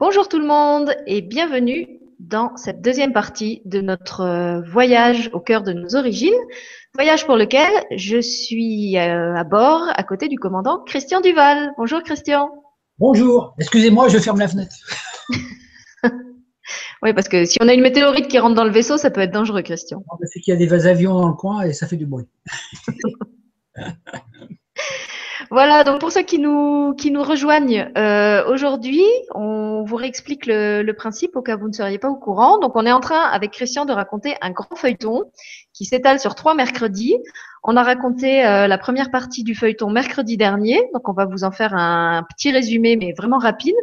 Bonjour tout le monde et bienvenue dans cette deuxième partie de notre euh, voyage au cœur de nos origines. Voyage pour lequel je suis euh, à bord à côté du commandant Christian Duval. Bonjour Christian. Bonjour. Excusez-moi, je ferme la fenêtre. oui, parce que si on a une météorite qui rentre dans le vaisseau, ça peut être dangereux, Christian. C'est qu'il y a des avions dans le coin et ça fait du bruit. Voilà, donc pour ceux qui nous, qui nous rejoignent euh, aujourd'hui, on vous réexplique le, principe au cas où vous ne seriez pas au courant. Donc on est en train avec Christian de raconter un grand feuilleton qui s'étale sur trois mercredis. On a raconté euh, la première partie du feuilleton mercredi dernier, donc on va vous en faire un petit résumé mais vraiment rapide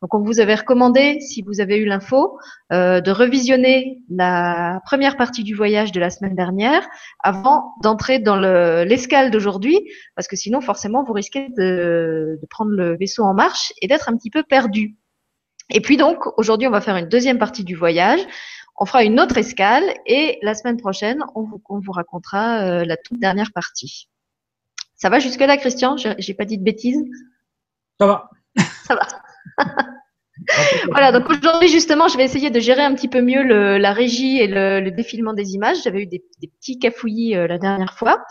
donc, on vous avait recommandé, si vous avez eu l'info, euh, de revisionner la première partie du voyage de la semaine dernière avant d'entrer dans l'escale d'aujourd'hui, parce que sinon, forcément, vous risquez de, de prendre le vaisseau en marche et d'être un petit peu perdu. Et puis donc, aujourd'hui, on va faire une deuxième partie du voyage. On fera une autre escale et la semaine prochaine, on vous, on vous racontera euh, la toute dernière partie. Ça va jusque-là, Christian? J'ai pas dit de bêtises? Ça va. Ça va. voilà, donc aujourd'hui justement, je vais essayer de gérer un petit peu mieux la régie et le, le défilement des images. J'avais eu des, des petits cafouillis euh, la dernière fois.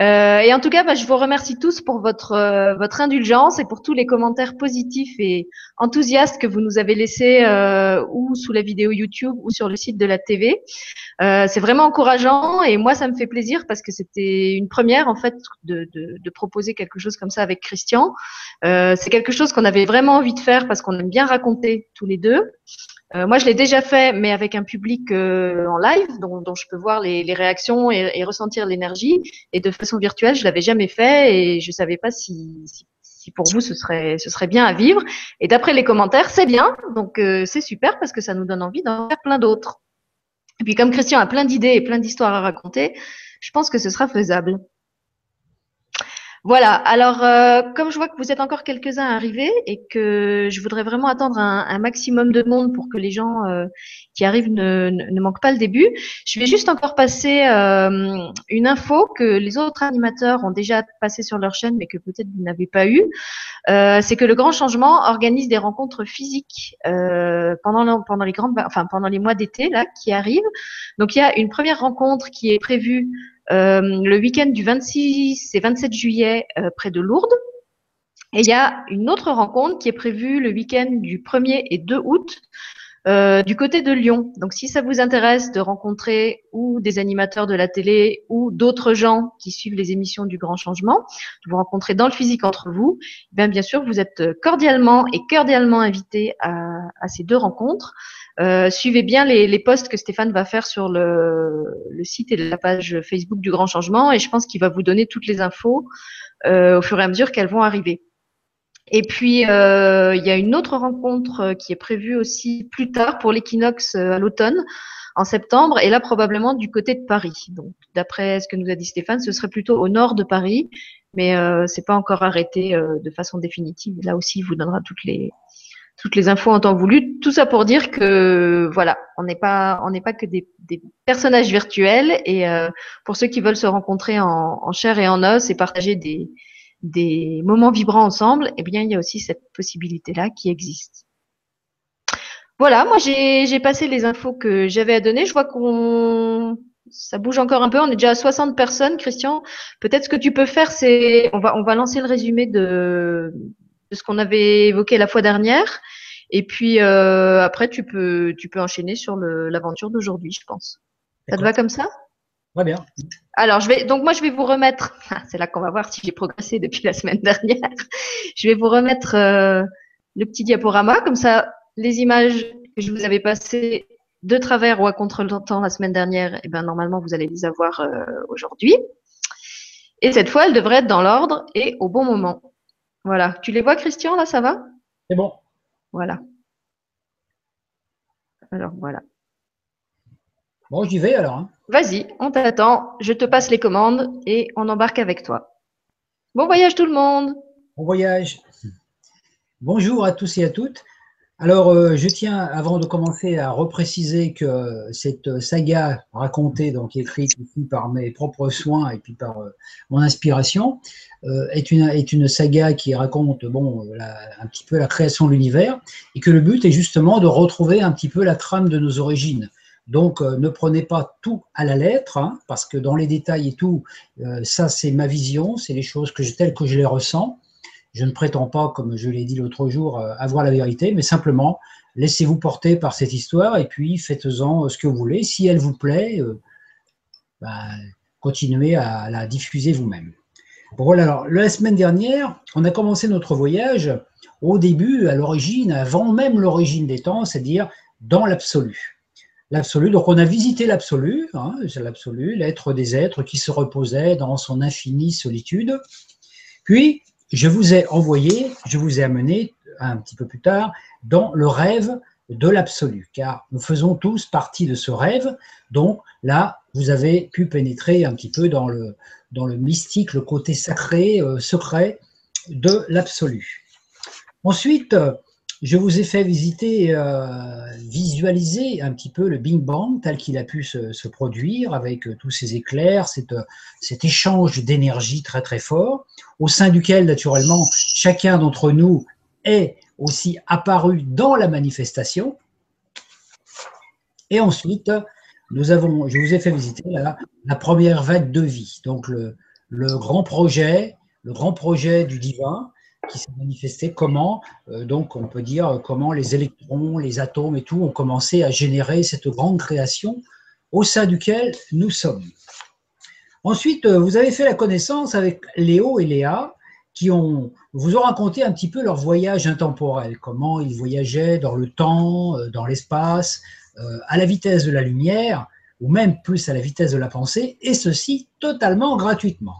Euh, et en tout cas, bah, je vous remercie tous pour votre euh, votre indulgence et pour tous les commentaires positifs et enthousiastes que vous nous avez laissés euh, ou sous la vidéo YouTube ou sur le site de la TV. Euh, c'est vraiment encourageant et moi, ça me fait plaisir parce que c'était une première en fait de, de, de, proposer quelque chose comme ça avec Christian. Euh, c'est quelque chose qu'on avait vraiment envie de faire parce qu'on aime bien raconter tous les deux. Euh, moi, je l'ai déjà fait, mais avec un public euh, en live, dont, dont, je peux voir les, les réactions et, et ressentir l'énergie. Et de façon virtuelle, je l'avais jamais fait et je savais pas si, si, si, pour vous ce serait, ce serait bien à vivre. Et d'après les commentaires, c'est bien, donc euh, c'est super parce que ça nous donne envie d'en faire plein d'autres. Et puis comme Christian a plein d'idées et plein d'histoires à raconter, je pense que ce sera faisable. Voilà, alors euh, comme je vois que vous êtes encore quelques-uns arrivés et que je voudrais vraiment attendre un, maximum de monde pour que les gens euh, qui arrivent ne, manquent pas le début, je vais juste encore passer euh, une info que les autres animateurs ont déjà passé sur leur chaîne mais que peut-être vous n'avez pas eu. C'est que le Grand Changement organise des rencontres physiques pendant, pendant, les grandes, enfin, pendant les mois d'été là qui arrivent. Donc il y a une première rencontre qui est prévue le week-end du 26 et 27 juillet euh, près de Lourdes. Et il y a une autre rencontre qui est prévue le week-end du 1er et 2 août euh, du côté de Lyon. Donc, si ça vous intéresse de rencontrer ou des animateurs de la télé ou d'autres gens qui suivent les émissions du Grand Changement, de vous rencontrer dans le physique entre vous, eh bien, sûr, vous êtes cordialement et cordialement invités à ces deux rencontres. Euh, suivez bien les, posts que Stéphane va faire sur le, site et la page Facebook du Grand Changement et je pense qu'il va vous donner toutes les infos euh, au fur et à mesure qu'elles vont arriver. Et puis, euh, il y a une autre rencontre qui est prévue aussi plus tard pour l'équinoxe à l'automne, en septembre, et là probablement du côté de Paris. Donc, d'après ce que nous a dit Stéphane, ce serait plutôt au nord de Paris, mais euh, c'est pas encore arrêté de façon définitive. Là aussi, il vous donnera toutes les, toutes les infos en temps voulu. Tout ça pour dire que voilà, on n'est pas on n'est pas que des, des, personnages virtuels et euh, pour ceux qui veulent se rencontrer en, en, chair et en os et partager des des moments vibrants ensemble, eh bien il y a aussi cette possibilité là qui existe. Voilà, moi j'ai passé les infos que j'avais à donner. Je vois qu'on ça bouge encore un peu. On est déjà à 60 personnes, Christian. Peut-être ce que tu peux faire, c'est on va on va lancer le résumé de de ce qu'on avait évoqué la fois dernière. Et puis euh, après, tu peux, tu peux enchaîner sur l'aventure d'aujourd'hui, je pense. Ça te va comme ça? Très bien. Alors, je vais, donc moi, je vais vous remettre. Ah, c'est là qu'on va voir si j'ai progressé depuis la semaine dernière. Je vais vous remettre euh, le petit diaporama, comme ça, les images que je vous avais passées de travers ou à contre-temps la semaine dernière, et eh ben normalement, vous allez les avoir euh, aujourd'hui. Et cette fois, elles devraient être dans l'ordre et au bon moment. Voilà. Tu les vois, Christian, là, ça va? C'est bon. Voilà. Alors, voilà. Bon, j'y vais alors. Hein. Vas-y, on t'attend. Je te passe les commandes et on embarque avec toi. Bon voyage tout le monde. Bon voyage. Bonjour à tous et à toutes. Alors, euh, je tiens, avant de commencer, à repréciser que cette saga racontée, donc écrite ici par mes propres soins et puis par euh, mon inspiration, est, une, est une saga qui raconte bon, un petit peu la création de l'univers, et que le but est justement de retrouver un petit peu la trame de nos origines. Donc ne prenez pas tout à la lettre, hein, parce que dans les détails et tout, ça c'est ma vision, c'est les choses que telles que je les ressens. Je ne prétends pas, comme je l'ai dit l'autre jour, avoir la vérité, mais simplement laissez-vous porter par cette histoire et puis faites-en ce que vous voulez. Si elle vous plaît, bah, continuez à la diffuser vous-même. Voilà, alors la semaine dernière, on a commencé notre voyage au début, à l'origine, avant même l'origine des temps, c'est-à-dire dans l'absolu. L'absolu, donc on a visité l'absolu, hein, c'est l'absolu, l'être des êtres qui se reposait dans son infinie solitude. Puis, je vous ai envoyé, je vous ai amené un petit peu plus tard dans le rêve de l'absolu, car nous faisons tous partie de ce rêve. Donc là, vous avez pu pénétrer un petit peu dans le, mystique, le côté sacré, euh, secret de l'absolu. Ensuite, je vous ai fait visiter, euh, visualiser un petit peu le Big Bang tel qu'il a pu se, produire avec tous ces éclairs, cet échange d'énergie très très fort, au sein duquel naturellement chacun d'entre nous est aussi apparu dans la manifestation. Et ensuite, nous avons, je vous ai fait visiter la, première vague de vie, donc le, grand projet, le grand projet du divin qui s'est manifesté. Comment, euh, donc, on peut dire comment les électrons, les atomes et tout ont commencé à générer cette grande création au sein duquel nous sommes. Ensuite, euh, vous avez fait la connaissance avec Léo et Léa, qui vous ont raconté un petit peu leur voyage intemporel, comment ils voyageaient dans le temps, euh, dans l'espace, à la vitesse de la lumière, ou même plus à la vitesse de la pensée, et ceci totalement gratuitement.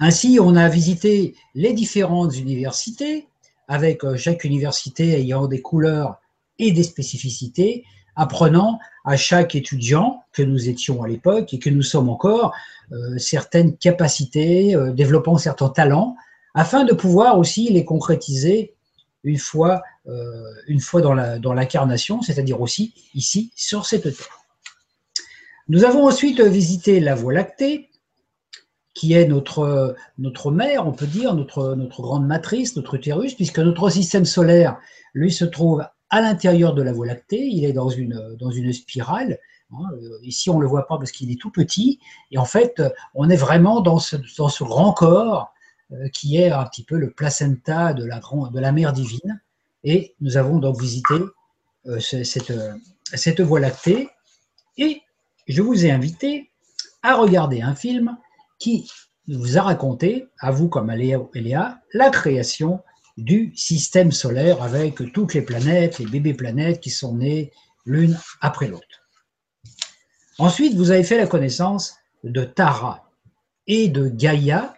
Ainsi, on a visité les différentes universités, avec euh, chaque université ayant des couleurs et des spécificités, apprenant à chaque étudiant que nous étions à l'époque et que nous sommes encore euh, certaines capacités, euh, développant certains talents, afin de pouvoir aussi les concrétiser une fois, euh, une fois dans l'incarnation, c'est-à-dire aussi ici sur cette terre. Nous avons ensuite visité la Voie lactée, qui est notre, mère, on peut dire, notre, grande matrice, notre utérus, puisque notre système solaire, lui, se trouve à l'intérieur de la Voie lactée, il est dans une, spirale. Hein, euh, ici, on ne le voit pas parce qu'il est tout petit. Et en fait, on est vraiment dans ce, grand corps euh, qui est un petit peu le placenta de la, mer divine. Et nous avons donc visité euh, cette, cette Voie lactée. Et je vous ai invité à regarder un film qui vous a raconté, à vous comme à Léa, la création du système solaire avec toutes les planètes, les bébés planètes qui sont nées l'une après l'autre. Ensuite, vous avez fait la connaissance de Tara et de Gaïa,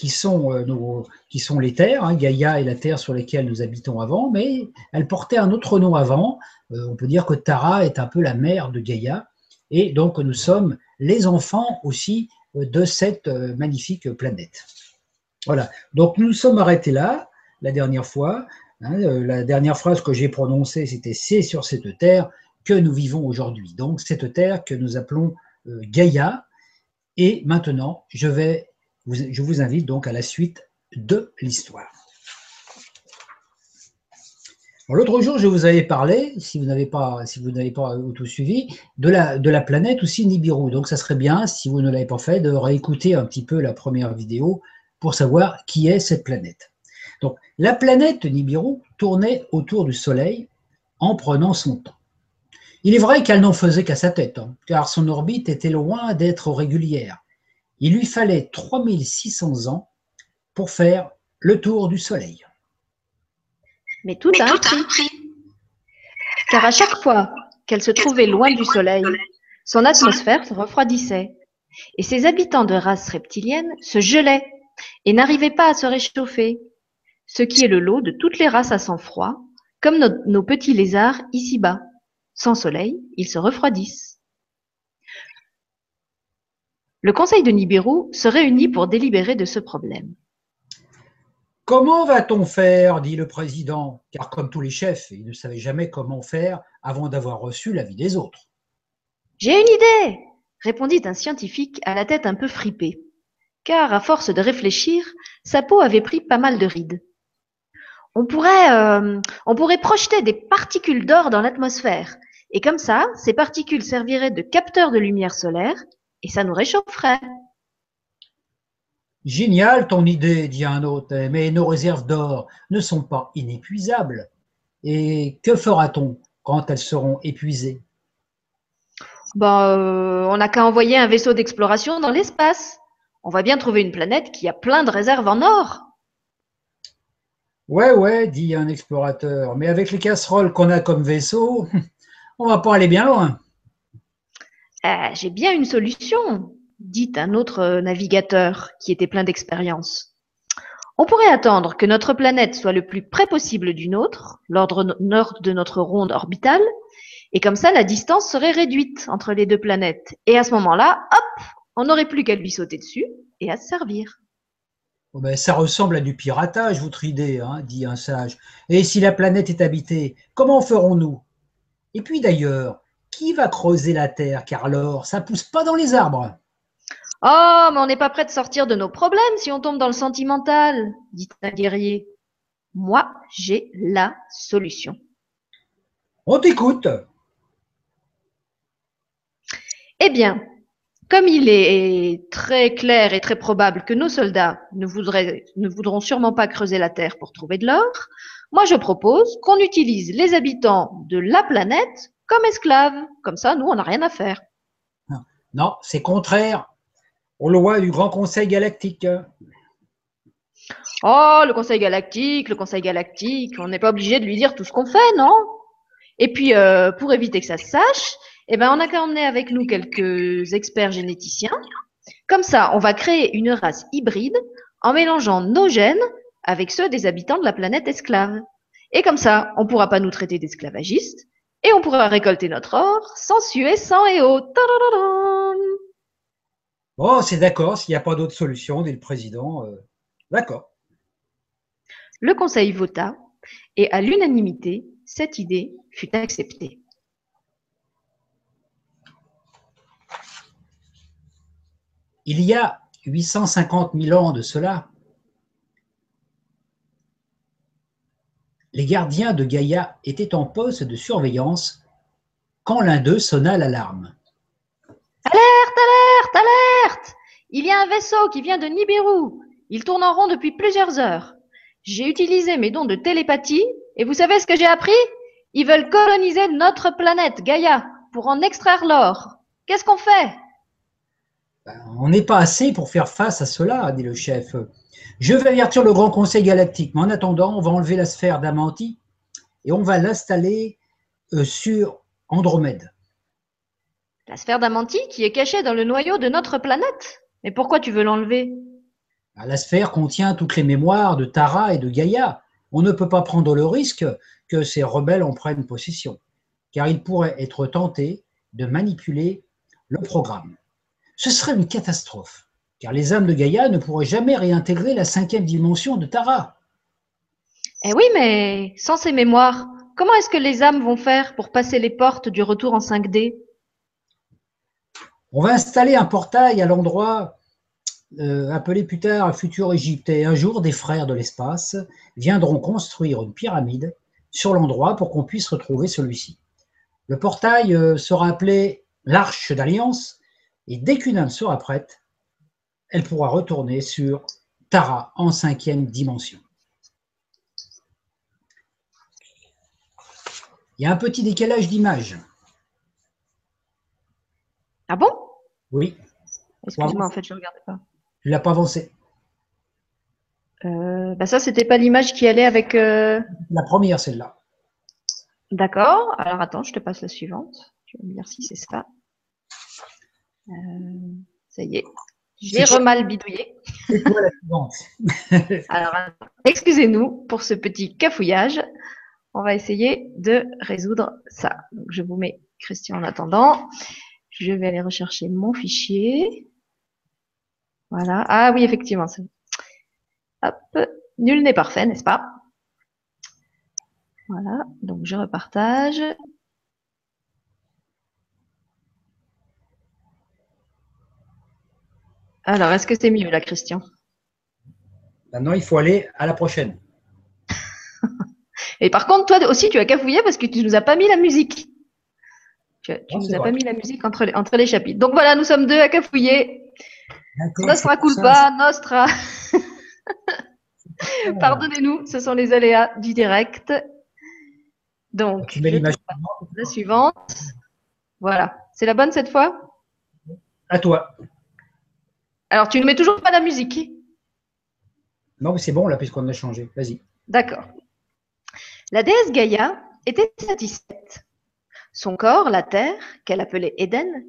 qui sont, euh, nos, qui sont les terres. Hein. Gaïa est la terre sur laquelle nous habitons avant, mais elle portait un autre nom avant. Euh, on peut dire que Tara est un peu la mère de Gaïa. Et donc, nous sommes les enfants aussi euh, de cette magnifique planète. Voilà. Donc, nous nous sommes arrêtés là la dernière fois. Hein, la dernière phrase que j'ai prononcée, c'était C'est sur cette terre que nous vivons aujourd'hui. Donc, cette terre que nous appelons Gaïa. Et maintenant, je, vais, je vous invite donc à la suite de l'histoire. L'autre jour, je vous avais parlé, si vous n'avez pas, si vous n'avez pas tout suivi, de la, planète aussi Nibiru. Donc, ça serait bien, si vous ne l'avez pas fait, de réécouter un petit peu la première vidéo pour savoir qui est cette planète. Donc, la planète Nibiru tournait autour du Soleil en prenant son temps. Il est vrai qu'elle n'en faisait qu'à sa tête, hein, car son orbite était loin d'être régulière. Il lui fallait 3600 ans pour faire le tour du Soleil. Mais tout a un prix. Car à chaque fois qu'elle se trouvait loin du Soleil, son atmosphère se refroidissait, et ses habitants de race reptilienne se gelaient et n'arrivaient pas à se réchauffer, ce qui est le lot de toutes les races à sang froid, comme nos, petits lézards ici-bas. Sans soleil, ils se refroidissent. Le conseil de Nibiru se réunit pour délibérer de ce problème. Comment va-t-on faire dit le président, car comme tous les chefs, il ne savait jamais comment faire avant d'avoir reçu l'avis des autres. J'ai une idée répondit un scientifique à la tête un peu fripée. car à force de réfléchir, sa peau avait pris pas mal de rides. On pourrait, euh, on pourrait projeter des particules d'or dans l'atmosphère, et comme ça, ces particules serviraient de capteurs de lumière solaire, et ça nous réchaufferait. Génial ton idée, dit un autre, mais nos réserves d'or ne sont pas inépuisables. Et que fera-t-on quand elles seront épuisées? Ben, euh, on n'a qu'à envoyer un vaisseau d'exploration dans l'espace. On va bien trouver une planète qui a plein de réserves en or. Ouais, ouais, dit un explorateur, mais avec les casseroles qu'on a comme vaisseau, on va pas aller bien loin. Ah, J'ai bien une solution, dit un autre navigateur qui était plein d'expérience. On pourrait attendre que notre planète soit le plus près possible d'une autre, l'ordre nord de notre ronde orbitale, et comme ça la distance serait réduite entre les deux planètes. Et à ce moment-là, hop, on n'aurait plus qu'à lui sauter dessus et à se servir. Oh ben, ça ressemble à du piratage, votre idée, hein, dit un sage. Et si la planète est habitée, comment ferons-nous? Et puis d'ailleurs, qui va creuser la terre Car l'or, ça pousse pas dans les arbres. Oh, mais on n'est pas prêt de sortir de nos problèmes si on tombe dans le sentimental, dit un guerrier. Moi, j'ai la solution. On t'écoute. Eh bien, comme il est très clair et très probable que nos soldats ne, voudraient- ne voudront sûrement pas creuser la Terre pour trouver de l'or, moi je propose qu'on utilise les habitants de la planète comme esclaves. Comme ça, nous, on n'a rien à faire. Non, c'est contraire aux lois du Grand Conseil Galactique. Oh, le Conseil galactique, le Conseil galactique, on n'est pas obligé de lui dire tout ce qu'on fait, non? Et puis, euh, pour éviter que ça se sache, eh ben, on n'a qu'à emmener avec nous quelques experts généticiens. Comme ça, on va créer une race hybride en mélangeant nos gènes avec ceux des habitants de la planète esclave. Et comme ça, on ne pourra pas nous traiter d'esclavagistes et on pourra récolter notre or sans suer, sans et eau. Tadadadam Oh, c'est d'accord, s'il n'y a pas d'autre solution, dit le président. euh, d'accord. Le Conseil vota et à l'unanimité, cette idée fut acceptée. Il y a 850 000 ans de cela, les gardiens de Gaïa étaient en poste de surveillance quand l'un d'eux sonna l'alarme. Alerte, alerte, alerte Il y a un vaisseau qui vient de Nibiru. Il tourne en rond depuis plusieurs heures. J'ai utilisé mes dons de télépathie et vous savez ce que j'ai appris? Ils veulent coloniser notre planète, Gaïa, pour en extraire l'or. Qu'est-ce qu'on fait? Ben, On n'est pas assez pour faire face à cela, dit le chef. Je vais avertir le Grand Conseil Galactique, mais en attendant, on va enlever la sphère d'Amanti et on va l'installer euh, sur Andromède. La sphère d'Amanti qui est cachée dans le noyau de notre planète. Mais pourquoi tu veux l'enlever? Ben, La sphère contient toutes les mémoires de Tara et de Gaïa. On ne peut pas prendre le risque que ces rebelles en prennent possession, car ils pourraient être tentés de manipuler le programme. Ce serait une catastrophe, car les âmes de Gaïa ne pourraient jamais réintégrer la cinquième dimension de Tara. Eh oui, mais sans ces mémoires, comment est-ce que les âmes vont faire pour passer les portes du retour en 5D On va installer un portail à l'endroit euh, appelé plus tard Futur Égypte. Et un jour, des frères de l'espace viendront construire une pyramide sur l'endroit pour qu'on puisse retrouver celui-ci. Le portail euh, sera appelé l'Arche d'Alliance. Et dès qu'une âme sera prête, elle pourra retourner sur Tara en cinquième dimension. Il y a un petit décalage d'image. Ah bon? Oui, Excuse-moi, en fait, je regardais pas. tu l'as pas avancé. Euh, bah ça, c'était pas l'image qui allait avec. euh, La première, celle-là. D'accord. Alors attends, je te passe la suivante. Tu vas me dire si c'est ça. Euh, ça y est. J'ai remal bidouillé. Alors, excusez-nous pour ce petit cafouillage. On va essayer de résoudre ça. Donc, je vous mets Christian en attendant. Je vais aller rechercher mon fichier. Voilà. Ah oui, effectivement. Hop. Nul n'est parfait, n'est-ce pas? Voilà. Donc, je repartage. Alors, est-ce que c'est mieux là, Christian? Maintenant, il faut aller à la prochaine. Et par contre, toi aussi, tu as cafouillé parce que tu nous as pas mis la musique. Tu, tu Non, nous as vrai. pas mis la musique entre les, entre les chapitres. Donc voilà, nous sommes deux à cafouiller. Nostra culpa, nostra. Pardonnez-nous, ce sont les aléas du direct. Donc, Tu mets la suivante. Voilà. C'est la bonne cette fois? À toi. Alors, tu ne mets toujours pas la musique Non, mais c'est bon là, puisqu'on a changé. Vas-y. D'accord. La déesse Gaïa était satisfaite. Son corps, la terre, qu'elle appelait Éden,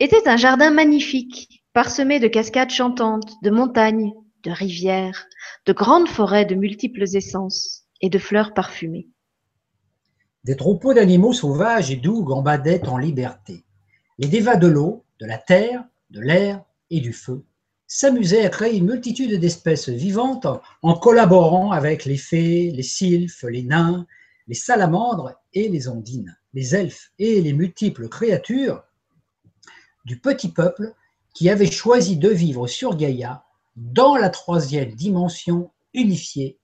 était un jardin magnifique, parsemé de cascades chantantes, de montagnes, de rivières, de grandes forêts de multiples essences et de fleurs parfumées. Des troupeaux d'animaux sauvages et doux gambadaient en liberté. Les dévas de l'eau, de la terre, de l'air et du feu s'amusaient à créer une multitude d'espèces vivantes en collaborant avec les fées, les sylphes, les nains, les salamandres et les ondines, les elfes et les multiples créatures du petit peuple qui avait choisi de vivre sur Gaïa dans la troisième dimension unifiée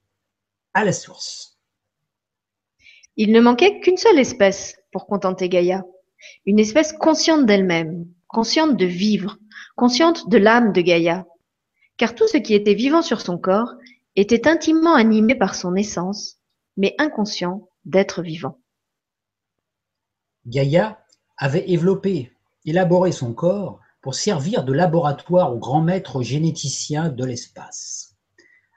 à la source. Il ne manquait qu'une seule espèce pour contenter Gaïa, une espèce consciente d'elle-même, consciente de vivre, consciente de l'âme de Gaïa, car tout ce qui était vivant sur son corps était intimement animé par son essence, mais inconscient d'être vivant. Gaïa avait développé, élaboré son corps pour servir de laboratoire au grand maître généticien de l'espace,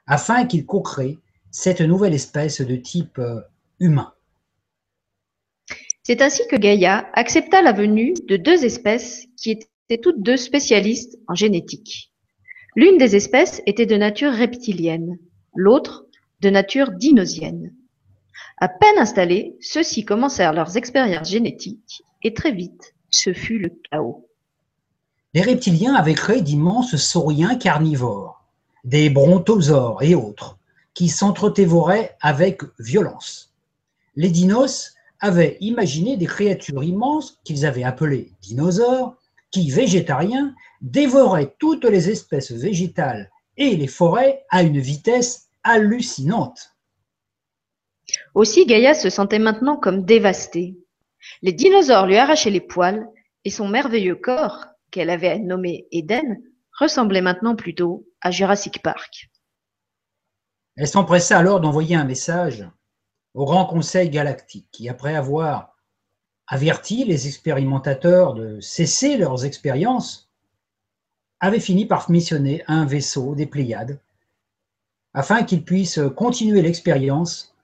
afin qu'il co-crée cette nouvelle espèce de type euh, humain. C'est ainsi que Gaïa accepta la venue de deux espèces qui étaient toutes deux spécialistes en génétique. L'une des espèces était de nature reptilienne, l'autre de nature dinosienne. À peine installés, ceux-ci commencèrent leurs expériences génétiques et très vite, ce fut le chaos. Les reptiliens avaient créé d'immenses sauriens carnivores, des brontosaures et autres, qui s'entretévoraient avec violence. Les dinos avaient imaginé des créatures immenses qu'ils avaient appelées dinosaures, qui, végétariens, dévoraient toutes les espèces végétales et les forêts à une vitesse hallucinante. Aussi Gaïa se sentait maintenant comme dévastée. Les dinosaures lui arrachaient les poils et son merveilleux corps, qu'elle avait nommé Éden, ressemblait maintenant plutôt à Jurassic Park. Elle s'empressa alors d'envoyer un message au Grand Conseil galactique qui, après avoir averti les expérimentateurs de cesser leurs expériences, avait fini par missionner un vaisseau des Pléiades afin qu'ils puissent continuer l'expérience,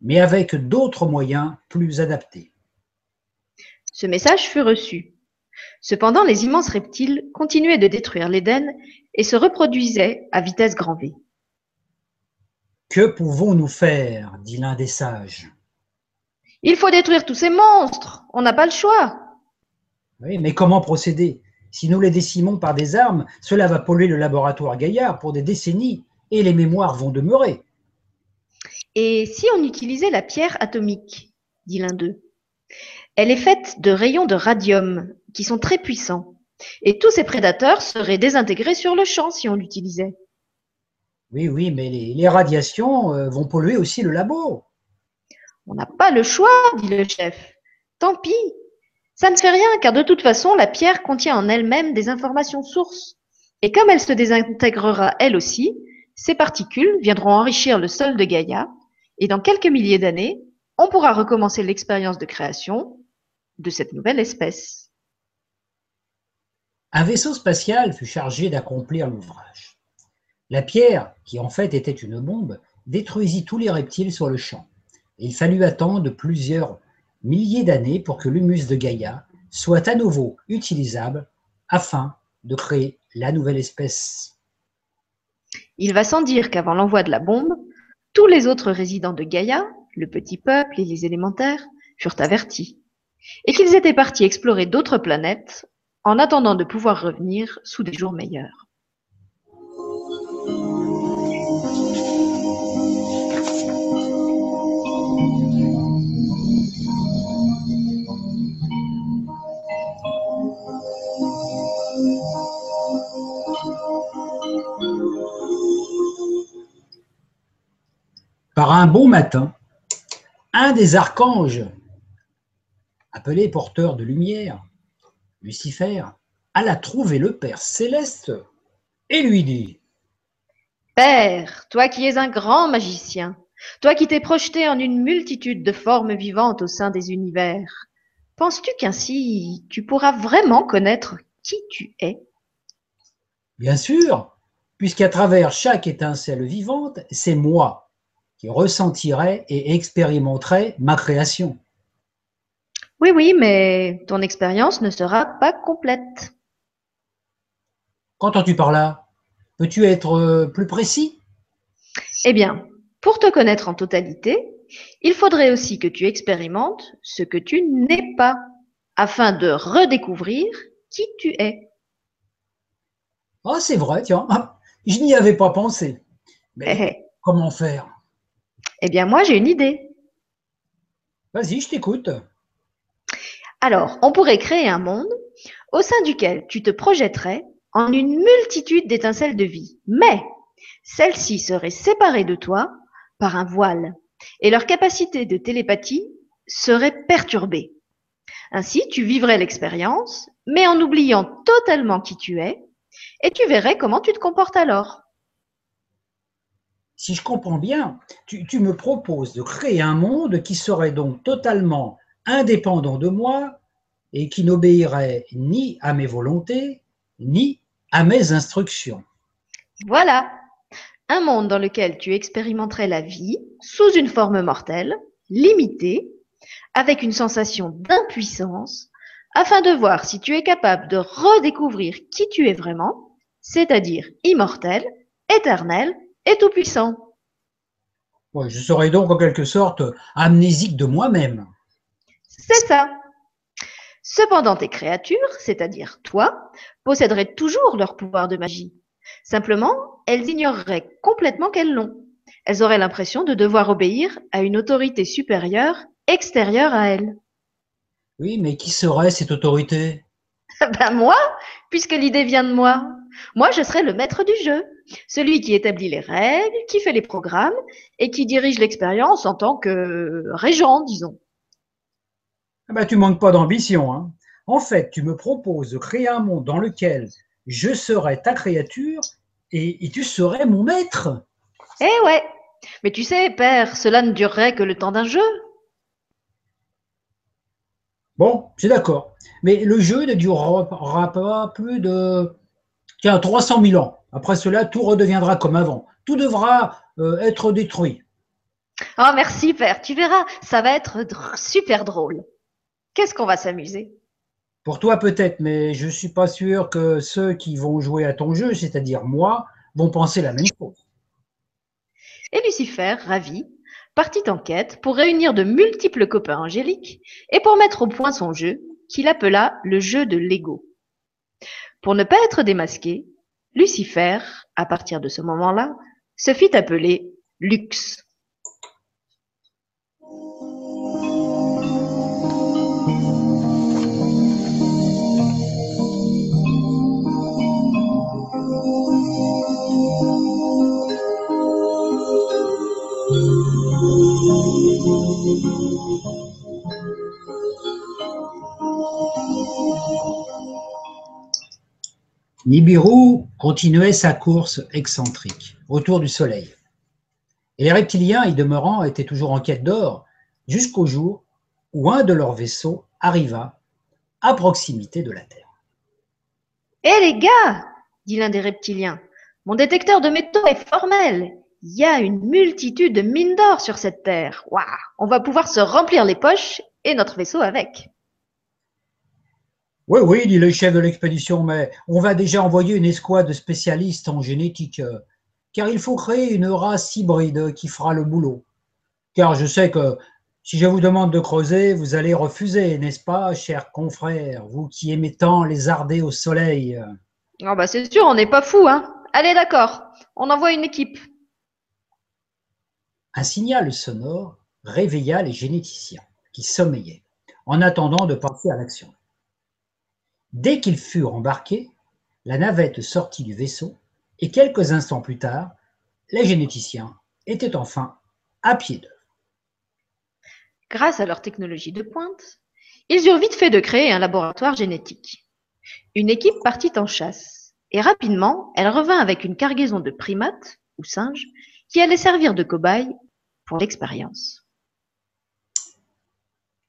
mais avec d'autres moyens plus adaptés. Ce message fut reçu. Cependant, les immenses reptiles continuaient de détruire l'Éden et se reproduisaient à vitesse grand V. Que pouvons-nous faire? dit l'un des sages. Il faut détruire tous ces monstres. On n'a pas le choix. Oui, mais comment procéder? Si nous les décimons par des armes, cela va polluer le laboratoire Gaïa pour des décennies et les mémoires vont demeurer. Et si on utilisait la pierre atomique? dit l'un d'eux. Elle est faite de rayons de radium qui sont très puissants. Et tous ces prédateurs seraient désintégrés sur le champ si on l'utilisait. Oui, oui, mais les, les radiations euh, vont polluer aussi le labo. On n'a pas le choix, dit le chef. Tant pis. Ça ne fait rien, car de toute façon, la pierre contient en elle-même des informations sources. Et comme elle se désintégrera elle aussi, ces particules viendront enrichir le sol de Gaïa, et dans quelques milliers d'années, on pourra recommencer l'expérience de création de cette nouvelle espèce. Un vaisseau spatial fut chargé d'accomplir l'ouvrage. La pierre, qui en fait était une bombe, détruisit tous les reptiles sur le champ. Il fallut attendre plusieurs milliers d'années pour que l'humus de Gaïa soit à nouveau utilisable afin de créer la nouvelle espèce. Il va sans dire qu'avant l'envoi de la bombe, tous les autres résidents de Gaïa, le petit peuple et les élémentaires, furent avertis, et qu'ils étaient partis explorer d'autres planètes en attendant de pouvoir revenir sous des jours meilleurs. Par un bon matin, un des archanges, appelé porteur de lumière, Lucifer, alla trouver le Père céleste et lui dit Père, toi qui es un grand magicien, toi qui t'es projeté en une multitude de formes vivantes au sein des univers, penses-tu qu'ainsi tu pourras vraiment connaître qui tu es? Bien sûr, puisqu'à travers chaque étincelle vivante, c'est moi qui ressentirai et expérimenterai ma création. Oui, oui, mais ton expérience ne sera pas complète. Qu'entends-tu par là? Peux-tu être euh, plus précis? Eh bien, pour te connaître en totalité, il faudrait aussi que tu expérimentes ce que tu n'es pas, afin de redécouvrir qui tu es. Ah, c'est vrai, tiens, je n'y avais pas pensé. Mais Eh, eh. comment faire? Eh bien, moi, j'ai une idée. Vas-y, je t'écoute. Alors, on pourrait créer un monde au sein duquel tu te projetterais en une multitude d'étincelles de vie, mais celles-ci seraient séparées de toi par un voile et leur capacité de télépathie serait perturbée. Ainsi, tu vivrais l'expérience, mais en oubliant totalement qui tu es, et tu verrais comment tu te comportes alors. Si je comprends bien, tu, tu me proposes de créer un monde qui serait donc totalement indépendant de moi et qui n'obéirait ni à mes volontés, ni à mes instructions. Voilà, un monde dans lequel tu expérimenterais la vie sous une forme mortelle, limitée, avec une sensation d'impuissance, afin de voir si tu es capable de redécouvrir qui tu es vraiment, c'est-à-dire immortel, éternel et tout-puissant. Ouais, je serais donc en quelque sorte amnésique de moi-même. C'est ça. Cependant, tes créatures, c'est-à-dire toi, posséderaient toujours leur pouvoir de magie. Simplement, elles ignoreraient complètement qu'elles l'ont. Elles auraient l'impression de devoir obéir à une autorité supérieure extérieure à elles. Oui, mais qui serait cette autorité? Ben moi, puisque l'idée vient de moi. Moi, je serai le maître du jeu, celui qui établit les règles, qui fait les programmes et qui dirige l'expérience en tant que régent, disons. Ah ben, Tu manques pas d'ambition. Hein. En fait, tu me proposes de créer un monde dans lequel je serais ta créature et, et tu serais mon maître. Eh ouais, mais tu sais, père, cela ne durerait que le temps d'un jeu. Bon, c'est d'accord. Mais le jeu ne durera pas plus de tiens, 300 000 ans. Après cela, tout redeviendra comme avant. Tout devra euh, être détruit. Oh, merci, père. Tu verras, ça va être super drôle. Qu'est-ce qu'on va s'amuser? Pour toi peut-être, mais je ne suis pas sûr que ceux qui vont jouer à ton jeu, c'est-à-dire moi, vont penser la même chose. Et Lucifer, ravi, partit en quête pour réunir de multiples copains angéliques et pour mettre au point son jeu, qu'il appela le jeu de Lego. Pour ne pas être démasqué, Lucifer, à partir de ce moment-là, se fit appeler Lux. Nibiru continuait sa course excentrique autour du soleil. Et les reptiliens y demeurant étaient toujours en quête d'or jusqu'au jour où un de leurs vaisseaux arriva à proximité de la Terre. Hé les gars dit l'un des reptiliens, mon détecteur de métaux est formel. Il y a une multitude de mines d'or sur cette terre. Waouh On va pouvoir se remplir les poches et notre vaisseau avec. Oui, oui, dit le chef de l'expédition, mais on va déjà envoyer une escouade de spécialistes en génétique, euh, car il faut créer une race hybride qui fera le boulot. Car je sais que si je vous demande de creuser, vous allez refuser, n'est-ce pas, chers confrères, vous qui aimez tant lézarder au soleil? Ah bah c'est sûr, on n'est pas fou, hein. Allez, d'accord. On envoie une équipe. Un signal sonore réveilla les généticiens qui sommeillaient, en attendant de passer à l'action. Dès qu'ils furent embarqués, la navette sortit du vaisseau et quelques instants plus tard, les généticiens étaient enfin à pied d'œuvre. Grâce à leur technologie de pointe, ils eurent vite fait de créer un laboratoire génétique. Une équipe partit en chasse, et rapidement, elle revint avec une cargaison de primates, ou singes, qui allaient servir de cobayes pour l'expérience.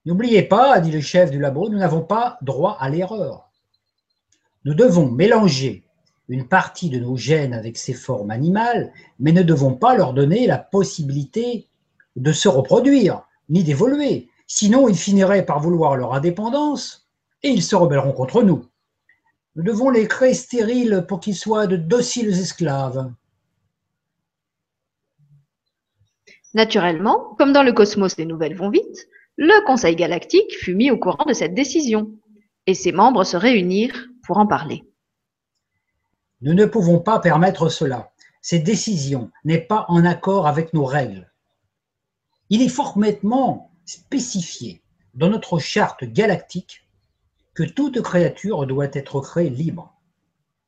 N'oubliez pas, dit le chef du labo, nous n'avons pas droit à l'erreur. Nous devons mélanger une partie de nos gènes avec ces formes animales, mais ne devons pas leur donner la possibilité de se reproduire, ni d'évoluer. Sinon, ils finiraient par vouloir leur indépendance et ils se rebelleront contre nous. Nous devons les créer stériles pour qu'ils soient de dociles esclaves. Naturellement, comme dans le cosmos les nouvelles vont vite, le Conseil galactique fut mis au courant de cette décision, et ses membres se réunirent pour en parler. Nous ne pouvons pas permettre cela. Cette décision n'est pas en accord avec nos règles. Il est formellement spécifié dans notre charte galactique que toute créature doit être créée libre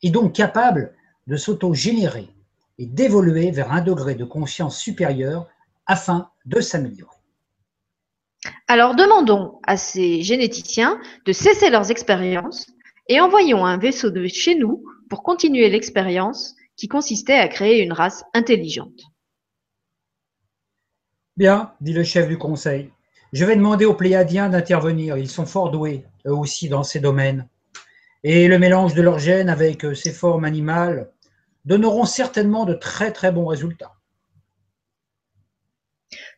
et donc capable de s'auto-générer et d'évoluer vers un degré de conscience supérieur afin de s'améliorer. Alors demandons à ces généticiens de cesser leurs expériences et envoyons un vaisseau de chez nous pour continuer l'expérience qui consistait à créer une race intelligente. Bien, dit le chef du conseil. Je vais demander aux Pléiadiens d'intervenir. Ils sont fort doués, eux aussi, dans ces domaines. Et le mélange de leurs gènes avec euh, ces formes animales donneront certainement de très très bons résultats.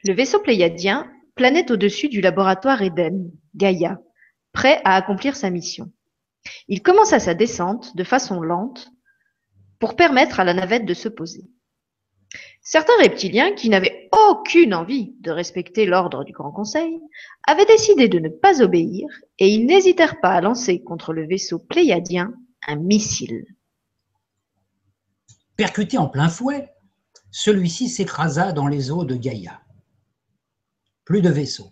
Le vaisseau pléiadien planait au-dessus du laboratoire Eden, Gaïa, prêt à accomplir sa mission. Il commença sa descente de façon lente pour permettre à la navette de se poser. Certains reptiliens, qui n'avaient aucune envie de respecter l'ordre du Grand Conseil, avaient décidé de ne pas obéir et ils n'hésitèrent pas à lancer contre le vaisseau pléiadien un missile. Percuté en plein fouet, celui-ci s'écrasa dans les eaux de Gaïa. Plus de vaisseaux.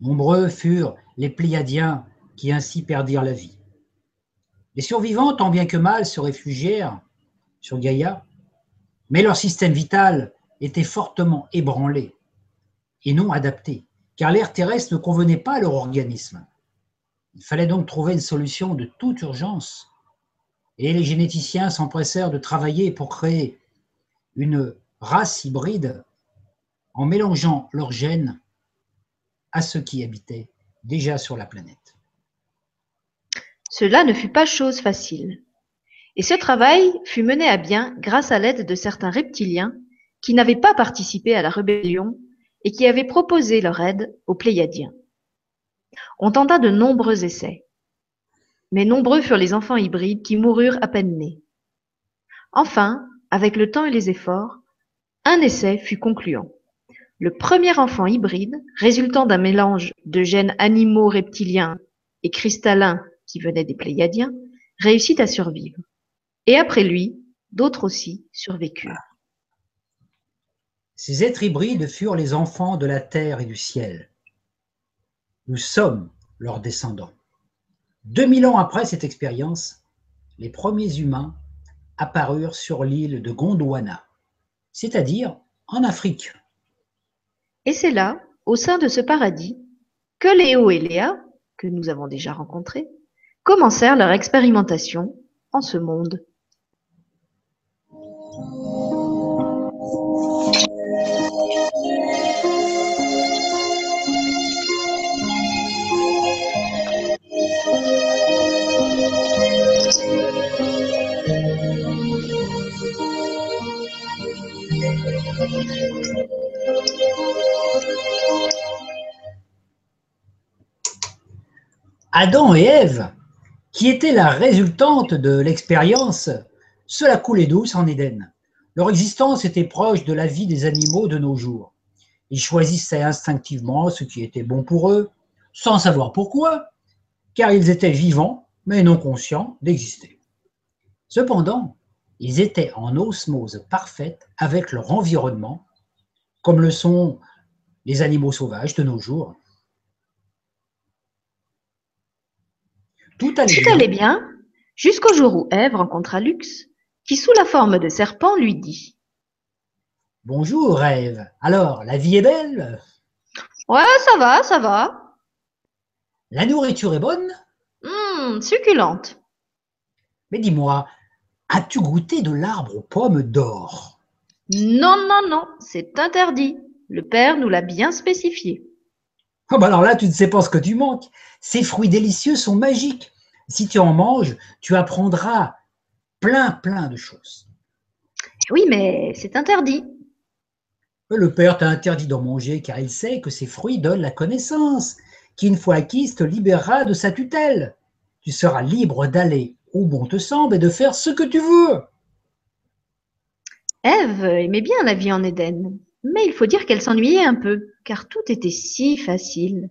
Nombreux furent les Pléiadiens qui ainsi perdirent la vie. Les survivants, tant bien que mal, se réfugièrent sur Gaïa, mais leur système vital était fortement ébranlé et non adapté, car l'air terrestre ne convenait pas à leur organisme. Il fallait donc trouver une solution de toute urgence, et les généticiens s'empressèrent de travailler pour créer une race hybride en mélangeant leurs gènes à ceux qui habitaient déjà sur la planète. Cela ne fut pas chose facile. Et ce travail fut mené à bien grâce à l'aide de certains reptiliens qui n'avaient pas participé à la rébellion et qui avaient proposé leur aide aux Pléiadiens. On tenta de nombreux essais, mais nombreux furent les enfants hybrides qui moururent à peine nés. Enfin, avec le temps et les efforts, un essai fut concluant. Le premier enfant hybride, résultant d'un mélange de gènes animaux reptiliens et cristallins qui venait des Pléiadiens, réussit à survivre. Et après lui, d'autres aussi survécurent. Ces êtres hybrides furent les enfants de la terre et du ciel. Nous sommes leurs descendants. 2000 ans après cette expérience, les premiers humains apparurent sur l'île de Gondwana, c'est-à-dire en Afrique. Et c'est là, au sein de ce paradis, que Léo et Léa, que nous avons déjà rencontrés, commencèrent leur expérimentation en ce monde? Adam et Ève qui était la résultante de l'expérience, cela coulait douce en Éden. Leur existence était proche de la vie des animaux de nos jours. Ils choisissaient instinctivement ce qui était bon pour eux, sans savoir pourquoi, car ils étaient vivants, mais non conscients d'exister. Cependant, ils étaient en osmose parfaite avec leur environnement, comme le sont les animaux sauvages de nos jours. Tout allait, bien, jusqu'au jour où Ève rencontra Lux, qui sous la forme de serpent lui dit Bonjour, Rêve. Alors, la vie est belle? Ouais, ça va, ça va. La nourriture est bonne? Hum, succulente. Mais dis-moi, as-tu goûté de l'arbre aux pommes d'or? Non, non, non, c'est interdit. Le père nous l'a bien spécifié. Ah bah alors là, tu ne sais pas ce que tu manques. Ces fruits délicieux sont magiques. Si tu en manges, tu apprendras plein, plein de choses. Oui, mais c'est interdit. Le père t'a interdit d'en manger car il sait que ces fruits donnent la connaissance, qui une fois acquise te libérera de sa tutelle. Tu seras libre d'aller où bon te semble et de faire ce que tu veux. Ève aimait bien la vie en Éden, mais il faut dire qu'elle s'ennuyait un peu, car tout était si facile.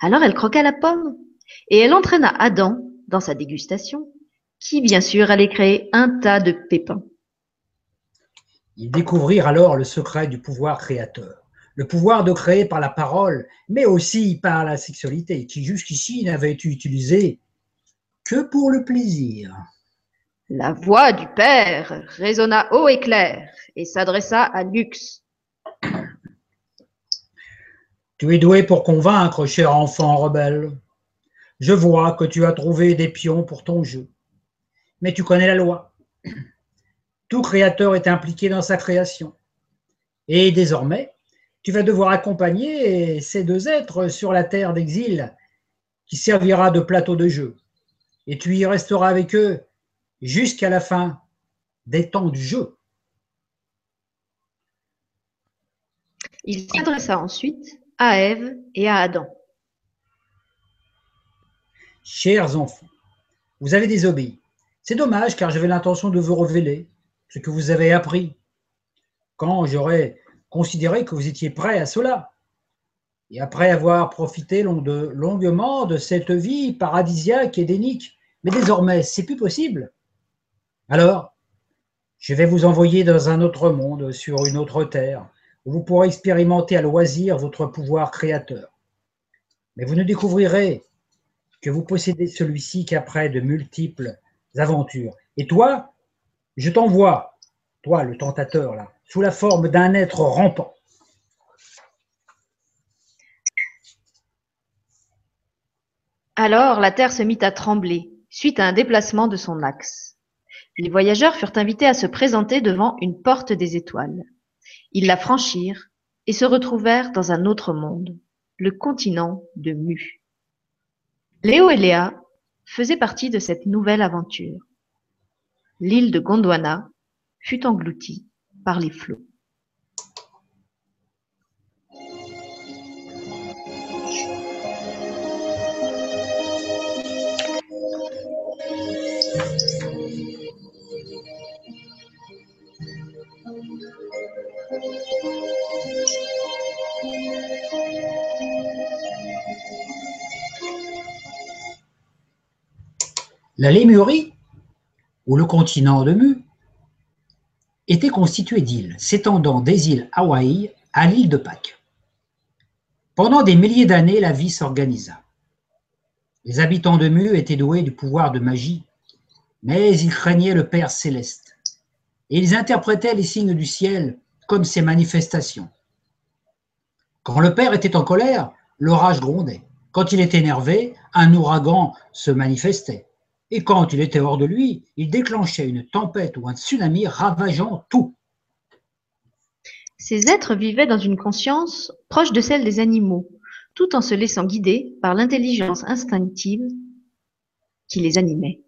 Alors elle croqua la pomme, et elle entraîna Adam dans sa dégustation, qui bien sûr allait créer un tas de pépins. Ils découvrirent alors le secret du pouvoir créateur, le pouvoir de créer par la parole, mais aussi par la sexualité, qui jusqu'ici n'avait été utilisée que pour le plaisir. La voix du père résonna haut et clair et s'adressa à Lux. Tu es doué pour convaincre, cher enfant rebelle. Je vois que tu as trouvé des pions pour ton jeu. Mais tu connais la loi. Tout créateur est impliqué dans sa création. Et désormais, tu vas devoir accompagner ces deux êtres sur la terre d'exil qui servira de plateau de jeu. Et tu y resteras avec eux jusqu'à la fin des temps du jeu. Il s'adressa ensuite à Ève et à Adam. Chers enfants, vous avez désobéi. C'est dommage car j'avais l'intention de vous révéler ce que vous avez appris quand j'aurais considéré que vous étiez prêts à cela. Et après avoir profité longuement de cette vie paradisiaque et dénique, mais désormais, c'est plus possible. Alors, je vais vous envoyer dans un autre monde, sur une autre terre, où vous pourrez expérimenter à loisir votre pouvoir créateur. Mais vous ne découvrirez que vous possédez celui-ci qu'après de multiples aventures. Et toi, je t'envoie, toi le tentateur là, sous la forme d'un être rampant. Alors la terre se mit à trembler, suite à un déplacement de son axe. Les voyageurs furent invités à se présenter devant une porte des étoiles. Ils la franchirent et se retrouvèrent dans un autre monde, le continent de Mu. Léo et Léa faisaient partie de cette nouvelle aventure. L'île de Gondwana fut engloutie par les flots. La Lémurie, ou le continent de Mu, était constitué d'îles s'étendant des îles Hawaï à l'île de Pâques. Pendant des milliers d'années, la vie s'organisa. Les habitants de Mu étaient doués du pouvoir de magie, mais ils craignaient le Père céleste, et ils interprétaient les signes du ciel comme ses manifestations. Quand le Père était en colère, l'orage grondait. Quand il était énervé, un ouragan se manifestait. Et quand il était hors de lui, il déclenchait une tempête ou un tsunami ravageant tout. Ces êtres vivaient dans une conscience proche de celle des animaux, tout en se laissant guider par l'intelligence instinctive qui les animait.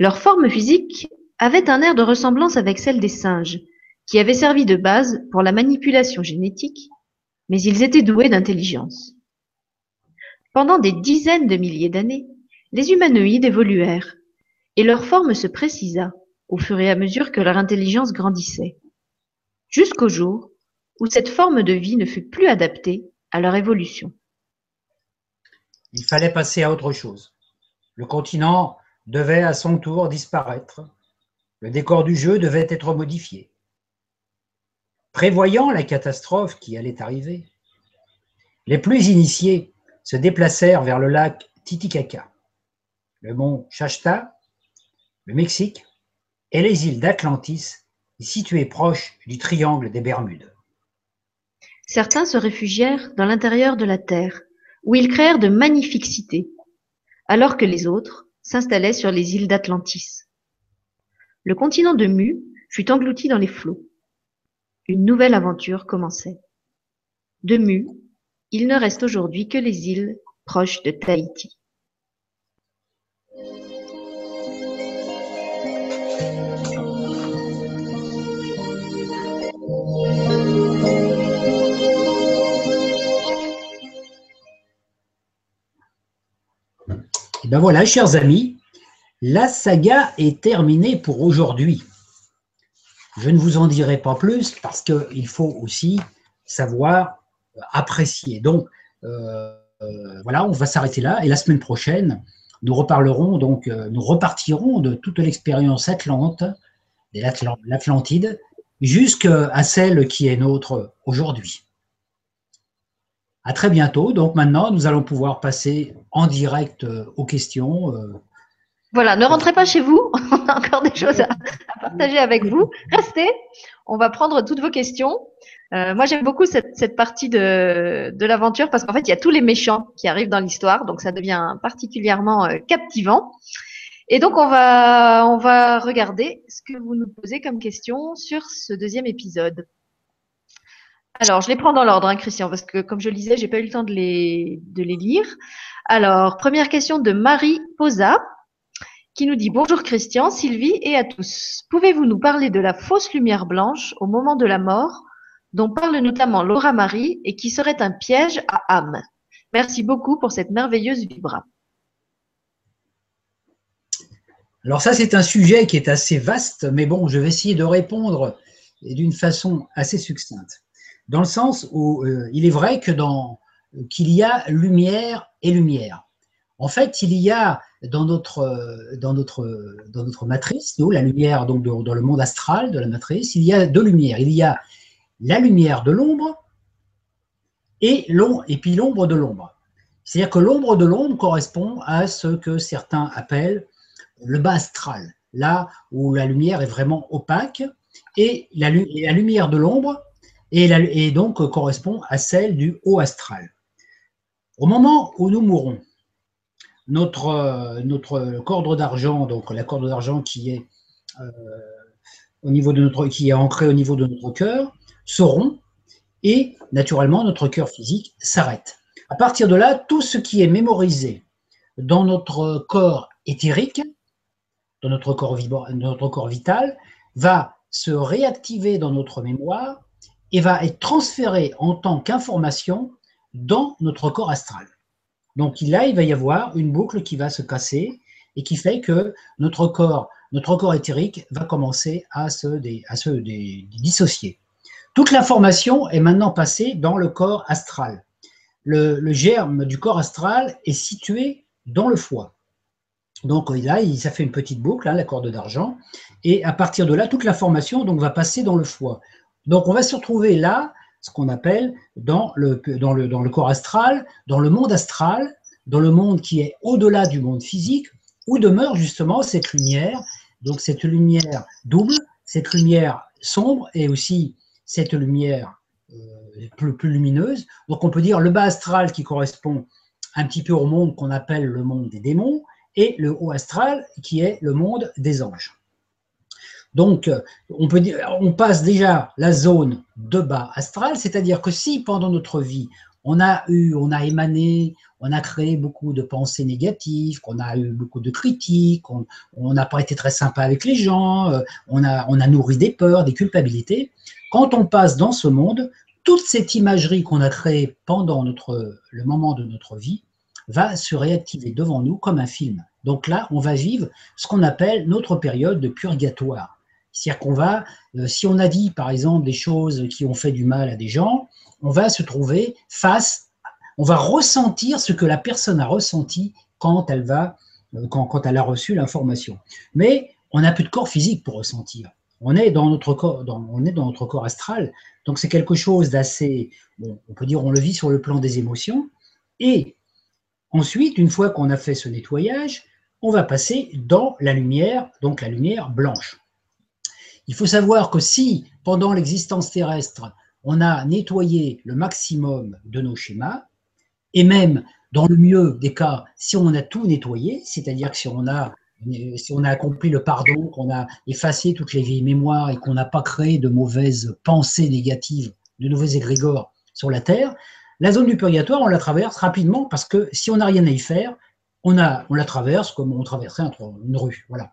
Leur forme physique avait un air de ressemblance avec celle des singes, qui avait servi de base pour la manipulation génétique, mais ils étaient doués d'intelligence. Pendant des dizaines de milliers d'années, les humanoïdes évoluèrent, et leur forme se précisa au fur et à mesure que leur intelligence grandissait, jusqu'au jour où cette forme de vie ne fut plus adaptée à leur évolution. Il fallait passer à autre chose. Le continent devait à son tour disparaître. Le décor du jeu devait être modifié. Prévoyant la catastrophe qui allait arriver, les plus initiés se déplacèrent vers le lac Titicaca le mont Shasta, le Mexique et les îles d'Atlantis situé proche du triangle des Bermudes. Certains se réfugièrent dans l'intérieur de la terre, où ils créèrent de magnifiques cités, alors que les autres s'installaient sur les îles d'Atlantis. Le continent de Mu fut englouti dans les flots. Une nouvelle aventure commençait. De Mu, il ne reste aujourd'hui que les îles proches de Tahiti. Et ben voilà, chers amis, la saga est terminée pour aujourd'hui. Je ne vous en dirai pas plus parce qu'il faut aussi savoir apprécier. Donc, euh, euh, voilà, on va s'arrêter là. Et la semaine prochaine, nous reparlerons, donc, euh, nous repartirons de toute l'expérience atlante, de l'Atlantide, jusqu'à celle qui est nôtre aujourd'hui. À très bientôt. Donc maintenant, nous allons pouvoir passer en direct euh, aux questions. Euh. Voilà, ne rentrez pas chez vous. On a encore des choses à, partager avec vous. Restez. On va prendre toutes vos questions. Euh, moi, j'aime beaucoup cette, partie de, l'aventure parce qu'en fait, il y a tous les méchants qui arrivent dans l'histoire, donc ça devient particulièrement captivant. Et donc, on va, on va regarder ce que vous nous posez comme question sur ce deuxième épisode. Alors, je les prends dans l'ordre, hein, Christian, parce que comme je le disais, j'ai pas eu le temps de les, de les lire. Alors, première question de Marie Posa, qui nous dit Bonjour Christian, Sylvie et à tous. Pouvez-vous nous parler de la fausse lumière blanche au moment de la mort, dont parle notamment Laura Marie et qui serait un piège à âme? Merci beaucoup pour cette merveilleuse vibra. Alors ça, c'est un sujet qui est assez vaste, mais bon, je vais essayer de répondre d'une façon assez succincte dans le sens où euh, il est vrai que qu'il y a lumière et lumière. En fait, il y a dans notre, dans notre, dans notre matrice, nous, la lumière donc dans le monde astral de la matrice, il y a deux lumières. Il y a la lumière de l'ombre et, et puis l'ombre de l'ombre. C'est-à-dire que l'ombre de l'ombre correspond à ce que certains appellent le bas astral, là où la lumière est vraiment opaque, et la lumière de l'ombre et, donc correspond à celle du haut astral. Au moment où nous mourrons, notre, notre corde d'argent, donc la corde d'argent qui est euh, au niveau de notre, qui est ancrée au niveau de notre cœur, se rompt et naturellement notre cœur physique s'arrête. À partir de là, tout ce qui est mémorisé dans notre corps éthérique, dans notre corps, notre corps vital, va se réactiver dans notre mémoire et va être transféré en tant qu'information dans notre corps astral. Donc là, il va y avoir une boucle qui va se casser et qui fait que notre corps, notre corps éthérique va commencer à se, à se dissocier. Toute l'information est maintenant passée dans le corps astral. Le, germe du corps astral est situé dans le foie. Donc là, ça fait une petite boucle, hein, la corde d'argent, et à partir de là, toute l'information donc va passer dans le foie. Donc on va se retrouver là, ce qu'on appelle dans le, corps astral, dans le monde astral, dans le monde qui est au-delà du monde physique, où demeure justement cette lumière, donc cette lumière double, cette lumière sombre et aussi cette lumière euh, plus, lumineuse. Donc on peut dire le bas astral qui correspond un petit peu au monde qu'on appelle le monde des démons, et le haut astral qui est le monde des anges. Donc, on, peut dire, on passe déjà la zone de bas astral, c'est-à-dire que si pendant notre vie, on a eu, on a émané, on a créé beaucoup de pensées négatives, qu'on a eu beaucoup de critiques, on n'a pas été très sympa avec les gens, euh, on a, on a nourri des peurs, des culpabilités. Quand on passe dans ce monde, toute cette imagerie qu'on a créée pendant notre, le moment de notre vie va se réactiver devant nous comme un film. Donc là, on va vivre ce qu'on appelle notre période de purgatoire. C'est-à-dire qu'on va, euh, si on a dit par exemple des choses qui ont fait du mal à des gens, on va se trouver face, on va ressentir ce que la personne a ressenti quand elle va, euh, quand, elle a reçu l'information. Mais on n'a plus de corps physique pour ressentir. On est dans notre corps astral, donc c'est quelque chose d'assez, on peut dire, on le vit sur le plan des émotions. Et ensuite, une fois qu'on a fait ce nettoyage, on va passer dans la lumière, donc la lumière blanche. Il faut savoir que si, pendant l'existence terrestre, on a nettoyé le maximum de nos schémas, et même dans le mieux des cas, si on a tout nettoyé, c'est-à-dire que si on a si on a accompli le pardon, qu'on a effacé toutes les vieilles mémoires et qu'on n'a pas créé de mauvaises pensées négatives, de nouveaux égrégores sur la Terre, la zone du purgatoire, on la traverse rapidement parce que si on n'a rien à y faire, on, on la traverse comme on traverserait une rue. Voilà.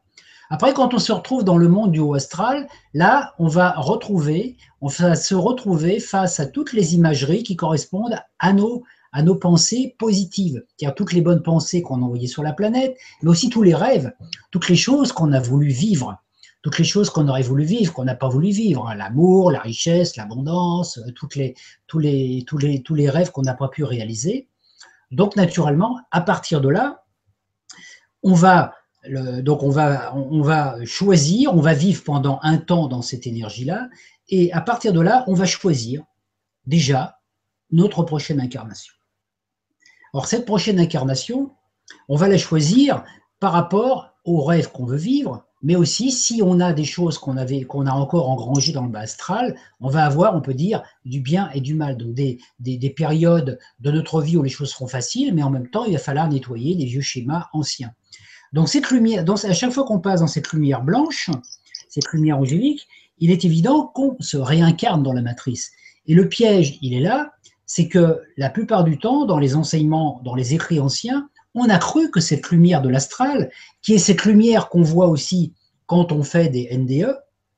Après, quand on se retrouve dans le monde du haut astral, là, on va retrouver, on va se retrouver face à toutes les imageries qui correspondent à nos, à nos pensées positives, c'est-à-dire toutes les bonnes pensées qu'on a envoyées sur la planète, mais aussi tous les rêves, toutes les choses qu'on a voulu vivre, toutes les choses qu'on aurait voulu vivre, qu'on n'a pas voulu vivre, hein, l'amour, la richesse, l'abondance, euh, toutes les, tous, les, tous, les, tous les rêves qu'on n'a pas pu réaliser. Donc naturellement, à partir de là, on va, donc on va, choisir, on va vivre pendant un temps dans cette énergie-là, et à partir de là, on va choisir déjà notre prochaine incarnation. Or, cette prochaine incarnation, on va la choisir par rapport aux rêves qu'on veut vivre, mais aussi si on a des choses qu'on avait, a encore engrangées dans le bas astral, on va avoir, on peut dire, du bien et du mal. Donc des, des, périodes de notre vie où les choses seront faciles, mais en même temps, il va falloir nettoyer les vieux schémas anciens. Donc cette lumière, à chaque fois qu'on passe dans cette lumière blanche, cette lumière angélique, il est évident qu'on se réincarne dans la matrice. Et le piège, il est là, c'est que la plupart du temps, dans les enseignements, dans les écrits anciens, on a cru que cette lumière de l'astral, qui est cette lumière qu'on voit aussi quand on fait des NDE,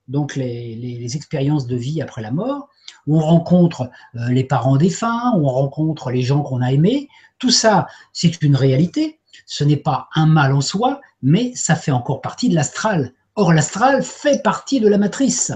donc les, expériences de vie après la mort, où on rencontre euh, les parents défunts, où on rencontre les gens qu'on a aimés, tout ça, c'est une réalité. Ce n'est pas un mal en soi, mais ça fait encore partie de l'astral. Or, l'astral fait partie de la matrice.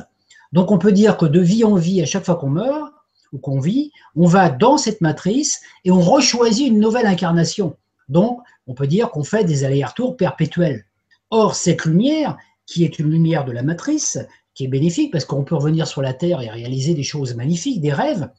Donc, on peut dire que de vie en vie, à chaque fois qu'on meurt, ou qu'on vit, on va dans cette matrice et on rechoisit une nouvelle incarnation. Donc, on peut dire qu'on fait des allers-retours perpétuels. Or, cette lumière, qui est une lumière de la matrice, qui est bénéfique parce qu'on peut revenir sur la Terre et réaliser des choses magnifiques, des rêves,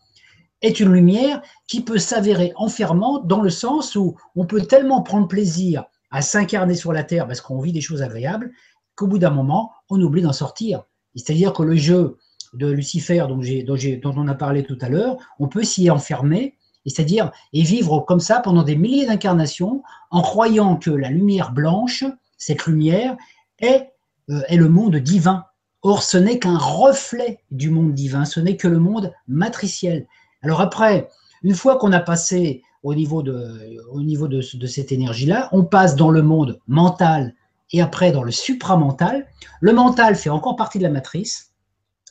est une lumière qui peut s'avérer enfermante dans le sens où on peut tellement prendre plaisir à s'incarner sur la Terre parce qu'on vit des choses agréables qu'au bout d'un moment, on oublie d'en sortir. C'est-à-dire que le jeu de Lucifer dont, on a parlé tout à l'heure, on peut s'y enfermer, c'est-à-dire et vivre comme ça pendant des milliers d'incarnations en croyant que la lumière blanche, cette lumière, est, euh, est le monde divin. Or, ce n'est qu'un reflet du monde divin, ce n'est que le monde matriciel. Alors après, une fois qu'on a passé au niveau de, au niveau de, cette énergie-là, on passe dans le monde mental et après dans le supramental. Le mental fait encore partie de la matrice,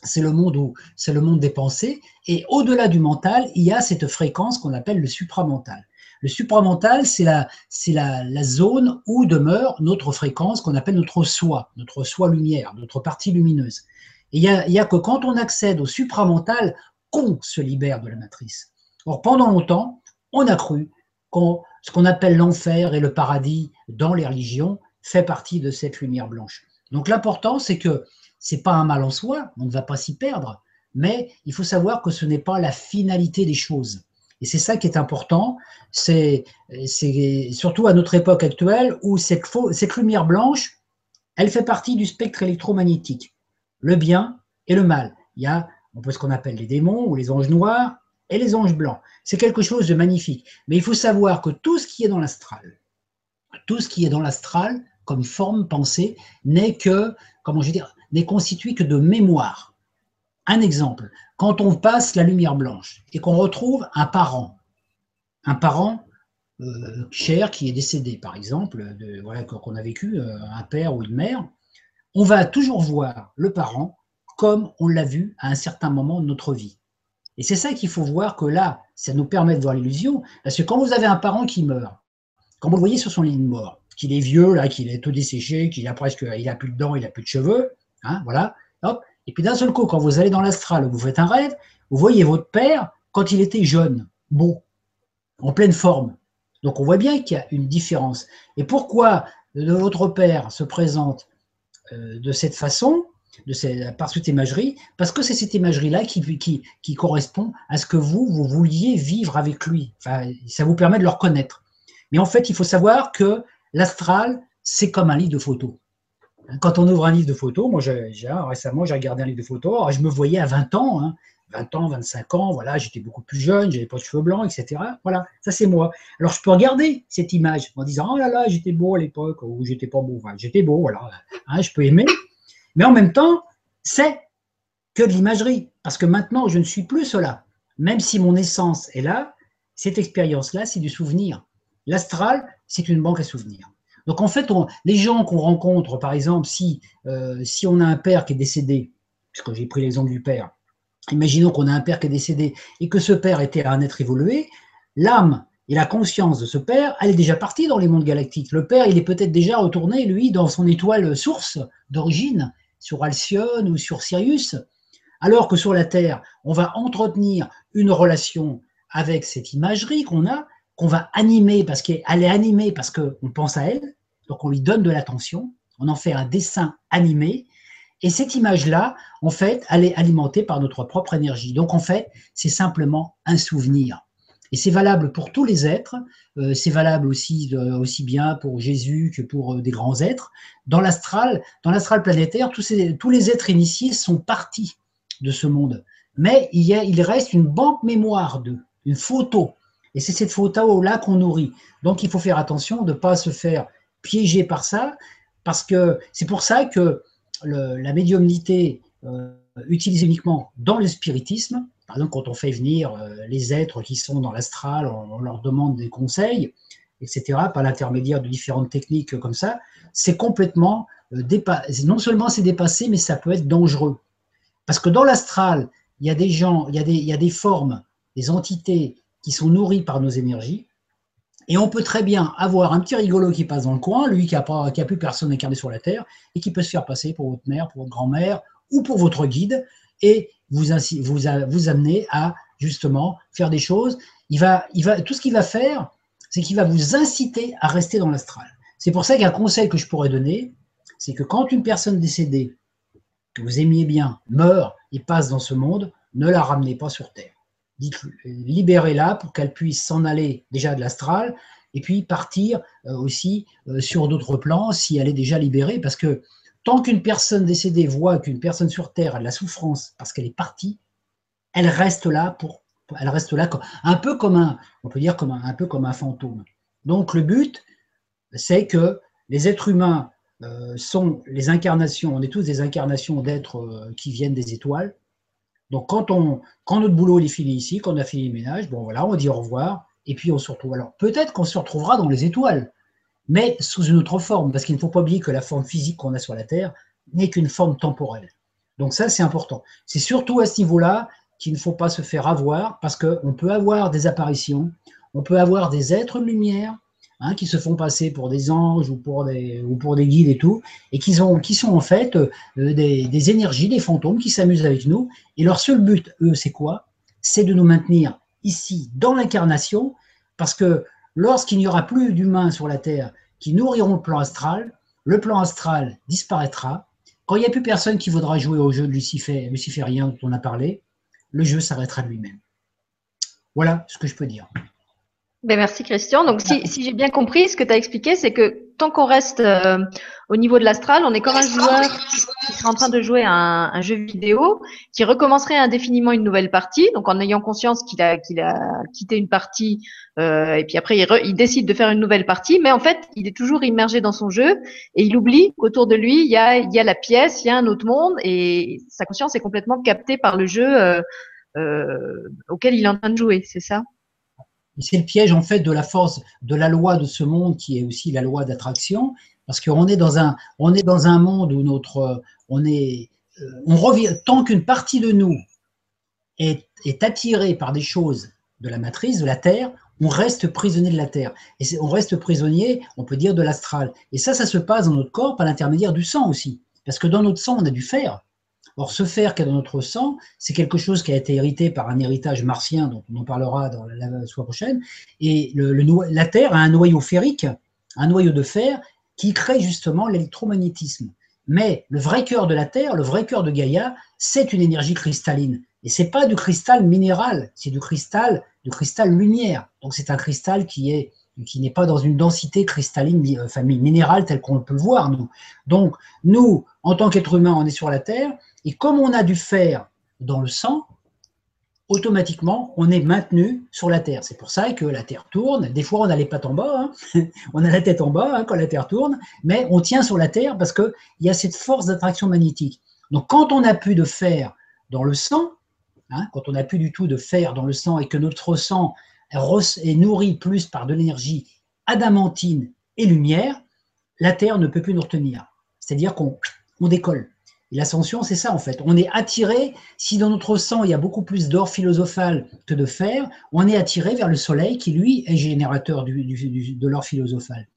c'est le monde où c'est le monde des pensées. Et au-delà du mental il y a cette fréquence qu'on appelle le supramental. Le supramental c'est la c'est la, zone où demeure notre fréquence qu'on appelle notre soi notre soi lumière notre partie lumineuse. Et il y y a que quand on accède au supramental qu'on se libère de la matrice or pendant longtemps on a cru qu'on ce qu'on appelle l'enfer et le paradis dans les religions fait partie de cette lumière blanche donc l'important c'est que c'est pas un mal en soi, on ne va pas s'y perdre, mais il faut savoir que ce n'est pas la finalité des choses. Et c'est ça qui est important, c'est surtout à notre époque actuelle où cette, cette lumière blanche, elle fait partie du spectre électromagnétique, le bien et le mal. Il y a on peut ce qu'on appelle les démons ou les anges noirs et les anges blancs. C'est quelque chose de magnifique. Mais il faut savoir que tout ce qui est dans l'astral, tout ce qui est dans l'astral comme forme pensée n'est que, comment je n'est constitué que de mémoire. Un exemple, quand on passe la lumière blanche et qu'on retrouve un parent, un parent euh, cher qui est décédé, par exemple, qu'on a vécu, euh, un père ou une mère, on va toujours voir le parent comme on l'a vu à un certain moment de notre vie. Et c'est ça qu'il faut voir que là, ça nous permet de voir l'illusion, parce que quand vous avez un parent qui meurt, quand vous le voyez sur son lit de mort, qu'il est vieux, là, qu'il est tout desséché, qu'il a presque, il a plus de dents, il a plus de cheveux, Hein, voilà. Hop. Et puis d'un seul coup, quand vous allez dans l'astral, vous faites un rêve, vous voyez votre père quand il était jeune, beau, en pleine forme. Donc on voit bien qu'il y a une différence. Et pourquoi votre père se présente euh, de cette façon, de cette, par cette imagerie Parce que c'est cette imagerie-là qui, qui, qui, correspond à ce que vous, vous vouliez vivre avec lui. Enfin, ça vous permet de le reconnaître. Mais en fait, il faut savoir que l'astral, c'est comme un lit de photos. Quand on ouvre un livre de photos, moi j'ai, récemment j'ai regardé un livre de photos, je me voyais à 20 ans, 20 hein, ans, 25 ans, voilà, j'étais beaucoup plus jeune, j'avais pas de cheveux blancs, etc. Voilà, ça c'est moi. Alors je peux regarder cette image en disant oh là là, j'étais beau à l'époque ou j'étais pas beau, j'étais beau, voilà, hein, je peux aimer, mais en même temps, c'est que de l'imagerie, parce que maintenant je ne suis plus cela. Même si mon essence est là, cette expérience-là, c'est du souvenir. L'astral, c'est une banque à souvenirs. Donc en fait, les gens qu'on rencontre, par exemple, si, euh, si on a un père qui est décédé, puisque j'ai pris l'exemple du père, imaginons qu'on a un père qui est décédé et que ce père était un être évolué, l'âme et la conscience de ce père, elle est déjà partie dans les mondes galactiques. Le père, il est peut-être déjà retourné, lui, dans son étoile source d'origine, sur Alcyone ou sur Sirius, alors que sur la Terre, on va entretenir une relation avec cette imagerie qu'on a, qu'on va animer parce qu'elle est animée parce qu'on pense à elle, donc on lui donne de l'attention, on en fait un dessin animé, et cette image-là, en fait, elle est alimentée par notre propre énergie. Donc en fait, c'est simplement un souvenir. Et c'est valable pour tous les êtres, euh, c'est valable aussi, euh, aussi bien pour Jésus que pour euh, des grands êtres. Dans l'astral, dans l'astral planétaire, tous, les êtres initiés sont partis de ce monde. Mais il, reste une banque mémoire d'eux, une photo. Et c'est cette photo-là qu'on nourrit. Donc il faut faire attention de ne pas se faire piéger par ça, parce que c'est pour ça que la médiumnité utilisée uniquement dans le spiritisme, par exemple quand on fait venir euh, les êtres qui sont dans l'astral, on, leur demande des conseils, etc., par l'intermédiaire de différentes techniques comme ça, c'est complètement euh, dépassé. Non seulement c'est dépassé, mais ça peut être dangereux. Parce que dans l'astral, il y a des gens, il y a des, formes, des entités qui sont nourries par nos énergies. Et on peut très bien avoir un petit rigolo qui passe dans le coin, lui qui n'a a plus personne incarné sur la Terre, et qui peut se faire passer pour votre mère, pour votre grand-mère, ou pour votre guide, et vous, vous, vous amener à justement faire des choses. Il va, il va, tout ce qu'il va faire, c'est qu'il va vous inciter à rester dans l'astral. C'est pour ça qu'un conseil que je pourrais donner, c'est que quand une personne décédée que vous aimiez bien meurt et passe dans ce monde, ne la ramenez pas sur Terre. Libérez-la pour qu'elle puisse s'en aller déjà de l'astral et puis partir euh, aussi euh, sur d'autres plans si elle est déjà libérée. Parce que tant qu'une personne décédée voit qu'une personne sur Terre a de la souffrance parce qu'elle est partie, elle reste là pour, elle reste là un peu comme un, fantôme. Donc le but, c'est que les êtres humains euh, sont les incarnations, on est tous des incarnations d'êtres euh, qui viennent des étoiles. Donc quand, on, quand notre boulot est fini ici, quand on a fini le ménage, voilà, on dit au revoir, et puis on se retrouve. Alors peut-être qu'on se retrouvera dans les étoiles, mais sous une autre forme, parce qu'il ne faut pas oublier que la forme physique qu'on a sur la Terre n'est qu'une forme temporelle. Donc ça, c'est important. C'est surtout à ce niveau-là qu'il ne faut pas se faire avoir, parce qu'on peut avoir des apparitions, on peut avoir des êtres de lumière, Hein, qui se font passer pour des anges ou pour des, ou pour des guides et tout, et qui sont, qui sont en fait euh, des, des, énergies, des fantômes qui s'amusent avec nous. Et leur seul but, eux, c'est quoi? C'est de nous maintenir ici, dans l'incarnation, parce que lorsqu'il n'y aura plus d'humains sur la Terre qui nourriront le plan astral, le plan astral disparaîtra. Quand il n'y a plus personne qui voudra jouer au jeu de Lucifer, luciférien dont on a parlé, le jeu s'arrêtera lui-même. Voilà ce que je peux dire. Ben merci Christian. Donc si, si j'ai bien compris, ce que tu as expliqué, c'est que tant qu'on reste euh, au niveau de l'astral, on est comme un joueur qui serait en train de jouer un, un, jeu vidéo, qui recommencerait indéfiniment une nouvelle partie, donc en ayant conscience qu'il a, qu'il a quitté une partie, euh, et puis après il, il, décide de faire une nouvelle partie, mais en fait il est toujours immergé dans son jeu, et il oublie qu'autour de lui, il y, a, il y a la pièce, il y a un autre monde, et sa conscience est complètement captée par le jeu euh auquel il est en train de jouer, c'est ça? C'est le piège en fait de la force de la loi de ce monde qui est aussi la loi d'attraction, parce qu'on est dans un on est dans un monde où notre on est euh, on revient tant qu'une partie de nous est, est attirée par des choses de la matrice de la terre, on reste prisonnier de la terre et on reste prisonnier, on peut dire de l'astral. Et ça, ça se passe dans notre corps par l'intermédiaire du sang aussi, parce que dans notre sang on a du fer. Or, ce fer qui est dans notre sang, c'est quelque chose qui a été hérité par un héritage martien, dont on en parlera dans la, soirée prochaine. Et la Terre a un noyau ferrique, un noyau de fer, qui crée justement l'électromagnétisme. Mais le vrai cœur de la Terre, le vrai cœur de Gaïa, c'est une énergie cristalline. Et c'est pas du cristal minéral, c'est du cristal, du cristal lumière. Donc c'est un cristal qui est qui n'est pas dans une densité cristalline, enfin minérale telle qu'on peut le voir, nous. Donc, nous, en tant qu'être humain, on est sur la Terre, et comme on a du fer dans le sang, automatiquement, on est maintenu sur la Terre. C'est pour ça que la Terre tourne. Des fois, on a les pattes en bas, hein. on a la tête en bas hein, quand la Terre tourne, mais on tient sur la Terre parce qu'il y a cette force d'attraction magnétique. Donc, quand on n'a plus de fer dans le sang, hein, quand on n'a plus du tout de fer dans le sang et que notre sang est nourri plus par de l'énergie adamantine et lumière, la Terre ne peut plus nous retenir. C'est-à-dire qu'on décolle. L'ascension, c'est ça en fait. On est attiré, si dans notre sang il y a beaucoup plus d'or philosophal que de fer, on est attiré vers le soleil qui lui est générateur de l'or philosophal.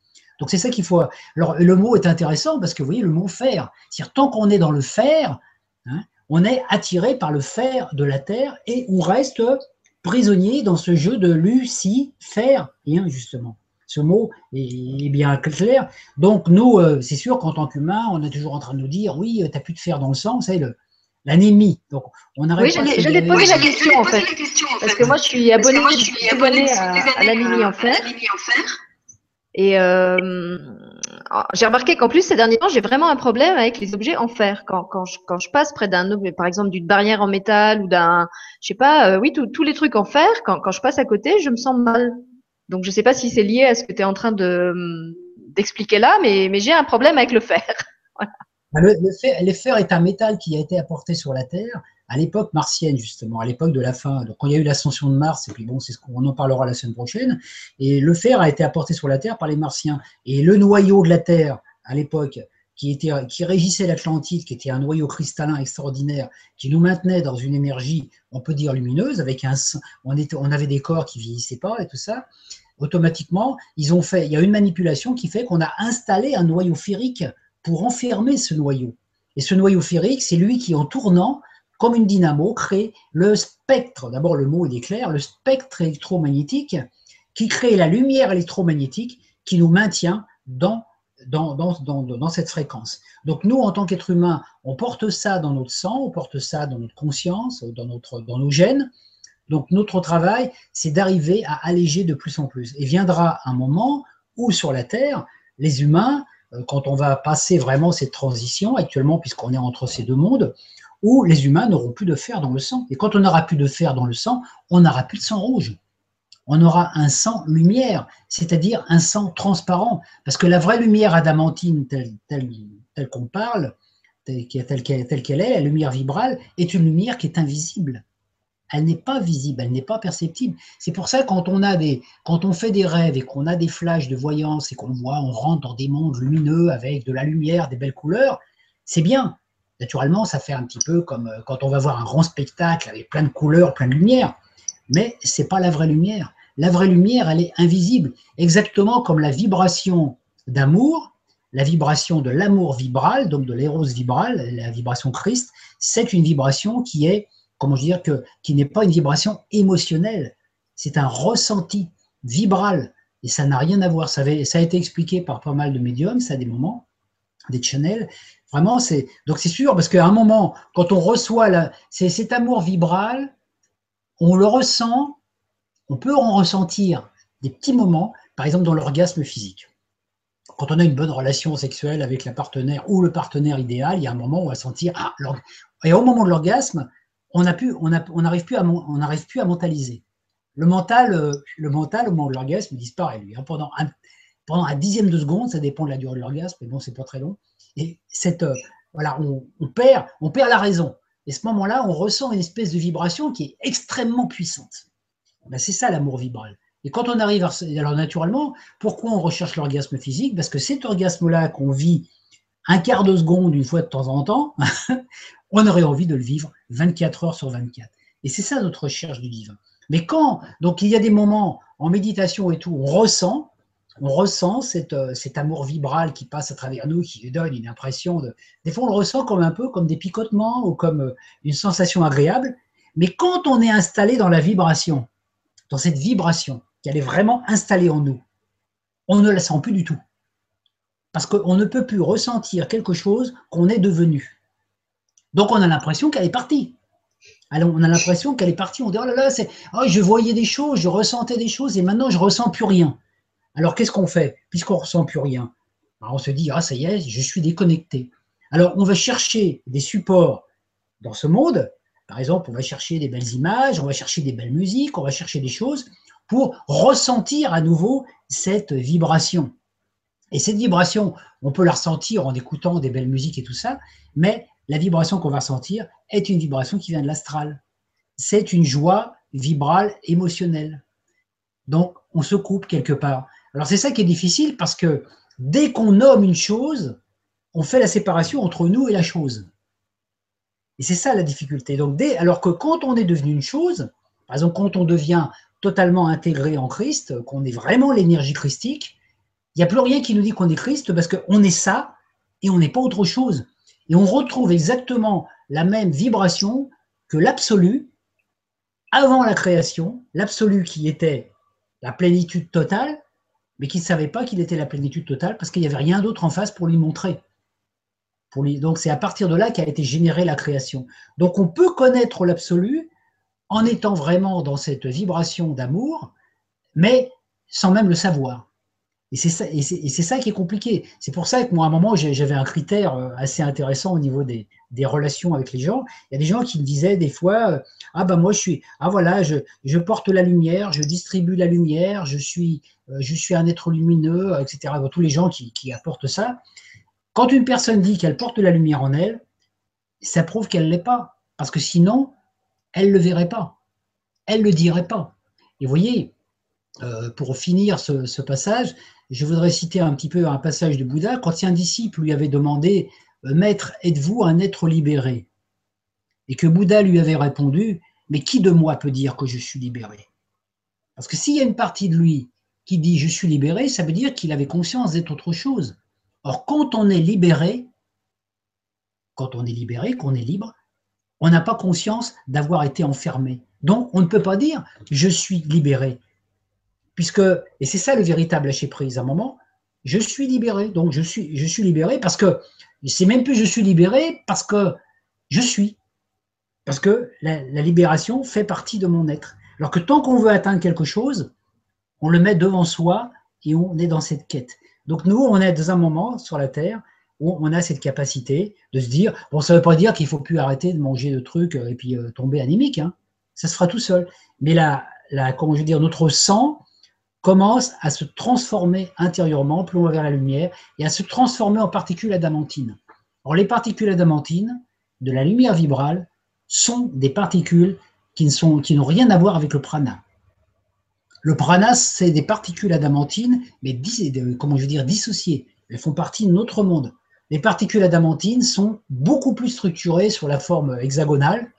Donc c'est ça qu'il faut. Alors le mot est intéressant parce que vous voyez le mot fer. C'est-à-dire tant qu'on est dans le fer, hein, on est attiré par le fer de la terre et on reste prisonnier dans ce jeu de Lucifer, hein, justement ce mot est, bien clair. Donc, nous, euh, c'est sûr qu'en tant qu'humains, on est toujours en train de nous dire oui, tu n'as plus de fer dans le sang, c'est l'anémie. Donc, on Oui, j'allais poser la question en fait. Parce que moi, je suis abonné, à, l'anémie en fer. Et euh, j'ai remarqué qu'en plus, ces derniers temps, j'ai vraiment un problème avec les objets en fer. Quand, quand, je, quand je passe près d'un objet, par exemple d'une barrière en métal ou d'un, je sais pas, euh, oui, tous les trucs en fer, quand, quand je passe à côté, je me sens mal. Donc je ne sais pas si c'est lié à ce que tu es en train de d'expliquer là, mais, j'ai un problème avec le fer. Bah, le, fer, est un métal qui a été apporté sur la Terre à l'époque martienne, justement, à l'époque de la fin. Donc, quand il y a eu l'ascension de Mars, et puis bon, c'est ce qu'on en parlera la semaine prochaine, et le fer a été apporté sur la Terre par les Martiens. Et le noyau de la Terre, à l'époque, qui, était, qui régissait l'Atlantide, qui était un noyau cristallin extraordinaire, qui nous maintenait dans une énergie, on peut dire lumineuse, avec un, on, était, on avait des corps qui vieillissaient pas et tout ça. Automatiquement, ils ont fait, il y a une manipulation qui fait qu'on a installé un noyau ferrique pour enfermer ce noyau. Et ce noyau ferrique, c'est lui qui, en tournant, comme une dynamo, crée le spectre. D'abord, le mot il est clair, le spectre électromagnétique qui crée la lumière électromagnétique qui nous maintient dans dans, cette fréquence. Donc nous, en tant qu'être humain, on porte ça dans notre sang, on porte ça dans notre conscience, dans, notre, dans nos gènes. Donc notre travail, c'est d'arriver à alléger de plus en plus. Et viendra un moment où sur la Terre, les humains, euh, quand on va passer vraiment cette transition, actuellement puisqu'on est entre ces deux mondes, où les humains n'auront plus de fer dans le sang. Et quand on n'aura plus de fer dans le sang, on n'aura plus de sang rouge on aura un sang lumière, c'est-à-dire un sang transparent. Parce que la vraie lumière adamantine, telle, qu'on parle, telle, qu'elle est, la lumière vibrale, est une lumière qui est invisible. Elle n'est pas visible, elle n'est pas perceptible. C'est pour ça quand on a des, quand on fait des rêves et qu'on a des flashs de voyance et qu'on voit, on rentre dans des mondes lumineux avec de la lumière, des belles couleurs, c'est bien. Naturellement, ça fait un petit peu comme euh, quand on va voir un grand spectacle avec plein de couleurs, plein de lumière mais c'est pas la vraie lumière. La vraie lumière, elle est invisible, exactement comme la vibration d'amour, la vibration de l'amour vibral, donc de l'éros vibral, la vibration Christ, c'est une vibration qui est, comment dire, que, qui n'est pas une vibration émotionnelle, c'est un ressenti vibral, et ça n'a rien à voir. Ça, ça, a été expliqué par pas mal de médiums, ça a des moments, des channels. Vraiment, c'est donc c'est sûr parce qu'à un moment, quand on reçoit la, c'est cet amour vibral, on le ressent, on peut en ressentir des petits moments, par exemple dans l'orgasme physique. Quand on a une bonne relation sexuelle avec la partenaire ou le partenaire idéal, il y a un moment où on va sentir ah, et au moment de l'orgasme, on n'arrive plus, à, mentaliser. Le mental, euh, le mental au moment de l'orgasme disparaît lui. Hein. Pendant un, pendant un dixième de seconde, ça dépend de la durée de l'orgasme, mais bon, c'est pas très long. Et cette, euh, voilà, on, perd, on perd la raison. Et ce moment-là, on ressent une espèce de vibration qui est extrêmement puissante. Ben, c'est ça l'amour vibral. Et quand on arrive à... Alors naturellement, pourquoi on recherche l'orgasme physique? Parce que cet orgasme-là qu'on vit un quart de seconde une fois de temps en temps, on aurait envie de le vivre 24 heures sur 24. Et c'est ça notre recherche du divin. Mais quand, donc il y a des moments en méditation et tout, on ressent, on ressent euh, cet amour vibral qui passe à travers nous, qui donne une impression de. Des fois, on le ressent comme un peu comme des picotements ou comme euh, une sensation agréable. Mais quand on est installé dans la vibration, dans cette vibration, qu'elle est vraiment installée en nous, on ne la sent plus du tout. Parce qu'on ne peut plus ressentir quelque chose qu'on est devenu. Donc on a l'impression qu'elle est partie. Alors on a l'impression qu'elle est partie. On dit oh là là, oh, je voyais des choses, je ressentais des choses et maintenant je ressens plus rien. Alors qu'est-ce qu'on fait Puisqu'on ne ressent plus rien, on se dit, ah ça y est, je suis déconnecté. Alors on va chercher des supports dans ce monde. Par exemple, on va chercher des belles images, on va chercher des belles musiques, on va chercher des choses pour ressentir à nouveau cette vibration. Et cette vibration, on peut la ressentir en écoutant des belles musiques et tout ça, mais la vibration qu'on va ressentir est une vibration qui vient de l'astral. C'est une joie vibrale émotionnelle. Donc, on se coupe quelque part. Alors, c'est ça qui est difficile parce que dès qu'on nomme une chose, on fait la séparation entre nous et la chose. Et c'est ça la difficulté. Donc, dès, alors que quand on est devenu une chose, par exemple, quand on devient totalement intégré en Christ, qu'on est vraiment l'énergie christique, il n'y a plus rien qui nous dit qu'on est Christ parce qu'on est ça et on n'est pas autre chose. Et on retrouve exactement la même vibration que l'absolu avant la création, l'absolu qui était la plénitude totale, mais qui ne savait pas qu'il était la plénitude totale parce qu'il n'y avait rien d'autre en face pour lui montrer. Donc c'est à partir de là qu'a été générée la création. Donc on peut connaître l'absolu en étant vraiment dans cette vibration d'amour, mais sans même le savoir. Et c'est ça, et c'est ça qui est compliqué. C'est pour ça que moi, à un moment, j'avais un critère euh, assez intéressant au niveau des, relations avec les gens. Il y a des gens qui me disaient des fois, euh, ah ben moi je suis, ah voilà, je, je porte la lumière, je distribue la lumière, je suis, euh, je suis un être lumineux, etc. Tous les gens qui, qui apportent ça. Quand une personne dit qu'elle porte la lumière en elle, ça prouve qu'elle ne l'est pas. Parce que sinon, elle ne le verrait pas. Elle ne le dirait pas. Et vous voyez, pour finir ce, ce passage, je voudrais citer un petit peu un passage de Bouddha. Quand un disciple lui avait demandé euh, Maître, êtes-vous un être libéré? Et que Bouddha lui avait répondu Mais qui de moi peut dire que je suis libéré? Parce que s'il y a une partie de lui qui dit Je suis libéré, ça veut dire qu'il avait conscience d'être autre chose. Or, quand on est libéré, quand on est libéré, qu'on est libre, on n'a pas conscience d'avoir été enfermé. Donc, on ne peut pas dire je suis libéré. Puisque, et c'est ça le véritable lâcher prise, à un moment, je suis libéré. Donc je suis, je suis libéré parce que, c'est même plus je suis libéré parce que je suis. Parce que la, libération fait partie de mon être. Alors que tant qu'on veut atteindre quelque chose, on le met devant soi et on est dans cette quête. Donc nous, on est dans un moment sur la Terre où on a cette capacité de se dire, bon, ça ne veut pas dire qu'il faut plus arrêter de manger de trucs et puis euh, tomber anémique, hein. ça se fera tout seul. Mais là, la, comment je veux dire, notre sang commence à se transformer intérieurement, plus on va vers la lumière, et à se transformer en particules adamantines. Or, les particules adamantines de la lumière vibrale sont des particules qui n'ont rien à voir avec le prana. Le prana, c'est des particules adamantines, mais comment je veux dire, dissociées. Elles font partie de notre monde. Les particules adamantines sont beaucoup plus structurées sur la forme hexagonale,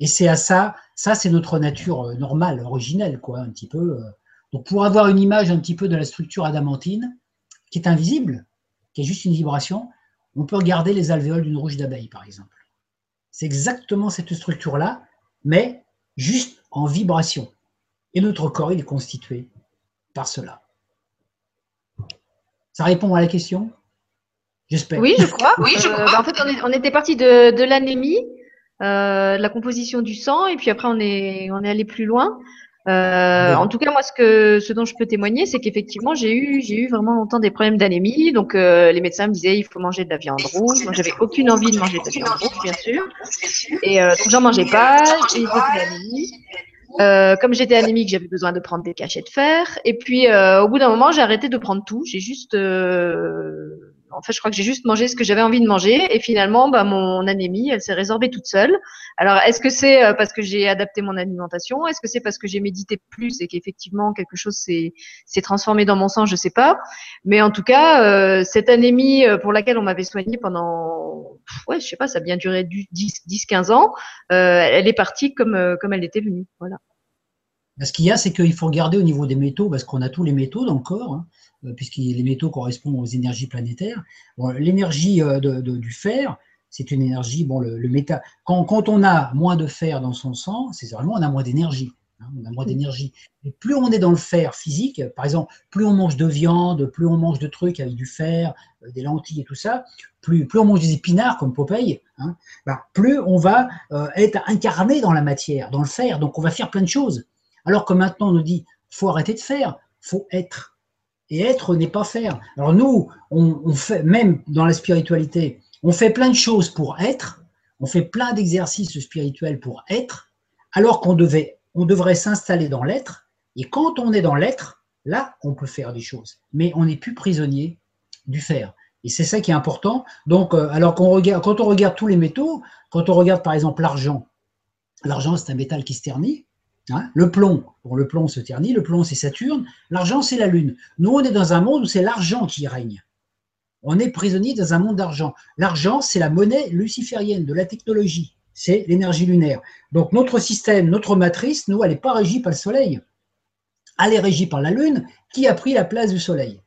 et c'est à ça, ça c'est notre nature euh, normale, originelle, quoi, un petit peu. Donc pour avoir une image un petit peu de la structure adamantine, qui est invisible, qui est juste une vibration, on peut regarder les alvéoles d'une rouge d'abeille, par exemple. C'est exactement cette structure-là, mais juste en vibration. Et notre corps, il est constitué par cela. Ça répond à la question? J'espère. Oui, je crois. oui, je crois. Euh, bah, en fait, on, était parti de, l'anémie, euh, la composition du sang, et puis après, on est, on est allé plus loin. Euh, en tout cas, moi, ce que, ce dont je peux témoigner, c'est qu'effectivement, j'ai eu, j'ai eu vraiment longtemps des problèmes d'anémie. Donc, euh, les médecins me disaient, il faut manger de la viande rouge. Moi, j'avais aucune envie de manger de la viande rouge, bien sûr. Et euh, donc, j'en mangeais pas. J'ai eu. Euh, comme j'étais anémique, j'avais besoin de prendre des cachets de fer. Et puis, euh, au bout d'un moment, j'ai arrêté de prendre tout. J'ai juste en fait, je crois que j'ai juste mangé ce que j'avais envie de manger et finalement, bah, mon anémie, elle s'est résorbée toute seule. Alors, est-ce que c'est euh, parce que j'ai adapté mon alimentation? Est-ce que c'est parce que j'ai médité plus et qu'effectivement quelque chose s'est transformé dans mon sang? Je sais pas. Mais en tout cas, euh, cette anémie euh, pour laquelle on m'avait soigné pendant, ouais, je sais pas, ça a bien duré 10-15 ans, elle est partie comme comme elle était venue. Voilà. Ce qu'il y a, c'est qu'il faut regarder au niveau des métaux, parce qu'on a tous les métaux dans le corps. Hein. Euh, puisque les métaux correspondent aux énergies planétaires. L'énergie euh, du fer, c'est une énergie, bon, le, métal. Quand, on a moins de fer dans son sang, c'est vraiment on a moins d'énergie. Hein, on a moins d'énergie. Et plus on est dans le fer physique, par exemple, plus on mange de viande, plus on mange de trucs avec du fer, euh, des lentilles et tout ça, plus, plus on mange des épinards comme Popeye, hein, bah, plus on va être incarné dans la matière, dans le fer. Donc on va faire plein de choses. Alors que maintenant on nous dit, faut arrêter de faire, faut être. Et être n'est pas faire. Alors nous, on, fait, même dans la spiritualité, on fait plein de choses pour être, on fait plein d'exercices spirituels pour être, alors qu'on devait, on devrait s'installer dans l'être. Et quand on est dans l'être, là, on peut faire des choses. Mais on n'est plus prisonnier du faire. Et c'est ça qui est important. Donc, euh, alors qu'on regarde, quand on regarde tous les métaux, quand on regarde par exemple l'argent, l'argent c'est un métal qui se ternit. Hein. le plomb, le plomb se ternit, le plomb c'est Saturne, l'argent c'est la Lune. Nous on est dans un monde où c'est l'argent qui règne. On est prisonnier dans un monde d'argent. L'argent c'est la monnaie luciférienne de la technologie, c'est l'énergie lunaire. Donc notre système, notre matrice, nous elle n'est pas régie par le Soleil, elle est régie par la Lune qui a pris la place du Soleil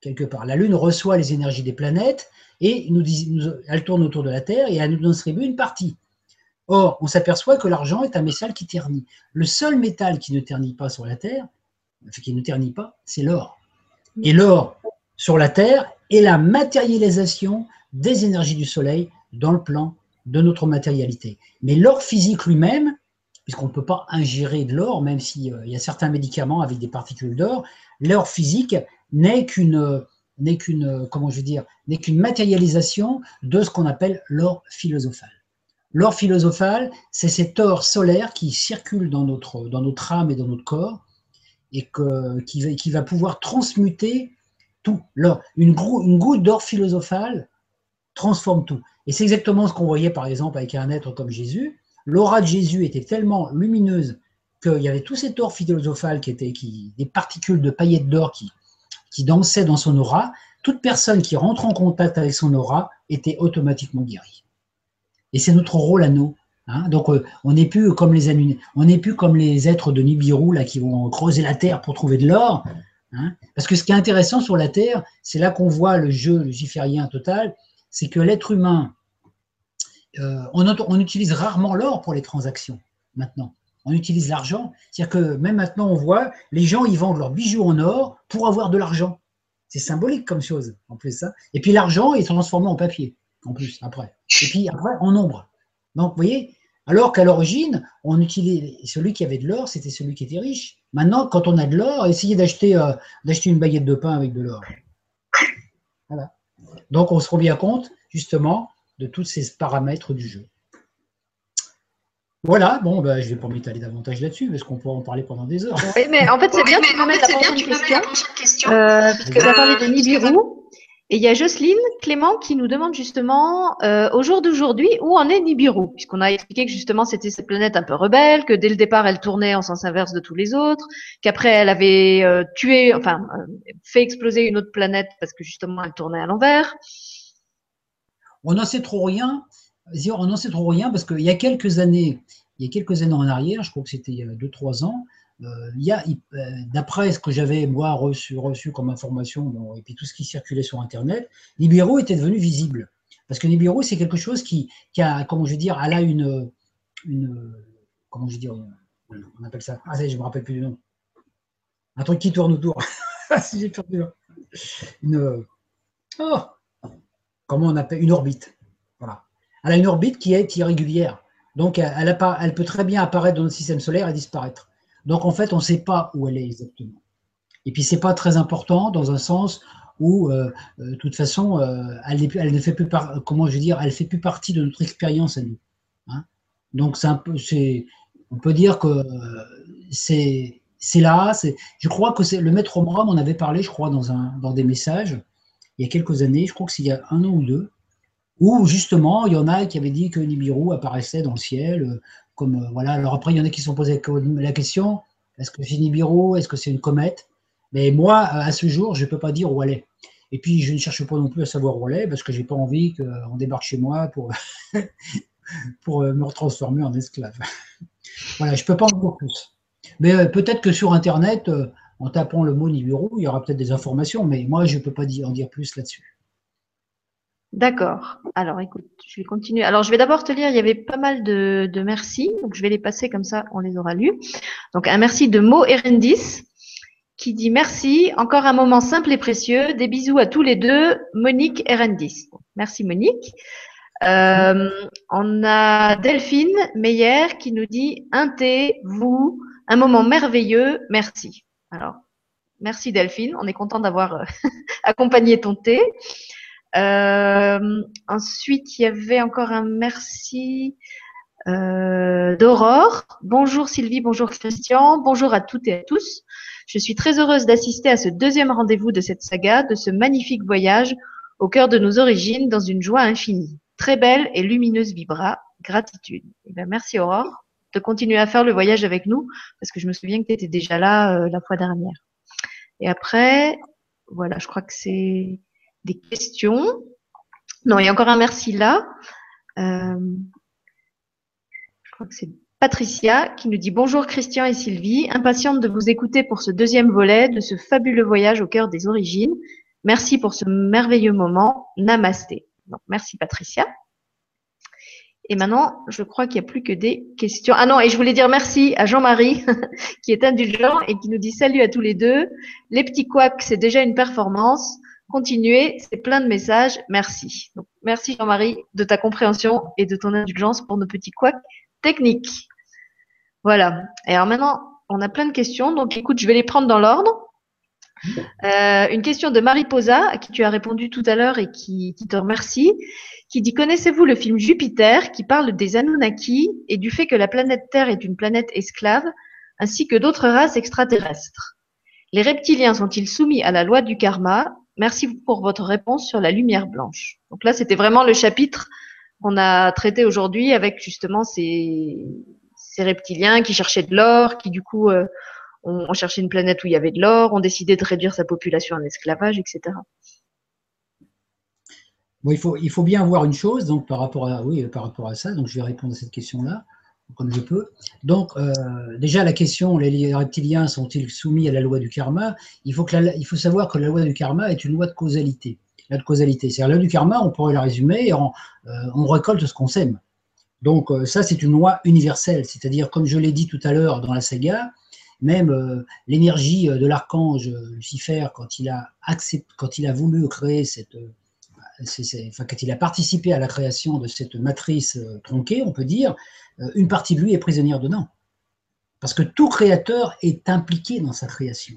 quelque part. La Lune reçoit les énergies des planètes et elle tourne autour de la Terre et elle nous distribue une partie. Or, on s'aperçoit que l'argent est un métal qui ternit. Le seul métal qui ne ternit pas sur la Terre, qui ne ternit pas, c'est l'or. Et l'or sur la Terre est la matérialisation des énergies du Soleil dans le plan de notre matérialité. Mais l'or physique lui-même, puisqu'on ne peut pas ingérer de l'or, même s'il euh, y a certains médicaments avec des particules d'or, l'or physique n'est qu'une n'est qu'une comment je veux dire n'est qu'une matérialisation de ce qu'on appelle l'or philosophal. L'or philosophal, c'est cet or solaire qui circule dans notre âme et dans notre corps et qui, va, pouvoir transmuter tout. Une, goutte d'or philosophal transforme tout. Et c'est exactement ce qu'on voyait par exemple avec un être comme Jésus. L'aura de Jésus était tellement lumineuse qu'il y avait tout cet or philosophal qui était des particules de paillettes d'or qui, qui dansait dans son aura, toute personne qui rentre en contact avec son aura était automatiquement guérie. Et c'est notre rôle à nous. Hein. Donc euh, on n'est plus comme les on n'est plus comme les êtres de Nibiru là qui vont creuser la terre pour trouver de l'or. Hein. Parce que ce qui est intéressant sur la terre, c'est là qu'on voit le jeu luciférien total, c'est que l'être humain, euh, on, utilise rarement l'or pour les transactions maintenant on utilise l'argent. C'est-à-dire que même maintenant, on voit, les gens, ils vendent leurs bijoux en or pour avoir de l'argent. C'est symbolique comme chose, en plus. ça. Et puis l'argent est transformé en papier, en plus, après. Et puis après, en ombre. Donc, vous voyez, alors qu'à l'origine, on utilisait celui qui avait de l'or, c'était celui qui était riche. Maintenant, quand on a de l'or, essayez d'acheter euh, d'acheter une baguette de pain avec de l'or. Voilà. Donc, on se rend bien compte, justement, de tous ces paramètres du jeu. Voilà, bon, bah, je ne vais pas m'étaler davantage là-dessus, parce qu'on pourra en parler pendant des heures. Oui, mais en fait, c'est bien, tu me la prochaine question, euh, puisque tu as parlé de Nibiru. Et il y a Jocelyne Clément qui nous demande justement, euh, au jour d'aujourd'hui, où en est Nibiru? Puisqu'on a expliqué que justement c'était cette planète un peu rebelle, que dès le départ elle tournait en sens inverse de tous les autres, qu'après elle avait euh, tué, enfin fait exploser une autre planète parce que justement elle tournait à l'envers. On n'en sait trop rien on n'en sait trop rien parce qu'il y a quelques années, il y a quelques années en arrière, je crois que c'était il y a 2-3 ans, euh, euh, d'après ce que j'avais moi reçu, reçu comme information, et puis tout ce qui circulait sur Internet, Nibiru était devenu visible. Parce que Nibiru, c'est quelque chose qui, a, comment je veux dire, elle a une, une comment je veux dire, on appelle ça, ah je me rappelle plus du nom, un truc qui tourne autour. si j'ai perdu. Une, oh, comment on appelle, une orbite. Voilà. Elle a une orbite qui est irrégulière. Donc, elle, elle, peut très bien apparaître dans notre système solaire et disparaître. Donc, en fait, on ne sait pas où elle est exactement. Et puis, ce n'est pas très important dans un sens où, euh, euh, de toute façon, euh, elle, elle, ne fait plus comment je veux dire, elle fait plus partie de notre expérience à nous. Hein. Donc, c'est un peu, on peut dire que c'est, c'est là. Je crois que c'est le maître Omram on avait parlé, je crois, dans, dans des messages il y a quelques années. Je crois que c'est il y a un an ou deux ou justement, il y en a qui avaient dit que Nibiru apparaissait dans le ciel. Euh, euh, voilà. Alors après, il y en a qui se sont posés la question est-ce que c'est Nibiru Est-ce que c'est une comète? Mais moi, à ce jour, je ne peux pas dire où elle est. Et puis, je ne cherche pas non plus à savoir où elle est parce que je n'ai pas envie qu'on débarque chez moi pour, euh, me transformer en esclave. voilà, je ne peux pas en dire plus. Mais peut-être que sur Internet, en tapant le mot Nibiru, il y aura peut-être des informations, mais moi, je ne peux pas en dire plus là-dessus. D'accord. Alors, écoute, je vais continuer. Alors, je vais d'abord te lire, il y avait pas mal de, de merci, donc je vais les passer comme ça, on les aura lus. Donc, un merci de Mo Erendis, qui dit merci, encore un moment simple et précieux, des bisous à tous les deux, Monique Erendis. Merci Monique. Euh, on a Delphine Meyer qui nous dit un thé, vous, un moment merveilleux, merci. Alors, Merci Delphine, on est content d'avoir euh, accompagné ton thé. Euh, ensuite, il y avait encore un merci euh, d'Aurore. Bonjour Sylvie, bonjour Christian, bonjour à toutes et à tous. Je suis très heureuse d'assister à ce deuxième rendez-vous de cette saga, de ce magnifique voyage au cœur de nos origines dans une joie infinie. Très belle et lumineuse vibra. Gratitude. Eh bien, merci Aurore de continuer à faire le voyage avec nous parce que je me souviens que tu étais déjà là euh, la fois dernière. Et après, voilà, je crois que c'est des questions. Non, il y a encore un merci là. Euh, je crois que c'est Patricia qui nous dit bonjour Christian et Sylvie, impatiente de vous écouter pour ce deuxième volet de ce fabuleux voyage au cœur des origines. Merci pour ce merveilleux moment. Namasté. Merci Patricia. Et maintenant, je crois qu'il n'y a plus que des questions. Ah non, et je voulais dire merci à Jean-Marie, qui est indulgent et qui nous dit salut à tous les deux. Les petits couacs, c'est déjà une performance. Continuez, c'est plein de messages. Merci. Merci Jean-Marie de ta compréhension et de ton indulgence pour nos petits couacs techniques. Voilà. Et alors maintenant, on a plein de questions. Donc, écoute, je vais les prendre dans l'ordre. Euh, une question de Marie Posa, à qui tu as répondu tout à l'heure et qui, qui te remercie qui dit Connaissez-vous le film Jupiter qui parle des Anunnaki et du fait que la planète Terre est une planète esclave, ainsi que d'autres races extraterrestres? Les reptiliens sont-ils soumis à la loi du karma? Merci pour votre réponse sur la lumière blanche. Donc là, c'était vraiment le chapitre qu'on a traité aujourd'hui avec justement ces, reptiliens qui cherchaient de l'or, qui du coup euh, ont, cherché une planète où il y avait de l'or, ont décidé de réduire sa population en esclavage, etc il, faut, il faut bien voir une chose donc, par, rapport à, par rapport à ça. Donc, je vais répondre à cette question-là comme je peux. Donc, euh, déjà, la question les reptiliens sont-ils soumis à la loi du karma? Il faut, savoir que la loi du karma est une loi de causalité. La de causalité, c'est-à-dire la loi du karma, on pourrait la résumer euh, on récolte ce qu'on sème. Donc, euh, ça, c'est une loi universelle. C'est-à-dire, comme je l'ai dit tout à l'heure dans la saga, même l'énergie de l'archange Lucifer, quand il, a quand il a voulu créer cette quand il a participé à la création de cette matrice euh, tronquée, on peut dire, euh, une partie de lui est prisonnière dedans. Parce que tout créateur est impliqué dans sa création.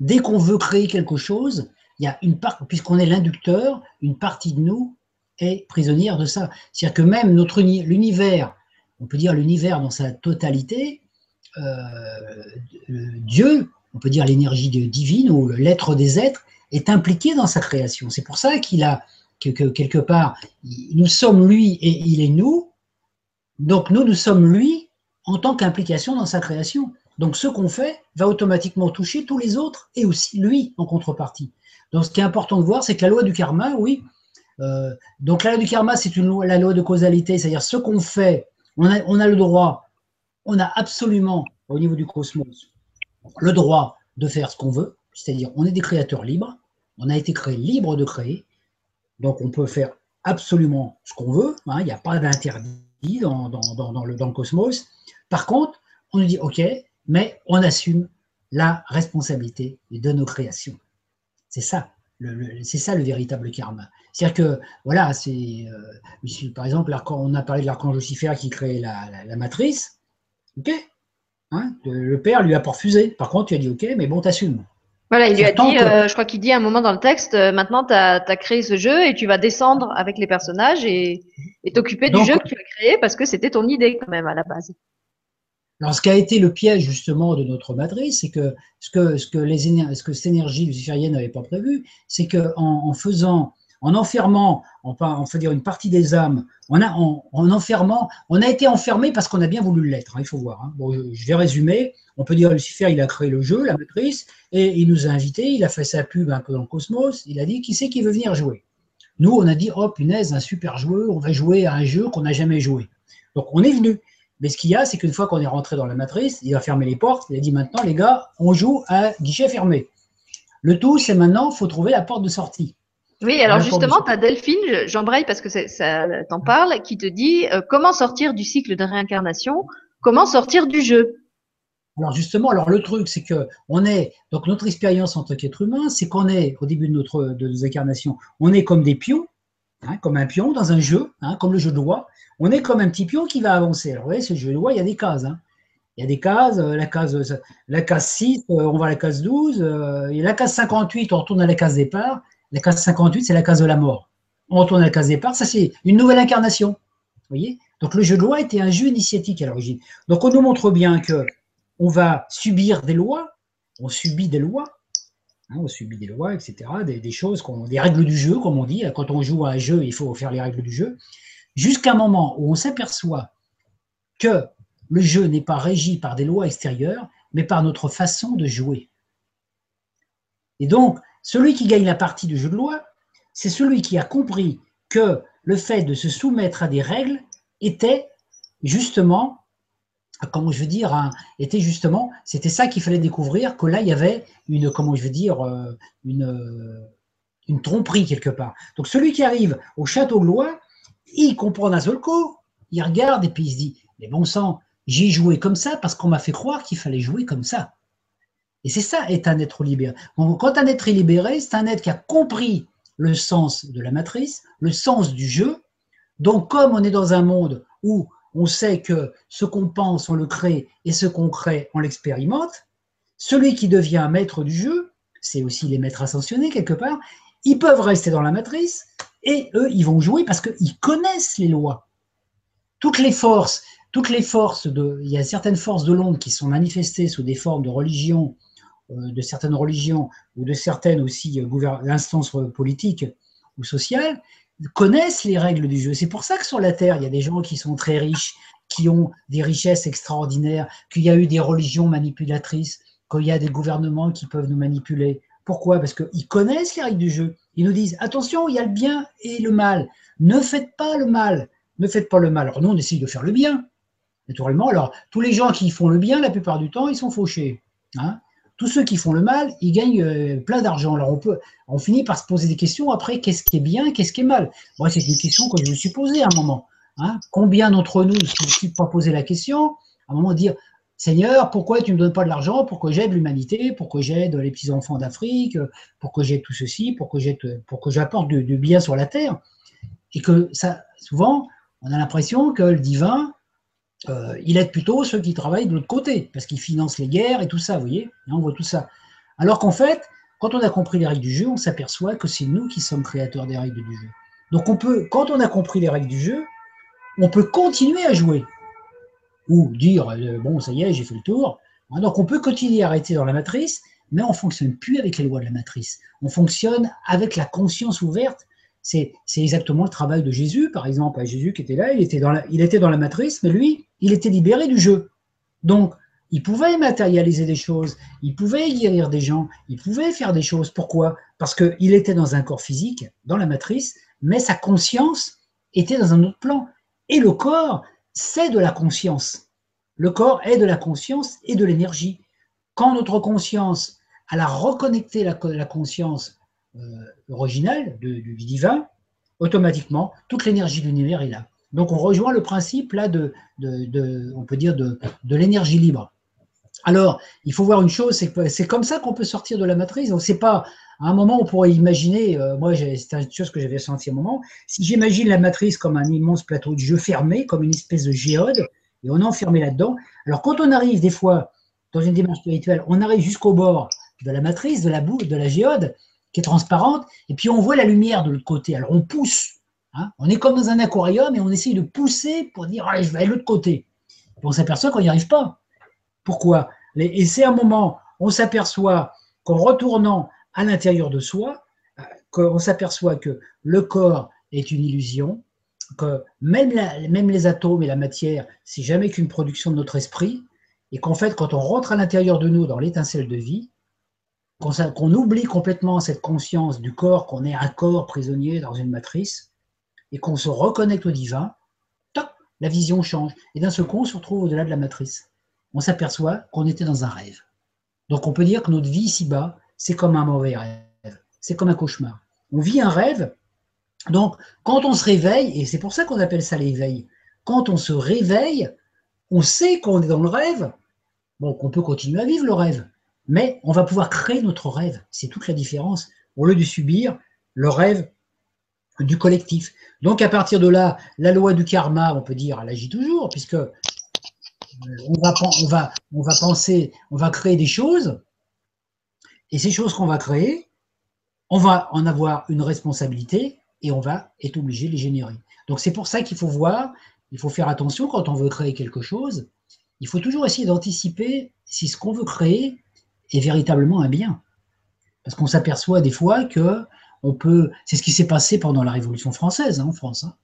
Dès qu'on veut créer quelque chose, il y a une part, puisqu'on est l'inducteur, une partie de nous est prisonnière de ça. C'est-à-dire que même notre l'univers, on peut dire l'univers dans sa totalité, euh, Dieu, on peut dire l'énergie divine ou l'être des êtres, est impliqué dans sa création. C'est pour ça qu'il a que, quelque part, nous sommes lui et il est nous. Donc nous, nous sommes lui en tant qu'implication dans sa création. Donc ce qu'on fait va automatiquement toucher tous les autres et aussi lui en contrepartie. Donc ce qui est important de voir, c'est que la loi du karma, oui. Euh, donc la loi du karma, c'est une loi, la loi de causalité, c'est-à-dire ce qu'on fait, on a, on a le droit, on a absolument au niveau du cosmos le droit de faire ce qu'on veut, c'est-à-dire on est des créateurs libres, on a été créé libre de créer, donc on peut faire absolument ce qu'on veut, hein, il n'y a pas d'interdit dans, le, cosmos. Par contre, on nous dit, OK, mais on assume la responsabilité de nos créations. C'est ça, c'est ça le véritable karma. C'est-à-dire que, voilà, c'est, euh, par exemple, on a parlé de l'archange Lucifer qui crée la, matrice, OK, hein, le père lui a pas refusé. Par contre, tu as dit, OK, mais bon, t'assumes. Voilà, il lui a dit, euh, je crois qu'il dit à un moment dans le texte, euh, maintenant tu as, créé ce jeu et tu vas descendre avec les personnages et t'occuper du jeu que tu as créé parce que c'était ton idée quand même à la base. Alors, ce qui a été le piège justement de notre matrice, c'est que ce que, ce que, les, ce que cette énergie luciférienne n'avait pas prévu, c'est qu'en en faisant en enfermant, on, fait dire une partie des âmes, on a, en, enfermant, on a été enfermé parce qu'on a bien voulu l'être, hein, il faut voir. Hein. Je vais résumer, on peut dire Lucifer, il a créé le jeu, la matrice, et il nous a invités, il a fait sa pub un peu dans le cosmos, il a dit qui c'est qui veut venir jouer? Nous, on a dit, oh punaise, un super joueur, on va jouer à un jeu qu'on n'a jamais joué. Donc on est venu. Mais ce qu'il y a, c'est qu'une fois qu'on est rentré dans la matrice, il a fermé les portes, il a dit maintenant, les gars, on joue à guichet fermé. Le tout, c'est maintenant, il faut trouver la porte de sortie. Oui, alors justement, tu as Delphine, j'embraye parce que ça t'en parle, qui te dit euh, comment sortir du cycle de réincarnation, comment sortir du jeu. Alors justement, alors le truc, c'est que on est donc notre expérience en tant qu'être humain, c'est qu'on est au début de notre de nos incarnations, on est comme des pions, hein, comme un pion dans un jeu, hein, comme le jeu de loi. On est comme un petit pion qui va avancer. Alors vous voyez, ce jeu de loi, il y a des cases. Hein. Il y a des cases, la case, la case 6, on va à la case 12, et la case 58, on retourne à la case départ. La case 58, c'est la case de la mort. On retourne à la case départ, ça c'est une nouvelle incarnation. Vous voyez? Donc le jeu de loi était un jeu initiatique à l'origine. Donc on nous montre bien que on va subir des lois, on subit des lois, hein, on subit des lois, etc., des, choses, des règles du jeu, comme on dit. Quand on joue à un jeu, il faut faire les règles du jeu, jusqu'à un moment où on s'aperçoit que le jeu n'est pas régi par des lois extérieures, mais par notre façon de jouer. Et donc, celui qui gagne la partie du jeu de loi, c'est celui qui a compris que le fait de se soumettre à des règles était justement comment je veux dire, était justement, c'était ça qu'il fallait découvrir, que là, il y avait une, comment je veux dire, euh, une, euh, une tromperie quelque part. Donc celui qui arrive au château de Loire, il comprend d'un seul coup, il regarde et puis il se dit, mais bon sang, j'ai joué comme ça parce qu'on m'a fait croire qu'il fallait jouer comme ça. Et c'est ça, être un être libéré. quand un être est libéré, c'est un être qui a compris le sens de la matrice, le sens du jeu. Donc comme on est dans un monde où on sait que ce qu'on pense, on le crée, et ce qu'on crée, on l'expérimente. Celui qui devient maître du jeu, c'est aussi les maîtres ascensionnés quelque part, ils peuvent rester dans la matrice, et eux, ils vont jouer parce qu'ils connaissent les lois. Toutes les forces, toutes les forces de, il y a certaines forces de l'ombre qui sont manifestées sous des formes de religion, de certaines religions ou de certaines aussi euh, instances politiques ou sociales, connaissent les règles du jeu. C'est pour ça que sur la Terre, il y a des gens qui sont très riches, qui ont des richesses extraordinaires, qu'il y a eu des religions manipulatrices, qu'il y a des gouvernements qui peuvent nous manipuler. Pourquoi? Parce qu'ils connaissent les règles du jeu. Ils nous disent, attention, il y a le bien et le mal. Ne faites pas le mal. Ne faites pas le mal. Alors nous, on essaye de faire le bien, naturellement. Alors, tous les gens qui font le bien, la plupart du temps, ils sont fauchés. Hein tous ceux qui font le mal, ils gagnent euh, plein d'argent. Alors on peut, on finit par se poser des questions après, qu'est-ce qui est bien, qu'est-ce qui est mal? Moi, c'est une question que je me suis posée à un moment. Hein. Combien d'entre nous ne sont pas posé la question? À un moment, dire Seigneur, pourquoi tu ne me donnes pas de l'argent? Pour que j'aide l'humanité, pour que j'aide les petits-enfants d'Afrique, pour que j'aide tout ceci, pour que pour que j'apporte du, bien sur la terre? Et que ça, souvent, on a l'impression que le divin, euh, il aide plutôt ceux qui travaillent de l'autre côté, parce qu'il finance les guerres et tout ça, vous voyez On voit tout ça. Alors qu'en fait, quand on a compris les règles du jeu, on s'aperçoit que c'est nous qui sommes créateurs des règles du jeu. Donc on peut, quand on a compris les règles du jeu, on peut continuer à jouer. Ou dire, euh, bon, ça y est, j'ai fait le tour. Hein, donc on peut continuer à arrêter dans la matrice, mais on ne fonctionne plus avec les lois de la matrice. On fonctionne avec la conscience ouverte c'est exactement le travail de Jésus, par exemple. Jésus qui était là, il était, dans la, matrice, mais lui, il était libéré du jeu. Donc, il pouvait matérialiser des choses, il pouvait guérir des gens, il pouvait faire des choses. Pourquoi? Parce qu'il était dans un corps physique, dans la matrice, mais sa conscience était dans un autre plan. Et le corps, c'est de la conscience. Le corps est de la conscience et de l'énergie. Quand notre conscience, elle a reconnecté la conscience euh, original du, divin, automatiquement, toute l'énergie de l'univers est là. Donc on rejoint le principe là de, de, on peut dire de, de l'énergie libre. Alors, il faut voir une chose, c'est c'est comme ça qu'on peut sortir de la matrice. Donc c'est pas à un moment on pourrait imaginer, euh, moi c'est une chose que j'avais senti à un moment, si j'imagine la matrice comme un immense plateau de jeu fermé, comme une espèce de géode, et on est enfermé là-dedans. Alors quand on arrive des fois dans une démarche spirituelle, on arrive jusqu'au bord de la matrice, de la boue, de la géode, transparente, et puis on voit la lumière de l'autre côté. Alors on pousse. Hein. on est comme dans un aquarium et on essaye de pousser pour dire je vais aller l'autre côté. on s'aperçoit qu'on n'y arrive pas. Pourquoi? Et c'est un moment, on s'aperçoit qu'en retournant à l'intérieur de soi, euh, qu'on s'aperçoit que le corps est une illusion, que même, même les atomes et la matière, c'est jamais qu'une production de notre esprit, et qu'en fait, quand on rentre à l'intérieur de nous dans l'étincelle de vie, qu'on oublie complètement cette conscience du corps, qu'on est un corps prisonnier dans une matrice, et qu'on se reconnecte au divin, la vision change. Et d'un seul coup, on se retrouve au-delà de la matrice. On s'aperçoit qu'on était dans un rêve. Donc on peut dire que notre vie ici-bas, c'est comme un mauvais rêve, c'est comme un cauchemar. On vit un rêve, donc quand on se réveille, et c'est pour ça qu'on appelle ça l'éveil, quand on se réveille, on sait qu'on est dans le rêve, bon, qu'on peut continuer à vivre le rêve, mais on va pouvoir créer notre rêve. C'est toute la différence. Au lieu de subir le rêve du collectif. Donc à partir de là, la loi du karma, on peut dire, elle agit toujours, puisque on va, on, va, va penser, on va créer des choses, et ces choses qu'on va créer, on va en avoir une responsabilité et on va être obligé de les générer. Donc c'est pour ça qu'il faut voir, il faut faire attention quand on veut créer quelque chose, il faut toujours essayer d'anticiper si ce qu'on veut créer est véritablement un bien. Parce qu'on s'aperçoit des fois que on peut. C'est ce qui s'est passé pendant la Révolution française hein, en France. Hein.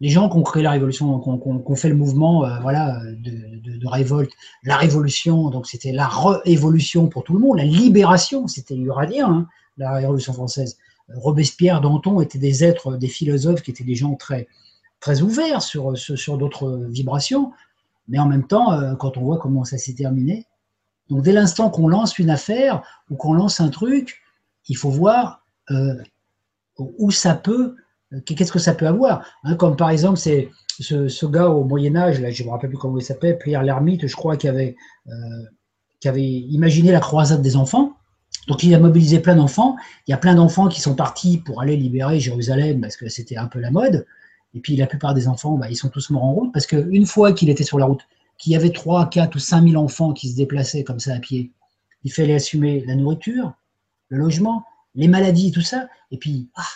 Les gens qui ont créé la Révolution, qui ont, fait le mouvement euh, voilà, de, révolte, la Révolution, donc c'était la révolution pour tout le monde, la libération, c'était uranien, hein, la Révolution française. Robespierre, Danton étaient des êtres, des philosophes qui étaient des gens très, très ouverts sur, sur, d'autres vibrations, mais en même temps, euh, quand on voit comment ça s'est terminé, donc dès l'instant qu'on lance une affaire ou qu'on lance un truc, il faut voir euh, où ça peut, qu'est-ce que ça peut avoir. Hein, comme par exemple, c'est ce, gars au Moyen Âge, là, je ne me rappelle plus comment il s'appelle, Pierre l'ermite, je crois, qui avait, euh, qui avait imaginé la croisade des enfants. Donc il a mobilisé plein d'enfants. Il y a plein d'enfants qui sont partis pour aller libérer Jérusalem parce que c'était un peu la mode. Et puis la plupart des enfants, bah, ils sont tous morts en route parce qu'une fois qu'il était sur la route, qu'il y avait 3, 4 ou 5 000 enfants qui se déplaçaient comme ça à pied, il fallait assumer la nourriture, le logement, les maladies, tout ça. Et puis, ah,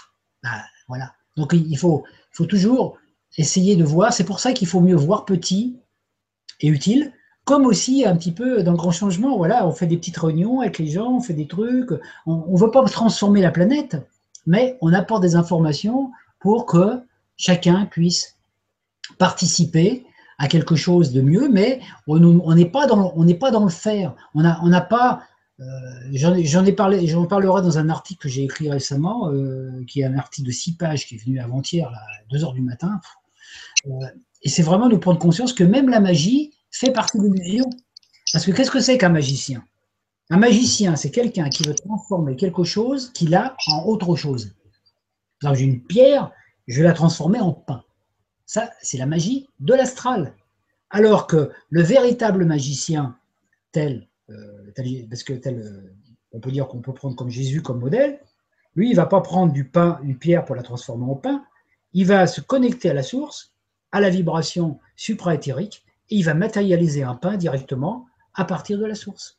bah, voilà. Donc il faut, toujours essayer de voir. C'est pour ça qu'il faut mieux voir petit et utile, comme aussi un petit peu dans le grand changement. Voilà, on fait des petites réunions avec les gens, on fait des trucs. On ne veut pas transformer la planète, mais on apporte des informations pour que chacun puisse participer à quelque chose de mieux, mais on n'est pas dans le faire. On n'a pas euh, j'en ai parlé, parlerai dans un article que j'ai écrit récemment, euh, qui est un article de six pages qui est venu avant-hier à 2 heures du matin. Euh, et c'est vraiment de prendre conscience que même la magie fait partie de l'illusion. Parce que qu'est-ce que c'est qu'un magicien? Un magicien, c'est quelqu'un qui veut transformer quelque chose qu'il a en autre chose. Dans une pierre, je vais la transformer en pain. Ça, c'est la magie de l'astral. Alors que le véritable magicien, tel euh, parce que tel, euh, on peut dire qu'on peut prendre comme Jésus comme modèle, lui, il ne va pas prendre du pain, une pierre pour la transformer en pain, il va se connecter à la source, à la vibration supraéthérique, et il va matérialiser un pain directement à partir de la source.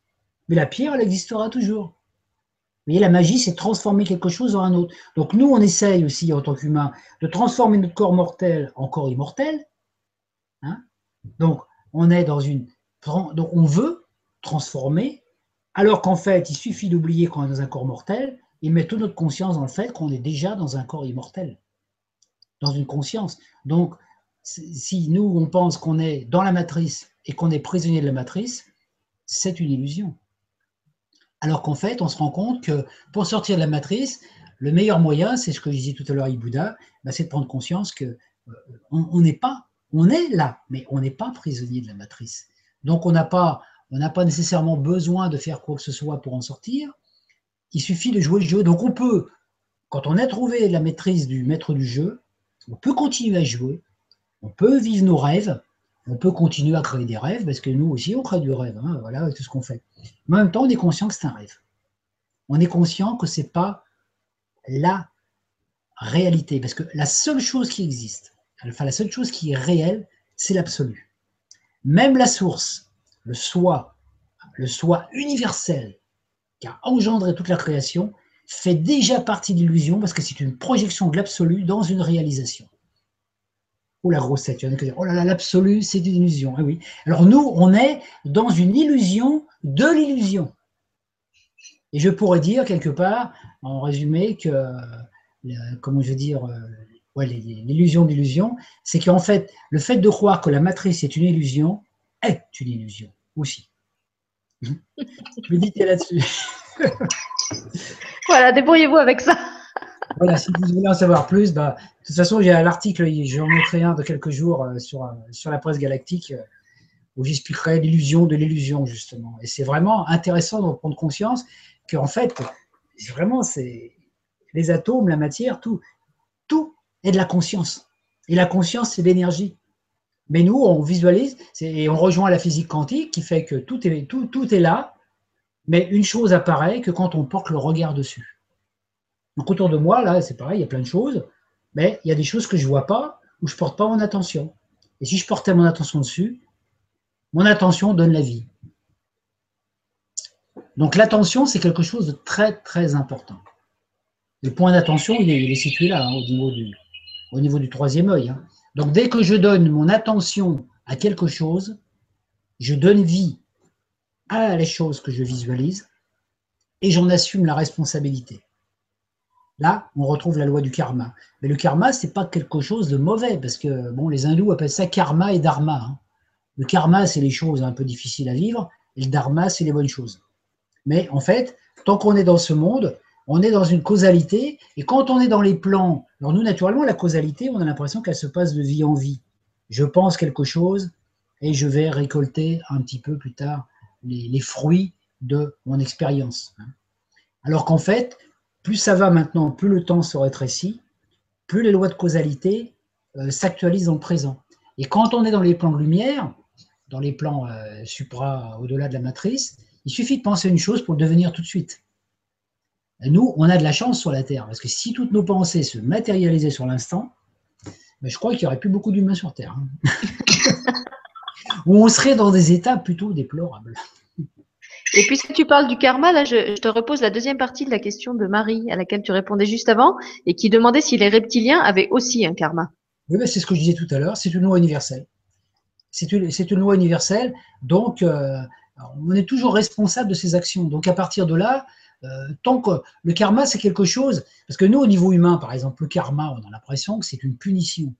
Mais la pierre, elle existera toujours. Vous voyez, la magie, c'est transformer quelque chose en un autre. Donc nous, on essaye aussi, en tant qu'humains, de transformer notre corps mortel en corps immortel. Hein. donc, on est dans une... Donc, on veut transformer, alors qu'en fait, il suffit d'oublier qu'on est dans un corps mortel et mettre toute notre conscience dans le fait qu'on est déjà dans un corps immortel, dans une conscience. Donc, si nous, on pense qu'on est dans la matrice et qu'on est prisonnier de la matrice, c'est une illusion. Alors qu'en fait, on se rend compte que pour sortir de la matrice, le meilleur moyen, c'est ce que je disais tout à l'heure à Bouddha, bah, c'est de prendre conscience que euh, on n'est pas, on est là, mais on n'est pas prisonnier de la matrice. Donc on n'a pas, on n'a pas nécessairement besoin de faire quoi que ce soit pour en sortir. Il suffit de jouer le jeu. Donc on peut, quand on a trouvé la maîtrise du maître du jeu, on peut continuer à jouer, on peut vivre nos rêves, on peut continuer à créer des rêves, parce que nous aussi on crée du rêve, hein, voilà, tout ce qu'on fait. Mais en même temps, on est conscient que c'est un rêve. On est conscient que ce n'est pas la réalité, parce que la seule chose qui existe, enfin la seule chose qui est réelle, c'est l'absolu. Même la source, le soi, le soi universel qui a engendré toute la création, fait déjà partie de l'illusion parce que c'est une projection de l'absolu dans une réalisation. Oh la grossette, il y en a qui dire, oh là là, l'absolu, c'est une illusion. Ah oui. Alors nous, on est dans une illusion de l'illusion. Et je pourrais dire quelque part, en résumé, que, comment je veux dire, euh, l'illusion d'illusion, c'est qu'en fait, le fait de croire que la matrice est une illusion est une illusion aussi. Méditez là-dessus. voilà, débrouillez-vous avec ça. Voilà, si vous voulez en savoir plus, bah, de toute façon, j'ai l'article, je vais en montrer un de quelques jours euh, sur, euh, sur la presse galactique euh, où j'expliquerai l'illusion de l'illusion, justement. Et c'est vraiment intéressant de prendre conscience qu'en fait, vraiment, c'est les atomes, la matière, tout, tout est de la conscience. Et la conscience, c'est l'énergie. Mais nous, on visualise et on rejoint la physique quantique qui fait que tout est, tout, tout est là, mais une chose apparaît que quand on porte le regard dessus. Donc autour de moi, là, c'est pareil, il y a plein de choses, mais il y a des choses que je ne vois pas ou je ne porte pas mon attention. Et si je portais mon attention dessus, Mon attention donne la vie. Donc l'attention, c'est quelque chose de très très important. Le point d'attention, il, est situé là, hein, au, niveau du, troisième œil. Hein. Donc dès que je donne mon attention à quelque chose, je donne vie à les choses que je visualise et j'en assume la responsabilité. Là, on retrouve la loi du karma. Mais le karma, ce n'est pas quelque chose de mauvais, parce que bon, les hindous appellent ça karma et dharma. Hein. Le karma, c'est les choses un peu difficiles à vivre, et le dharma, c'est les bonnes choses. Mais en fait, tant qu'on est dans ce monde, on est dans une causalité, et quand on est dans les plans, alors nous, naturellement, la causalité, on a l'impression qu'elle se passe de vie en vie. Je pense quelque chose, et je vais récolter un petit peu plus tard les, fruits de mon expérience. Hein. Alors qu'en fait, plus ça va maintenant, plus le temps se rétrécit, plus les lois de causalité euh, s'actualisent en présent. Et quand on est dans les plans de lumière, dans les plans euh, supra, au-delà de la matrice, il suffit de penser une chose pour le devenir tout de suite. nous, on a de la chance sur la Terre, parce que si toutes nos pensées se matérialisaient sur l'instant, ben, je crois qu'il n'y aurait plus beaucoup d'humains sur Terre. Hein. Ou on serait dans des états plutôt déplorables. Et puisque tu parles du karma, là, je, te repose la deuxième partie de la question de Marie, à laquelle tu répondais juste avant, et qui demandait si les reptiliens avaient aussi un karma. Oui, c'est ce que je disais tout à l'heure, c'est une loi universelle. C'est une, loi universelle, donc euh, on est toujours responsable de ses actions. Donc à partir de là, euh, tant que le karma, c'est quelque chose, parce que nous, au niveau humain, par exemple, le karma, on a l'impression que c'est une punition.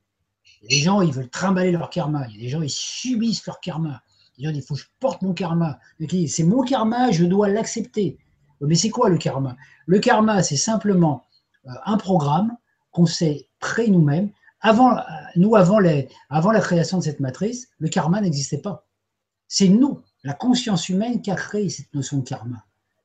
Des gens, ils veulent trimballer leur karma. Il y gens, ils subissent leur karma. Il faut que je porte mon karma. C'est mon karma, je dois l'accepter. Mais c'est quoi le karma? Le karma, c'est simplement euh, un programme qu'on s'est créé nous-mêmes. Avant, euh, nous, avant, les, avant la création de cette matrice, le karma n'existait pas. C'est nous, la conscience humaine, qui a créé cette notion de karma.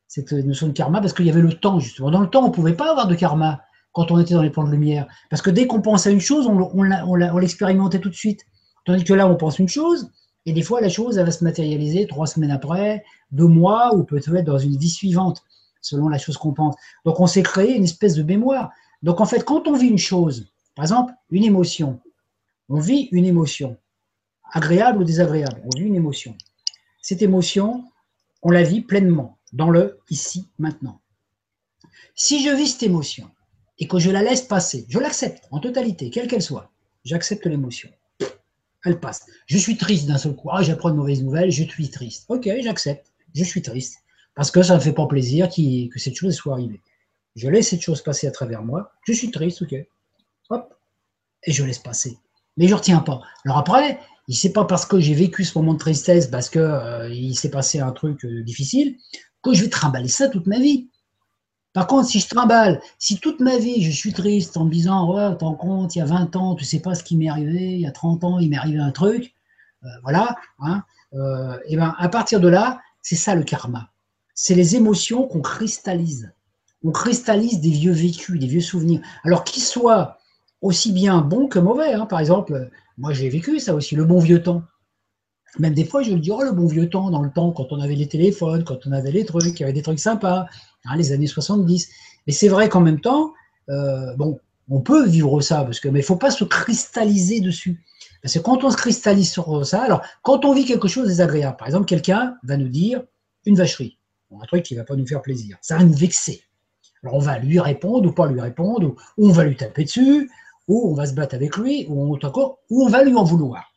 Cette notion de karma, parce qu'il y avait le temps, justement. Dans le temps, on ne pouvait pas avoir de karma quand on était dans les plans de lumière. Parce que dès qu'on pense à une chose, on, on l'expérimentait tout de suite. Tandis que là, on pense une chose, et des fois, la chose, elle va se matérialiser trois semaines après, deux mois, ou peut-être dans une vie suivante, selon la chose qu'on pense. Donc, on s'est créé une espèce de mémoire. Donc, en fait, quand on vit une chose, par exemple, une émotion, on vit une émotion, agréable ou désagréable, on vit une émotion. Cette émotion, on la vit pleinement, dans le ici, maintenant. Si je vis cette émotion et que je la laisse passer, je l'accepte en totalité, quelle qu'elle soit, j'accepte l'émotion elle passe. Je suis triste d'un seul coup. Ah, j'apprends une mauvaise nouvelle, je suis triste. Ok, j'accepte. Je suis triste. Parce que ça ne me fait pas plaisir que cette chose soit arrivée. Je laisse cette chose passer à travers moi. Je suis triste, ok. Hop. Et je laisse passer. Mais je ne retiens pas. Alors après, il sait pas parce que j'ai vécu ce moment de tristesse, parce qu'il euh, s'est passé un truc euh, difficile, que je vais trimballer ça toute ma vie. Par contre, si je trimballe, si toute ma vie je suis triste en me disant Ouais, t'en compte, il y a 20 ans, tu sais pas ce qui m'est arrivé, il y a 30 ans, il m'est arrivé un truc, euh, voilà, hein, euh, et ben à partir de là, c'est ça le karma. C'est les émotions qu'on cristallise. On cristallise des vieux vécus, des vieux souvenirs. Alors qu'ils soient aussi bien bons que mauvais. Hein. Par exemple, moi j'ai vécu ça aussi, le bon vieux temps. Même des fois, je me dis, oh, le bon vieux temps, dans le temps, quand on avait les téléphones, quand on avait les trucs, il y avait des trucs sympas, hein, les années 70. Mais c'est vrai qu'en même temps, euh, bon, on peut vivre ça, parce que, mais il ne faut pas se cristalliser dessus. Parce que quand on se cristallise sur ça, alors, quand on vit quelque chose de désagréable, par exemple, quelqu'un va nous dire une vacherie, un truc qui ne va pas nous faire plaisir, ça va nous vexer. Alors, on va lui répondre ou pas lui répondre, ou, on va lui taper dessus, ou on va se battre avec lui, ou, encore, ou on va lui en vouloir.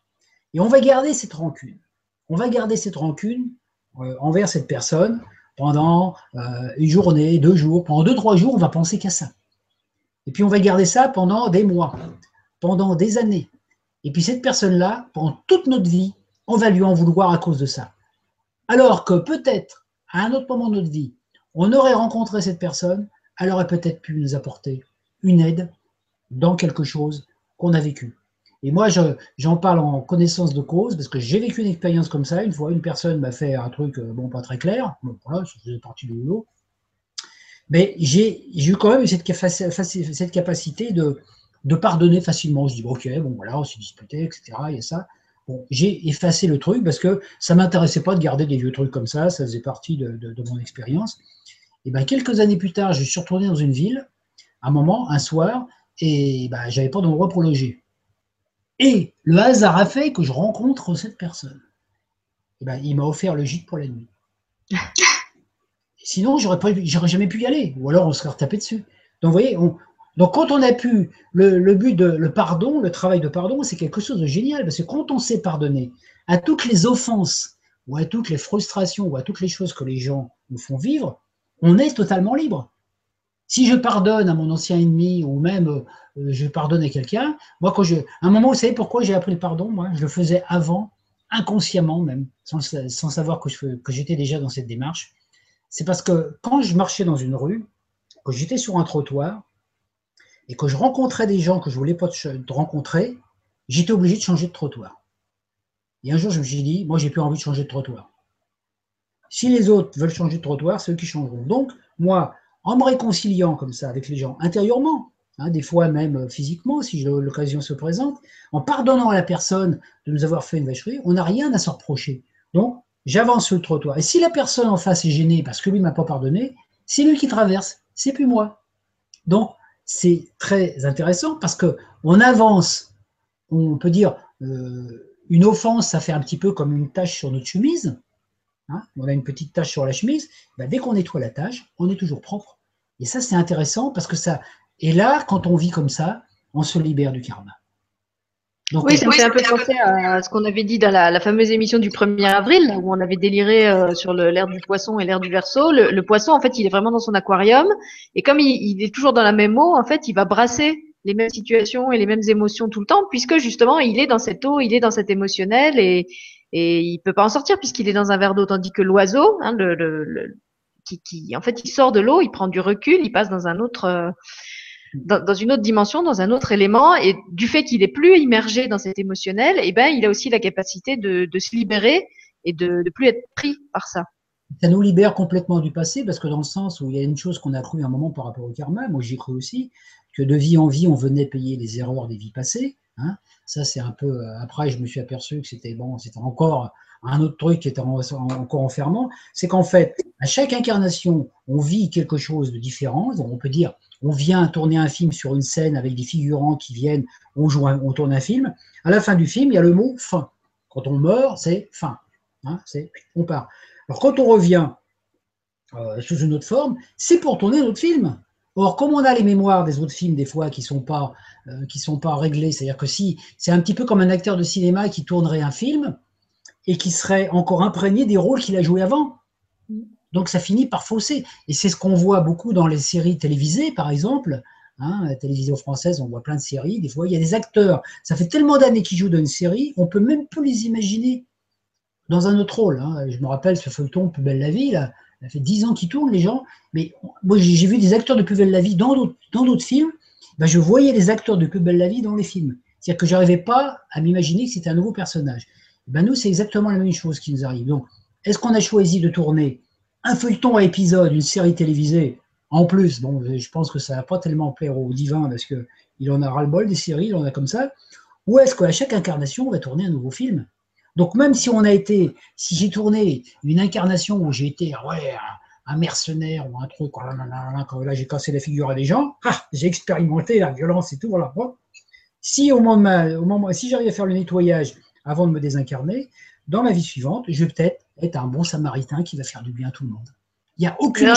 Et on va garder cette rancune. On va garder cette rancune euh, envers cette personne pendant euh, une journée, deux jours, pendant deux, trois jours, on va penser qu'à ça. Et puis on va garder ça pendant des mois, pendant des années. Et puis cette personne-là, pendant toute notre vie, on va lui en vouloir à cause de ça. Alors que peut-être, à un autre moment de notre vie, on aurait rencontré cette personne, elle aurait peut-être pu nous apporter une aide dans quelque chose qu'on a vécu. Et moi, j'en parle en connaissance de cause, parce que j'ai vécu une expérience comme ça. Une fois, une personne m'a fait un truc, euh, bon, pas très clair. Bon, voilà, ça faisait partie du boulot. Mais j'ai eu quand même cette, capacité de, pardonner facilement. Je dis, ok, bon, voilà, on s'est disputé, etc. Il y a ça. Bon, j'ai effacé le truc parce que ça ne m'intéressait pas de garder des vieux trucs comme ça. Ça faisait partie de, mon expérience. Et bien, quelques années plus tard, je suis retourné dans une ville, un moment, un soir, et ben, j'avais pas d'endroit pour loger. Et le hasard a fait que je rencontre cette personne. eh ben, il m'a offert le gîte pour la nuit. Sinon, j'aurais j'aurais jamais pu y aller, ou alors on serait retapé dessus. Donc, vous voyez, donc quand on a pu, le, but de le pardon, le travail de pardon, c'est quelque chose de génial, parce que quand on sait pardonner à toutes les offenses, ou à toutes les frustrations, ou à toutes les choses que les gens nous font vivre, on est totalement libre. Si je pardonne à mon ancien ennemi, ou même euh, je pardonne à quelqu'un, moi, quand je, à un moment, vous savez pourquoi j'ai appris le pardon? Moi, je le faisais avant, inconsciemment même, sans, savoir que, j'étais déjà dans cette démarche. C'est parce que quand je marchais dans une rue, quand j'étais sur un trottoir, et que je rencontrais des gens que je voulais pas rencontrer, j'étais obligé de changer de trottoir. Et un jour, je me suis dit, moi, j'ai plus envie de changer de trottoir. Si les autres veulent changer de trottoir, c'est eux qui changeront. Donc, moi, en me réconciliant comme ça avec les gens intérieurement, hein, des fois même euh, physiquement, si l'occasion se présente, en pardonnant à la personne de nous avoir fait une vacherie, on n'a rien à se reprocher. Donc, j'avance sur le trottoir. Et si la personne en face est gênée parce que lui ne m'a pas pardonné, c'est lui qui traverse, c'est plus moi. Donc, c'est très intéressant parce que on avance, on peut dire, euh, une offense, ça fait un petit peu comme une tache sur notre chemise. Hein. on a une petite tache sur la chemise. Ben, dès qu'on nettoie la tache, on est toujours propre. Et ça, c'est intéressant parce que ça. Et là, quand on vit comme ça, on se libère du karma oui, ça me fait un peu penser à ce qu'on avait dit dans la, fameuse émission du 1er avril, où on avait déliré euh, sur l'air du poisson et l'air du verso. Le, poisson, en fait, il est vraiment dans son aquarium. Et comme il, est toujours dans la même eau, en fait, il va brasser les mêmes situations et les mêmes émotions tout le temps, puisque justement, il est dans cette eau, il est dans cet émotionnel et, et il peut pas en sortir puisqu'il est dans un verre d'eau. Tandis que l'oiseau, hein, qui, en fait, il sort de l'eau, il prend du recul, il passe dans un autre... Euh, dans, une autre dimension, dans un autre élément, et du fait qu'il est plus immergé dans cet émotionnel, et eh ben, il a aussi la capacité de, se libérer et de ne plus être pris par ça. Ça nous libère complètement du passé, parce que dans le sens où il y a une chose qu'on a cru un moment par rapport au karma, moi j'y cru aussi, que de vie en vie, on venait payer les erreurs des vies passées. Hein. Ça, c'est un peu. Euh, après, je me suis aperçu que c'était bon, c'était encore un autre truc qui était encore enfermant, c'est qu'en fait, à chaque incarnation, on vit quelque chose de différent. On peut dire, on vient tourner un film sur une scène avec des figurants qui viennent, on, joue on tourne un film. À la fin du film, il y a le mot fin. Quand on meurt, c'est fin. Hein, c'est on part. Quand on revient euh, sous une autre forme, c'est pour tourner un autre film. Or, comme on a les mémoires des autres films, des fois, qui ne sont, pas, euh, réglées, c'est-à-dire que si c'est un petit peu comme un acteur de cinéma qui tournerait un film, et qui serait encore imprégné des rôles qu'il a joués avant. Donc ça finit par fausser. Et c'est ce qu'on voit beaucoup dans les séries télévisées, par exemple. Hein, la télévision française, on voit plein de séries. Des fois, il y a des acteurs. Ça fait tellement d'années qu'ils jouent dans une série, on peut même plus les imaginer dans un autre rôle. Hein. Je me rappelle ce feuilleton Plus belle la vie. Là, ça fait dix ans qu'ils tournent, les gens. Mais moi, j'ai vu des acteurs de Plus belle la vie dans d'autres films. Ben, je voyais les acteurs de Plus belle la vie dans les films. C'est-à-dire que je n'arrivais pas à m'imaginer que c'était un nouveau personnage. Ben nous, c'est exactement la même chose qui nous arrive. Donc, est-ce qu'on a choisi de tourner un feuilleton à épisode, une série télévisée En plus, bon, je pense que ça va pas tellement plaire au divin parce qu'il en a ras-le-bol des séries, il en a comme ça. Ou est-ce qu'à chaque incarnation, on va tourner un nouveau film? Donc, même si on a été, si j'ai tourné une incarnation où j'ai été, ouais, un, mercenaire ou un truc, oh quand là j'ai cassé la figure à des gens, ah, j'ai expérimenté la violence et tout, voilà. Si au moment, au moment si j'arrive à faire le nettoyage avant de me désincarner, dans ma vie suivante, je vais peut-être être un bon samaritain qui va faire du bien à tout le monde. Il n'y a aucune.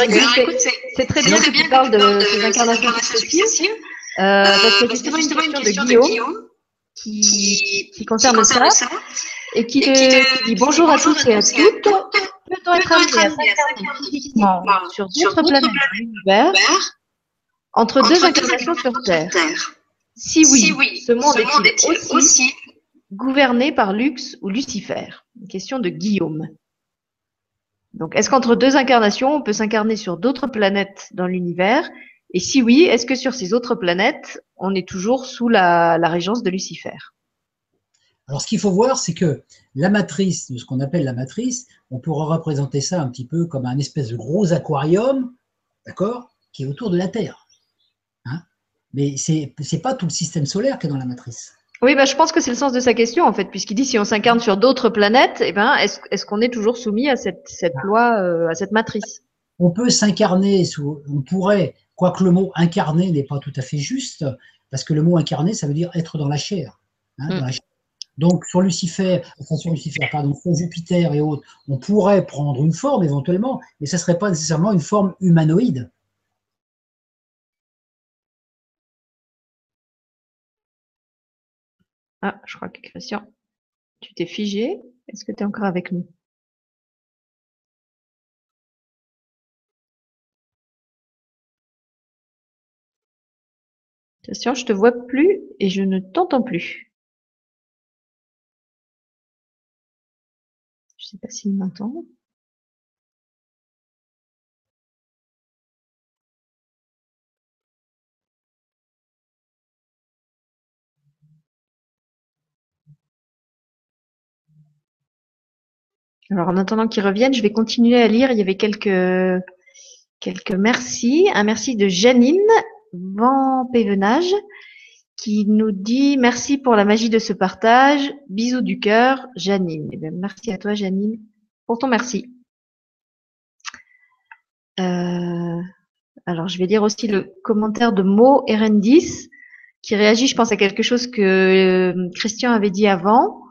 C'est très bien que tu parles de ces incarnations successives, euh, parce que justement une question de Guillaume qui, qui concerne ça et qui, te, dit bonjour à tous et à toutes. Peut-on être amené à s'incarner physiquement sur d'autres planètes. de l'univers entre deux incarnations sur Terre. Si oui, ce monde est-il aussi gouverné par Lux ou Lucifer? Une question de Guillaume. Donc, est-ce qu'entre deux incarnations, on peut s'incarner sur d'autres planètes dans l'univers? Et si oui, est-ce que sur ces autres planètes, on est toujours sous la, régence de Lucifer? Alors, ce qu'il faut voir, c'est que la matrice, ce qu'on appelle la matrice, on pourra représenter ça un petit peu comme un espèce de gros aquarium, d'accord, qui est autour de la Terre. Hein Mais ce n'est pas tout le système solaire qui est dans la matrice. Oui, bah, je pense que c'est le sens de sa question, en fait, puisqu'il dit si on s'incarne sur d'autres planètes, eh ben, est-ce est qu'on est toujours soumis à cette, cette ah. loi, euh, à cette matrice? On peut s'incarner, on pourrait, quoique le mot incarner n'est pas tout à fait juste, parce que le mot incarner, ça veut dire être dans la chair. Hein, hmm. Donc sur Lucifer, sur Lucifer, pardon, sur Jupiter et autres, on pourrait prendre une forme éventuellement, mais ça ne serait pas nécessairement une forme humanoïde. Ah, je crois que Christian, tu t'es figé. Est-ce que tu es encore avec nous? Christian, je te vois plus et je ne t'entends plus. Je ne sais pas s'il m'entend. Alors, en attendant qu'ils reviennent, je vais continuer à lire. Il y avait quelques, merci. Un merci de Janine Van Pévenage qui nous dit merci pour la magie de ce partage. Bisous du cœur, Janine. Eh merci à toi, Janine, pour ton merci. Euh, alors, je vais lire aussi le commentaire de Mo Erendis qui réagit, je pense, à quelque chose que euh, Christian avait dit avant.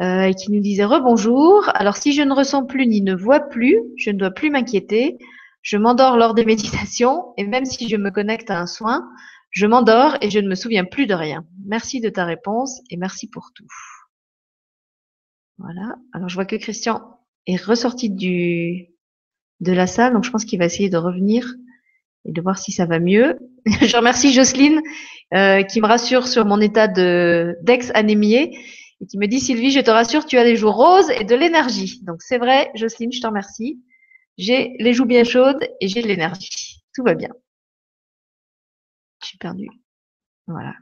Euh, et qui nous disait rebonjour. Alors si je ne ressens plus ni ne vois plus, je ne dois plus m'inquiéter. Je m'endors lors des méditations et même si je me connecte à un soin, je m'endors et je ne me souviens plus de rien. Merci de ta réponse et merci pour tout. Voilà. Alors je vois que Christian est ressorti de la salle, donc je pense qu'il va essayer de revenir et de voir si ça va mieux. je remercie Jocelyne euh, qui me rassure sur mon état de d'ex anémié et qui me dit Sylvie, je te rassure, tu as les joues roses et de l'énergie. Donc c'est vrai, Jocelyne, je te remercie. J'ai les joues bien chaudes et j'ai de l'énergie. Tout va bien. Je suis perdue. Voilà.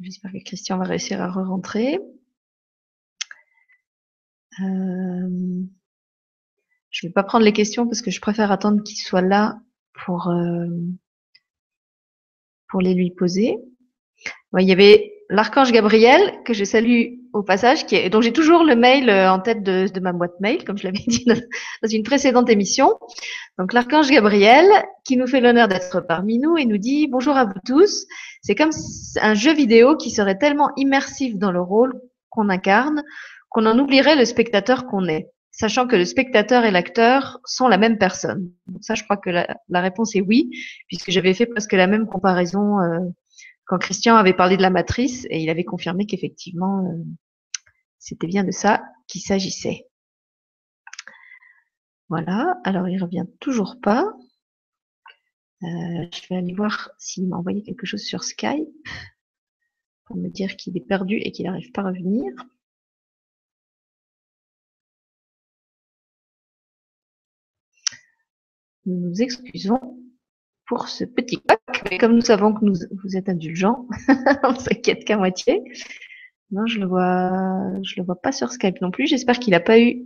J'espère que Christian va réussir à re-rentrer. Euh, je ne vais pas prendre les questions parce que je préfère attendre qu'il soit là pour, euh, pour les lui poser. il y avait l'archange Gabriel, que je salue au passage, qui est, dont j'ai toujours le mail euh, en tête de, de ma boîte mail, comme je l'avais dit dans une précédente émission. Donc l'archange Gabriel, qui nous fait l'honneur d'être parmi nous et nous dit bonjour à vous tous. C'est comme un jeu vidéo qui serait tellement immersif dans le rôle qu'on incarne qu'on en oublierait le spectateur qu'on est, sachant que le spectateur et l'acteur sont la même personne. Donc ça, je crois que la, la réponse est oui, puisque j'avais fait presque la même comparaison euh, quand Christian avait parlé de la matrice et il avait confirmé qu'effectivement, euh, c'était bien de ça qu'il s'agissait. Voilà, alors il revient toujours pas. Euh, je vais aller voir s'il m'a envoyé quelque chose sur Skype pour me dire qu'il est perdu et qu'il n'arrive pas à revenir. Nous nous excusons pour ce petit coq. Mais comme nous savons que nous, vous êtes indulgents, on s'inquiète qu'à moitié. Non, je le vois, je le vois pas sur Skype non plus. J'espère qu'il n'a pas eu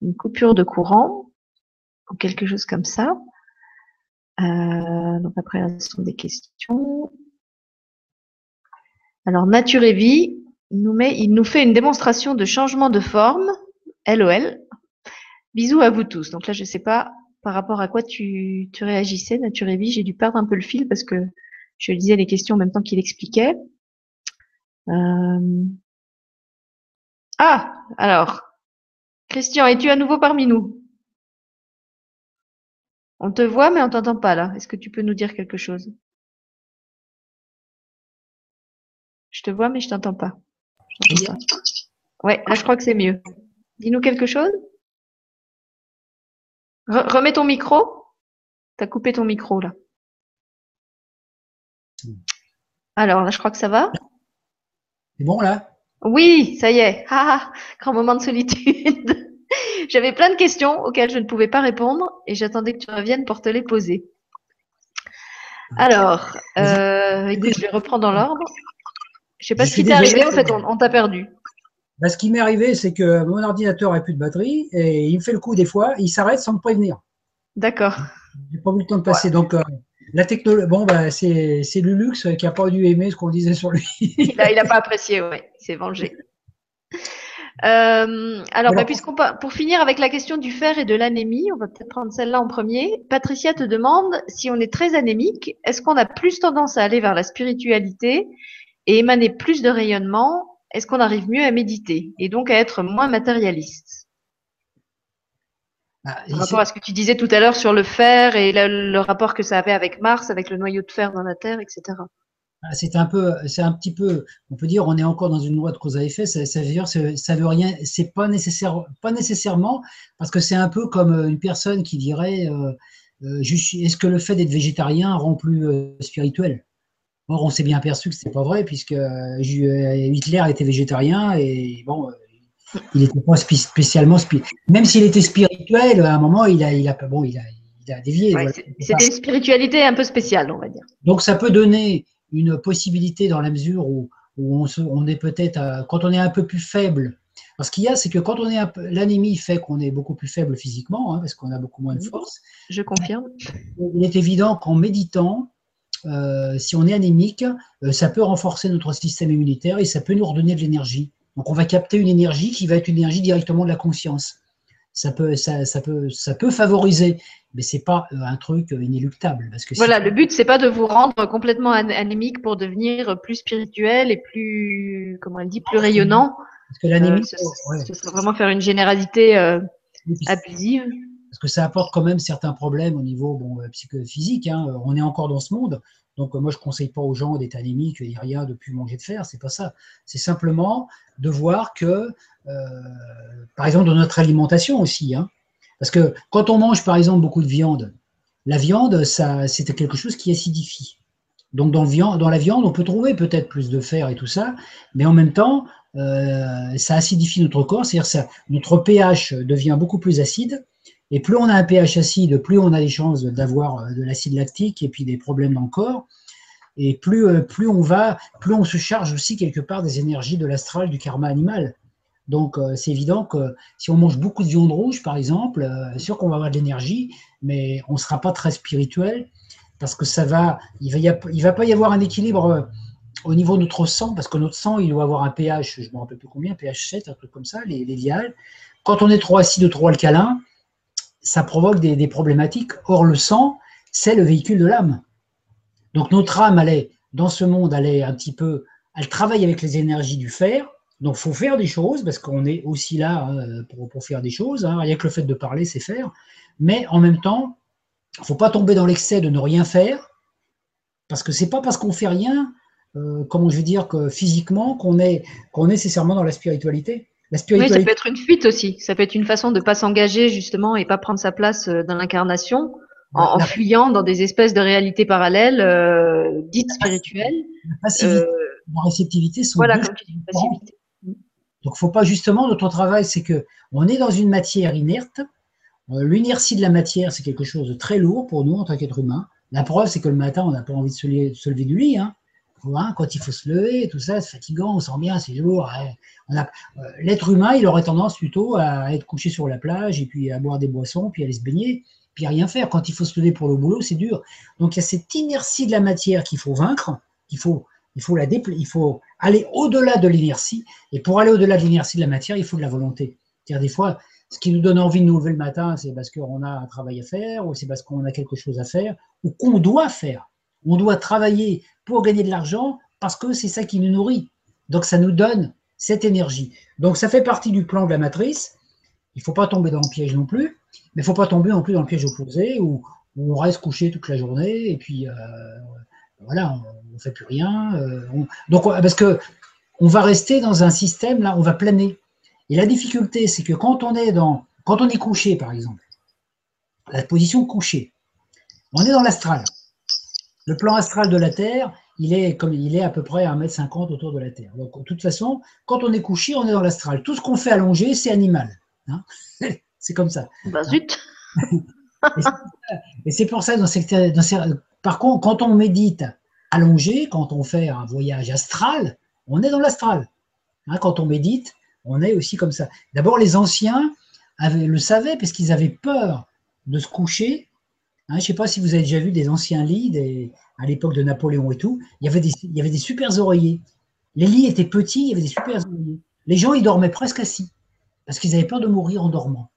une coupure de courant ou quelque chose comme ça. Euh, donc après, ce sont des questions. Alors, Nature et Vie nous met, il nous fait une démonstration de changement de forme. LOL. Bisous à vous tous. Donc là, je sais pas par rapport à quoi tu, tu réagissais, Nature et Vie. J'ai dû perdre un peu le fil parce que je lisais les questions en même temps qu'il expliquait. Euh, ah, alors, Christian, es-tu à nouveau parmi nous? On te voit, mais on t'entend pas là. Est-ce que tu peux nous dire quelque chose? Je te vois, mais je t'entends pas. pas. Ouais, là je crois que c'est mieux. Dis-nous quelque chose? Remets ton micro. Tu as coupé ton micro là. Alors là, je crois que ça va. C'est bon là? Oui, ça y est. Ah, grand moment de solitude. J'avais plein de questions auxquelles je ne pouvais pas répondre et j'attendais que tu reviennes pour te les poser. Alors, euh, écoute, je vais reprendre dans l'ordre. Je sais pas ce qui t'est arrivé, en fait, on, t'a perdu. Bah, ce qui m'est arrivé, c'est que mon ordinateur n'a plus de batterie et il me fait le coup des fois, il s'arrête sans me prévenir. D'accord. J'ai pas eu le temps de passer. Donc, euh, la technologie, bon, bah, c'est, c'est Lulux qui n'a pas dû aimer ce qu'on disait sur lui. il n'a pas apprécié, oui, il s'est vengé. Euh, alors, bah, puisqu'on pour finir avec la question du fer et de l'anémie, on va peut-être prendre celle-là en premier. Patricia te demande si on est très anémique, est-ce qu'on a plus tendance à aller vers la spiritualité et émaner plus de rayonnement est-ce qu'on arrive mieux à méditer et donc à être moins matérialiste? Ah, Par rapport à ce que tu disais tout à l'heure sur le fer et le, rapport que ça avait avec Mars, avec le noyau de fer dans la Terre, etc. Ah, c'est un peu, c'est un petit peu, on peut dire, on est encore dans une loi de cause à effet. Ça, ça veut dire, ça veut rien, c'est pas nécessaire, pas nécessairement, parce que c'est un peu comme euh, une personne qui dirait, euh, euh, est-ce que le fait d'être végétarien rend plus spirituel? Or, on s'est bien aperçu que c'est pas vrai, puisque Hitler était végétarien et bon, il n'était pas spécialement spirituel. Même s'il était spirituel, à un moment, il a, il a, bon, il a, il a dévié. C'était une spiritualité un peu spéciale, on va dire. Donc, ça peut donner une possibilité dans la mesure où, où on, est peut-être, quand on est un peu plus faible. parce ce qu'il y a, c'est que quand on est l'anémie fait qu'on est beaucoup plus faible physiquement, hein, parce qu'on a beaucoup moins de force. Je confirme. Il est évident qu'en méditant, euh, si on est anémique, euh, ça peut renforcer notre système immunitaire et ça peut nous redonner de l'énergie. Donc on va capter une énergie qui va être une énergie directement de la conscience. Ça peut, ça, ça peut, ça peut favoriser mais c'est pas euh, un truc inéluctable. Parce que voilà, le but c'est pas de vous rendre complètement anémique pour devenir plus spirituel et plus, comment elle dit, plus rayonnant. Parce que l'anémie, euh, c'est vraiment faire une généralité abusive. Parce que ça apporte quand même certains problèmes au niveau bon, psychophysique. Hein. On est encore dans ce monde. Donc moi, je ne conseille pas aux gens d'être anémiques et rien de plus manger de fer, c'est pas ça. C'est simplement de voir que, par exemple, dans notre alimentation aussi, hein, parce que quand on mange, par exemple, beaucoup de viande, la viande, c'est quelque chose qui acidifie. Donc dans, la viande, on peut trouver peut-être plus de fer et tout ça, mais en même temps, euh, ça acidifie notre corps, c'est-à-dire que notre pH devient beaucoup plus acide, et plus on a un pH acide, plus on a des chances d'avoir de l'acide lactique et puis des problèmes dans le corps, et plus, euh, plus on va, plus on se charge aussi quelque part des énergies de l'astral, du karma animal. Donc, euh, c'est évident que si on mange beaucoup de viande rouge, par exemple, euh, sûr qu'on va avoir de l'énergie, mais on ne sera pas très spirituel parce que ça va, il il va pas y avoir un équilibre euh, au niveau de notre sang, parce que notre sang, il doit avoir un pH, je ne me rappelle plus combien, pH 7, un truc comme ça, les, les Quand on est trop acide ou trop alcalin, ça provoque des, problématiques. Or, le sang, c'est le véhicule de l'âme. Donc, notre âme, elle est, dans ce monde, elle un petit peu, elle travaille avec les énergies du fer, donc, il faut faire des choses, parce qu'on est aussi là hein, pour, faire des choses. Hein. Rien que le fait de parler, c'est faire. Mais en même temps, il ne faut pas tomber dans l'excès de ne rien faire, parce que ce n'est pas parce qu'on ne fait rien, euh, comment je veux dire, que physiquement, qu'on est, qu'on est nécessairement dans la spiritualité. La spiritualité. Oui, ça peut être une fuite aussi. Ça peut être une façon de ne pas s'engager, justement, et pas prendre sa place euh, dans l'incarnation. En, fuyant dans des espèces de réalités parallèles euh, dites spirituelles. La passivité, la réceptivité sont voilà, comme tu dis, passivité. Donc, faut pas justement notre travail, c'est que on est dans une matière inerte. Euh, l'inertie de la matière, c'est quelque chose de très lourd pour nous en tant qu'être humain. La preuve, c'est que le matin, on n'a pas envie de se, lever, du lit. Hein. Hein, quand il faut se lever, tout ça, c'est fatigant, on sent bien, c'est lourd. Hein. Euh, l'être humain, il aurait tendance plutôt à être couché sur la plage et puis à boire des boissons, puis à aller se baigner, puis à rien faire. Quand il faut se lever pour le boulot, c'est dur. Donc il y a cette inertie de la matière qu'il faut vaincre, qu'il faut il faut, la il faut aller au-delà de l'inertie. Et pour aller au-delà de l'inertie de la matière, il faut de la volonté. C'est-à-dire, des fois, ce qui nous donne envie de nous lever le matin, c'est parce qu'on a un travail à faire, ou c'est parce qu'on a quelque chose à faire, ou qu'on doit faire. On doit travailler pour gagner de l'argent parce que c'est ça qui nous nourrit. Donc, ça nous donne cette énergie. Donc, ça fait partie du plan de la matrice. Il ne faut pas tomber dans le piège non plus, mais il ne faut pas tomber non plus dans le piège opposé où, on reste couché toute la journée et puis euh, voilà, on ne fait plus rien. Euh, donc, parce que on va rester dans un système, là, on va planer. Et la difficulté, c'est que quand on est dans, quand on est couché, par exemple, la position couchée, on est dans l'astral. Le plan astral de la Terre, il est comme il est à peu près à 1m50 autour de la Terre. Donc, de toute façon, quand on est couché, on est dans l'astral. Tout ce qu'on fait allongé, c'est animal. Hein. c'est comme ça. Bah, zut Et c'est pour ça, dans dans par contre, quand on médite allongé, quand on fait un voyage astral, on est dans l'astral. Hein, quand on médite, on est aussi comme ça. D'abord, les anciens avaient, le savaient parce qu'ils avaient peur de se coucher. Hein, je ne sais pas si vous avez déjà vu des anciens lits à l'époque de Napoléon et tout. Il y, avait des, super oreillers. Les lits étaient petits, il y avait des super oreillers. Les gens, ils dormaient presque assis parce qu'ils avaient peur de mourir en dormant.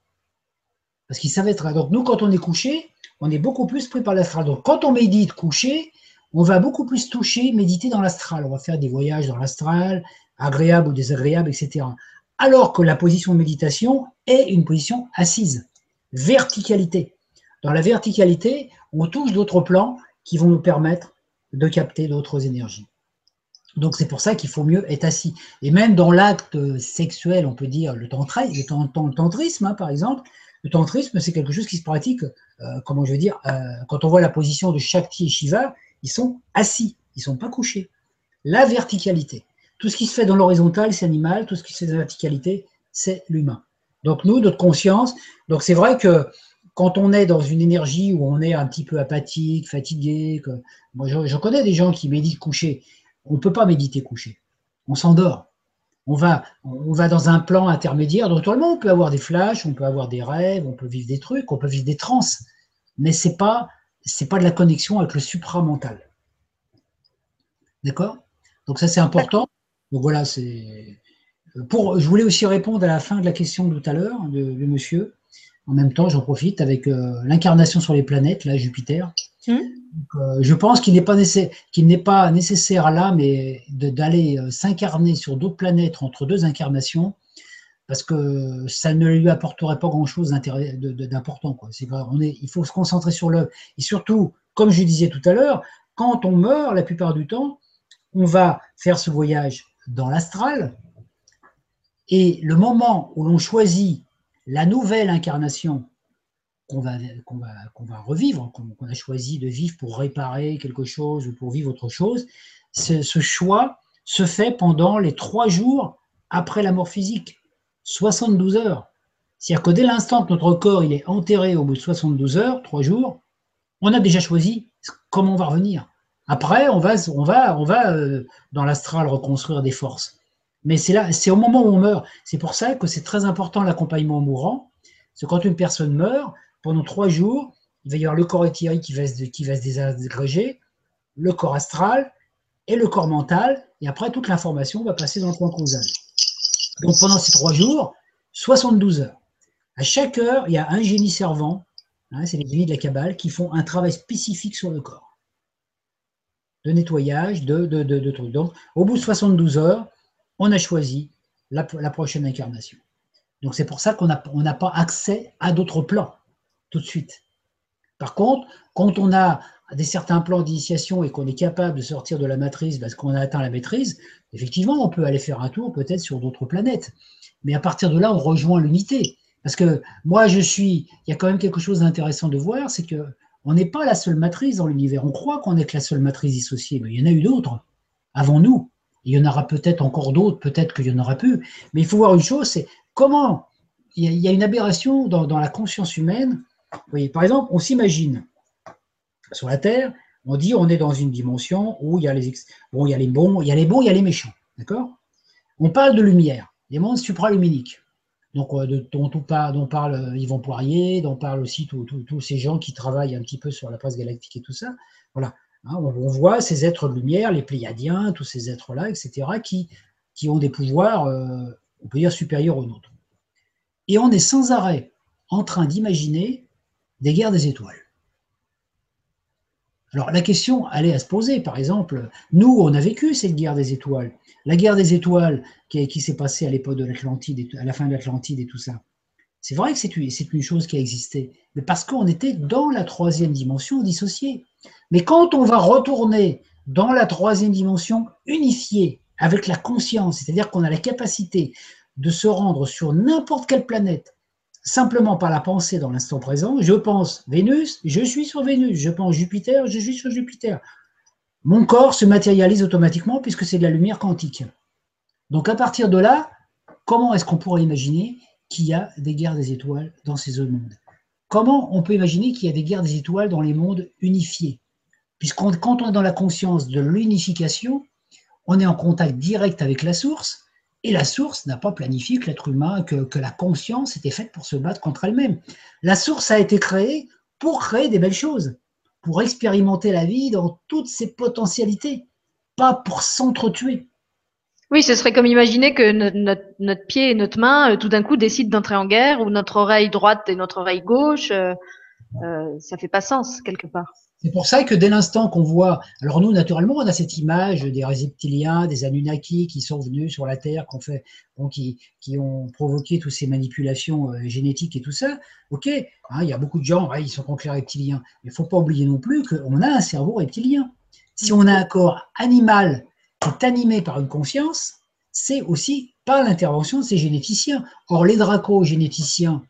Parce qu'ils savaient être. Donc, nous, quand on est couché, on est beaucoup plus pris par l'astral. Donc, quand on médite couché, on va beaucoup plus toucher, méditer dans l'astral. On va faire des voyages dans l'astral, agréable ou désagréable, etc. Alors que la position de méditation est une position assise, verticalité. Dans la verticalité, on touche d'autres plans qui vont nous permettre de capter d'autres énergies. Donc c'est pour ça qu'il faut mieux être assis. Et même dans l'acte sexuel, on peut dire le, tantrisme, hein, par exemple, le tantrisme, c'est quelque chose qui se pratique, euh, comment je veux dire, euh, quand on voit la position de Shakti et Shiva, ils sont assis, ils ne sont pas couchés. La verticalité. Tout ce qui se fait dans l'horizontal, c'est animal, tout ce qui se fait dans la verticalité, c'est l'humain. Donc nous, notre conscience, donc c'est vrai que quand on est dans une énergie où on est un petit peu apathique, fatigué, moi je, connais des gens qui méditent couchés, on ne peut pas méditer couché, on s'endort. On va, on va dans un plan intermédiaire. Donc, on peut avoir des flashs, on peut avoir des rêves, on peut vivre des trucs, on peut vivre des trans, mais ce n'est pas, pas de la connexion avec le supramental. D'accord? Donc, ça, c'est important. Donc, voilà, c'est. Pour, je voulais aussi répondre à la fin de la question de tout à l'heure de, monsieur. En même temps, j'en profite avec euh, l'incarnation sur les planètes, là, Jupiter. Hmm. Euh, je pense qu'il n'est pas, pas, nécessaire là, mais d'aller euh, s'incarner sur d'autres planètes entre deux incarnations, parce que ça ne lui apporterait pas grand-chose d'important. il faut se concentrer sur l'œuvre. Et surtout, comme je disais tout à l'heure, quand on meurt, la plupart du temps, on va faire ce voyage dans l'astral, et le moment où l'on choisit la nouvelle incarnation qu'on va, revivre, qu'on a choisi de vivre pour réparer quelque chose ou pour vivre autre chose, ce, choix se fait pendant les trois jours après la mort physique, 72 heures. C'est-à-dire que dès l'instant que notre corps il est enterré au bout de 72 heures, trois jours, on a déjà choisi comment on va revenir. Après, on va, on va, on va euh, dans l'astral reconstruire des forces. Mais c'est là, c'est au moment où on meurt. C'est pour ça que c'est très important l'accompagnement au mourant. C'est quand une personne meurt, pendant trois jours, il va y avoir le corps éthérique qui va, se, qui va se désagréger, le corps astral et le corps mental, et après toute l'information va passer dans le point causal. Donc pendant ces trois jours, 72 heures. À chaque heure, il y a un génie servant, hein, c'est les génies de la Kabbale, qui font un travail spécifique sur le corps, de nettoyage, de, de, trucs. Donc au bout de 72 heures, on a choisi la, prochaine incarnation. Donc c'est pour ça qu'on n'a pas accès à d'autres plans tout de suite. Par contre, quand on a des certains plans d'initiation et qu'on est capable de sortir de la matrice parce qu'on a atteint la maîtrise, effectivement, on peut aller faire un tour peut-être sur d'autres planètes. Mais à partir de là, on rejoint l'unité. Parce que moi, je suis. Il y a quand même quelque chose d'intéressant de voir, c'est que on n'est pas la seule matrice dans l'univers. On croit qu'on est que la seule matrice dissociée, mais il y en a eu d'autres avant nous. Il y en aura peut-être encore d'autres, peut-être qu'il y en aura plus. Mais il faut voir une chose, c'est comment il y a une aberration dans, la conscience humaine par exemple, on s'imagine sur la Terre, on dit on est dans une dimension où il y a les, bon, il y a les bons, il y a les il y a les méchants. D'accord? On parle de lumière, des mondes supraluminiques. Donc, euh, dont, dont, parle euh, Yvon Poirier, dont parlent aussi tous ces gens qui travaillent un petit peu sur la presse galactique et tout ça. Voilà. Hein, on, voit ces êtres de lumière, les Pléiadiens, tous ces êtres-là, etc., qui, qui ont des pouvoirs, euh, on peut dire, supérieurs aux nôtres. Et on est sans arrêt en train d'imaginer des guerres des étoiles. Alors la question, est à se poser. Par exemple, nous, on a vécu cette guerre des étoiles. La guerre des étoiles qui, s'est passée à l'époque de l'Atlantide, à la fin de l'Atlantide et tout ça. C'est vrai que c'est une chose qui a existé, mais parce qu'on était dans la troisième dimension dissociée. Mais quand on va retourner dans la troisième dimension unifiée avec la conscience, c'est-à-dire qu'on a la capacité de se rendre sur n'importe quelle planète simplement par la pensée dans l'instant présent. Je pense Vénus, je suis sur Vénus. Je pense Jupiter, je suis sur Jupiter. Mon corps se matérialise automatiquement puisque c'est de la lumière quantique. Donc à partir de là, comment est-ce qu'on pourrait imaginer qu'il y a des guerres des étoiles dans ces deux mondes Comment on peut imaginer qu'il y a des guerres des étoiles dans les mondes unifiés? Puisqu'on quand on est dans la conscience de l'unification, on est en contact direct avec la source, et la source n'a pas planifié que l'être humain, que, la conscience était faite pour se battre contre elle-même. La source a été créée pour créer des belles choses, pour expérimenter la vie dans toutes ses potentialités, pas pour s'entretuer. Oui, ce serait comme imaginer que notre, pied et notre main, euh, tout d'un coup, décident d'entrer en guerre, ou notre oreille droite et notre oreille gauche. Euh, euh, ça fait pas sens quelque part. C'est pour ça que dès l'instant qu'on voit, alors nous naturellement on a cette image des reptiliens, des Anunnaki qui sont venus sur la Terre, qui, ont provoqué toutes ces manipulations euh, génétiques et tout ça. Ok, hein, il y a beaucoup de gens, ils sont contre les reptiliens. Mais il faut pas oublier non plus qu'on a un cerveau reptilien. Si on a un corps animal est animé par une conscience, c'est aussi par l'intervention de ces généticiens. Or les dracos-généticiens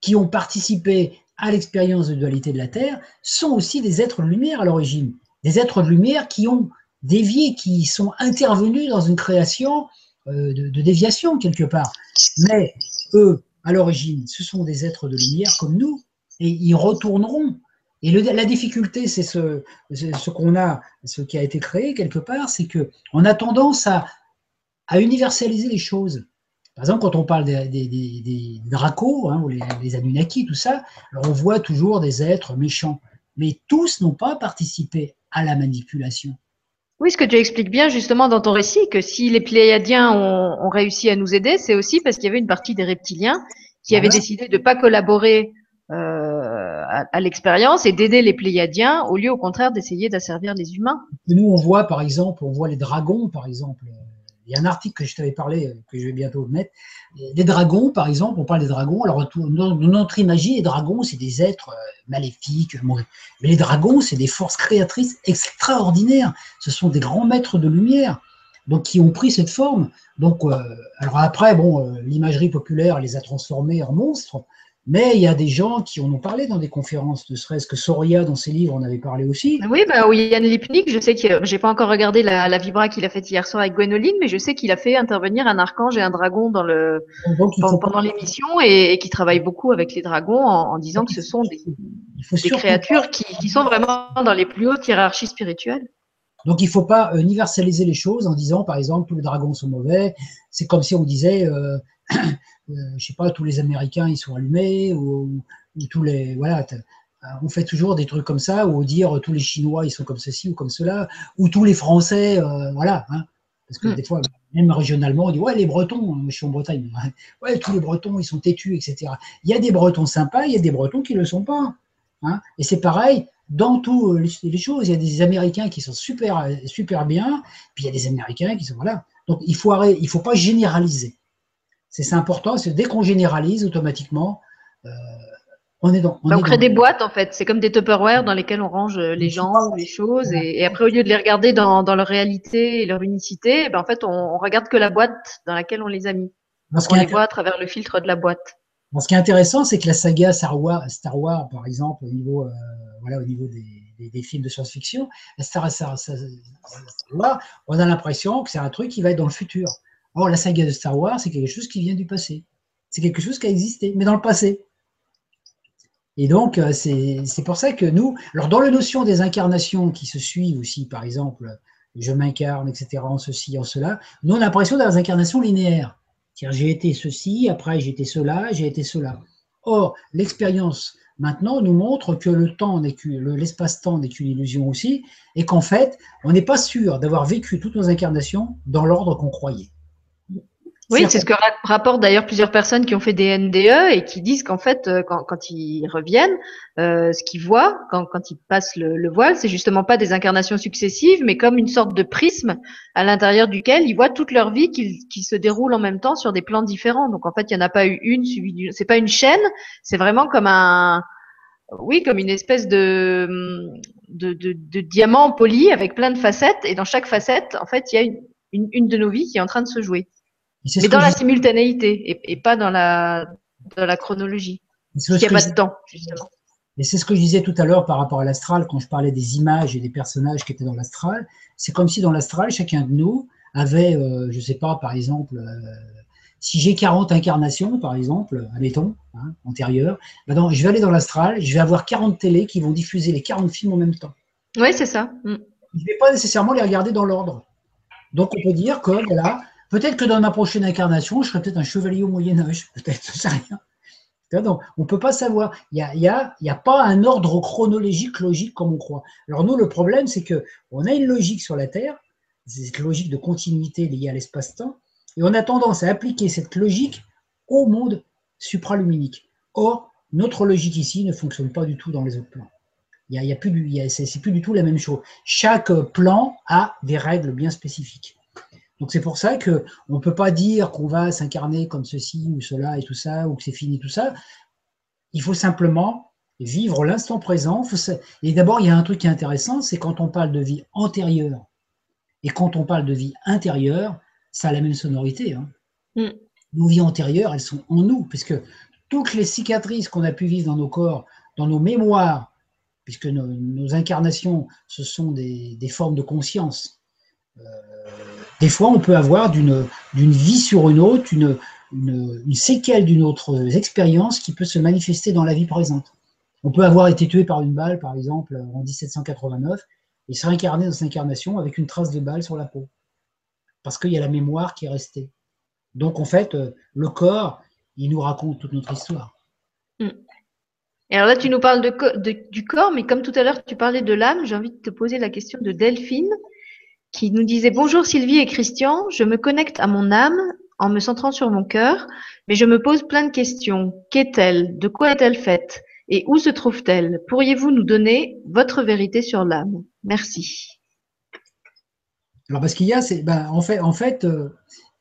qui ont participé à l'expérience de dualité de la Terre sont aussi des êtres de lumière à l'origine. Des êtres de lumière qui ont dévié, qui sont intervenus dans une création euh, de, déviation quelque part. Mais eux, à l'origine, ce sont des êtres de lumière comme nous, et ils retourneront. Et la difficulté, c'est ce, ce qu'on a, ce qui a été créé quelque part, c'est que on a tendance à, à universaliser les choses. Par exemple, quand on parle des, des, dracos, hein, ou les, les, Anunnaki, tout ça, on voit toujours des êtres méchants. Mais tous n'ont pas participé à la manipulation. Oui, ce que tu expliques bien justement dans ton récit, que si les Pléiadiens ont, réussi à nous aider, c'est aussi parce qu'il y avait une partie des reptiliens qui avaient décidé de ne pas collaborer euh, à, l'expérience et d'aider les Pléiadiens au lieu au contraire d'essayer d'asservir les humains. Nous, on voit par exemple, on voit les dragons par exemple il y a un article que je t'avais parlé, euh, que je vais bientôt mettre. Les dragons, par exemple, on parle des dragons. Alors, dans notre imagie, les dragons, c'est des êtres euh, maléfiques. Mais les dragons, c'est des forces créatrices extraordinaires. Ce sont des grands maîtres de lumière, donc qui ont pris cette forme. Donc, euh, alors après, bon, l'imagerie populaire les a transformés en monstres. Mais il y a des gens qui en ont parlé dans des conférences, ne serait-ce que Soria, dans ses livres, en avait parlé aussi. Oui, bah, Yann Lipnik, je sais que j'ai pas encore regardé la, vibra qu'il a faite hier soir avec Gwenoline, mais je sais qu'il a fait intervenir un archange et un dragon dans le, pendant, l'émission et, qui travaille beaucoup avec les dragons en, disant que ce sont des, créatures qui, sont vraiment dans les plus hautes hiérarchies spirituelles. Donc il ne faut pas euh, universaliser les choses en disant, par exemple, tous les dragons sont mauvais. C'est comme si on disait, euh, je sais pas, tous les Américains ils sont allumés ou, tous les voilà. Euh, on fait toujours des trucs comme ça, ou dire tous les Chinois ils sont comme ceci ou comme cela, ou tous les Français, euh, voilà. Hein. parce que hmm. des fois, même régionalement, on dit ouais les Bretons, je suis en Bretagne, ouais tous les Bretons ils sont têtus, etc. Il y a des Bretons sympas, il y a des Bretons qui ne le sont pas. Hein. et c'est pareil dans toutes les choses. Il y a des Américains qui sont super super bien, puis il y a des Américains qui sont voilà. Donc il faut arrêter, il faut pas généraliser. C'est important, c'est dès qu'on généralise automatiquement, euh, on est dans. On, bah, crée des boîtes en fait. C'est comme des Tupperware dans lesquels on range euh, les gens les choses. Et, après, au lieu de les regarder dans, leur réalité et leur unicité, eh ben, en fait, on, regarde que la boîte dans laquelle on les a mis. on les voit à travers le filtre de la boîte. ce qui est intéressant, c'est que la saga Star Wars, Star Wars, par exemple, au niveau, euh, voilà, au niveau des, films de science-fiction, Star, Star, Wars, on a l'impression que c'est un truc qui va être dans le futur. Or, la saga de Star Wars, c'est quelque chose qui vient du passé. C'est quelque chose qui a existé, mais dans le passé. Et donc, euh, c'est pour ça que nous, alors dans la notion des incarnations qui se suivent aussi, par exemple, je m'incarne, etc., en ceci, en cela, nous, on a l'impression d'avoir des incarnations linéaires. J'ai été ceci, après j'ai été cela, j'ai été cela. Or, l'expérience maintenant nous montre que le temps l'espace-temps n'est qu'une illusion aussi, et qu'en fait, on n'est pas sûr d'avoir vécu toutes nos incarnations dans l'ordre qu'on croyait. Oui, c'est ce que rapportent d'ailleurs plusieurs personnes qui ont fait des NDE et qui disent qu'en fait, euh, quand, quand, ils reviennent, euh, ce qu'ils voient quand, quand ils passent le, le voile, c'est justement pas des incarnations successives, mais comme une sorte de prisme à l'intérieur duquel ils voient toute leur vie qui, qui se déroule en même temps sur des plans différents. Donc en fait, il n'y en a pas eu une suivie d'une. C'est pas une chaîne, c'est vraiment comme un, oui, comme une espèce de, de, de, de, diamant poli avec plein de facettes. Et dans chaque facette, en fait, il y a une, une, une de nos vies qui est en train de se jouer. Mais dans la simultanéité et, pas dans la, dans la chronologie. Il n'y a pas de temps, justement. Et c'est ce que je disais tout à l'heure par rapport à l'astral, quand je parlais des images et des personnages qui étaient dans l'astral. C'est comme si dans l'astral, chacun de nous avait, euh, je ne sais pas, par exemple, euh, si j'ai 40 incarnations, par exemple, admettons, hein, antérieures, ben je vais aller dans l'astral, je vais avoir 40 télés qui vont diffuser les 40 films en même temps. Oui, c'est ça. Mm. Je ne vais pas nécessairement les regarder dans l'ordre. Donc on peut dire que voilà, Peut-être que dans ma prochaine incarnation, je serai peut-être un chevalier au Moyen-Âge, peut-être, je sais rien. Donc, on ne peut pas savoir. Il n'y a, a, pas un ordre chronologique logique comme on croit. Alors nous, le problème, c'est qu'on a une logique sur la Terre, cette logique de continuité liée à l'espace-temps, et on a tendance à appliquer cette logique au monde supraluminique. Or, notre logique ici ne fonctionne pas du tout dans les autres plans. Il y a, du, c'est plus du tout la même chose. Chaque plan a des règles bien spécifiques. Donc c'est pour ça que on peut pas dire qu'on va s'incarner comme ceci ou cela et tout ça ou que c'est fini tout ça. Il faut simplement vivre l'instant présent. Et d'abord, il y a un truc qui est intéressant, c'est quand on parle de vie antérieure et quand on parle de vie intérieure, ça a la même sonorité. Hein. Mm. Nos vies antérieures, elles sont en nous, puisque toutes les cicatrices qu'on a pu vivre dans nos corps, dans nos mémoires, puisque nos, incarnations, ce sont des, formes de conscience. Euh, des fois, on peut avoir d'une vie sur une autre, une, une séquelle d'une autre expérience qui peut se manifester dans la vie présente. On peut avoir été tué par une balle, par exemple, en 1789, et se réincarner dans cette incarnation avec une trace de balle sur la peau. Parce qu'il y a la mémoire qui est restée. Donc, en fait, euh, le corps, il nous raconte toute notre histoire. Hmm. Et alors là, tu nous parles du corps, mais comme tout à l'heure, tu parlais de l'âme, j'ai envie de te poser la question de Delphine, qui nous disait Bonjour Sylvie et Christian, je me connecte à mon âme en me centrant sur mon cœur, mais je me pose plein de questions. Qu'est-elle? De quoi est-elle faite? Et où se trouve-t-elle? Pourriez-vous nous donner votre vérité sur l'âme? Merci. Alors, parce qu'il y a, c'est, ben, en fait, en fait euh,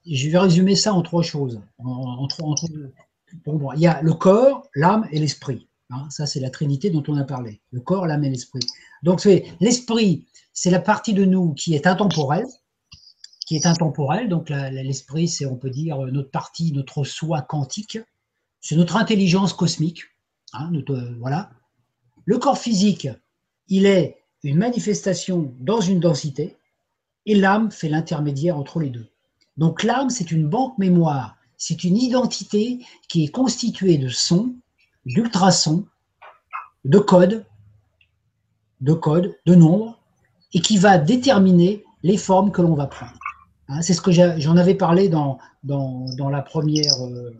je vais résumer ça en trois choses. il y a le corps, l'âme et l'esprit. Hein. ça, c'est la trinité dont on a parlé. Le corps, l'âme et l'esprit. Donc, c'est l'esprit, c'est la partie de nous qui est intemporelle, qui est intemporelle. Donc, l'esprit, c'est, on peut dire, notre partie, notre soi quantique. C'est notre intelligence cosmique. Hein, voilà. Le corps physique, il est une manifestation dans une densité, et l'âme fait l'intermédiaire entre les deux. Donc l'âme, c'est une banque mémoire, c'est une identité qui est constituée de sons, d'ultrasons, de codes, de codes, de nombres, et qui va déterminer les formes que l'on va prendre. Hein, c'est ce que j'en avais parlé dans, dans, la première, euh,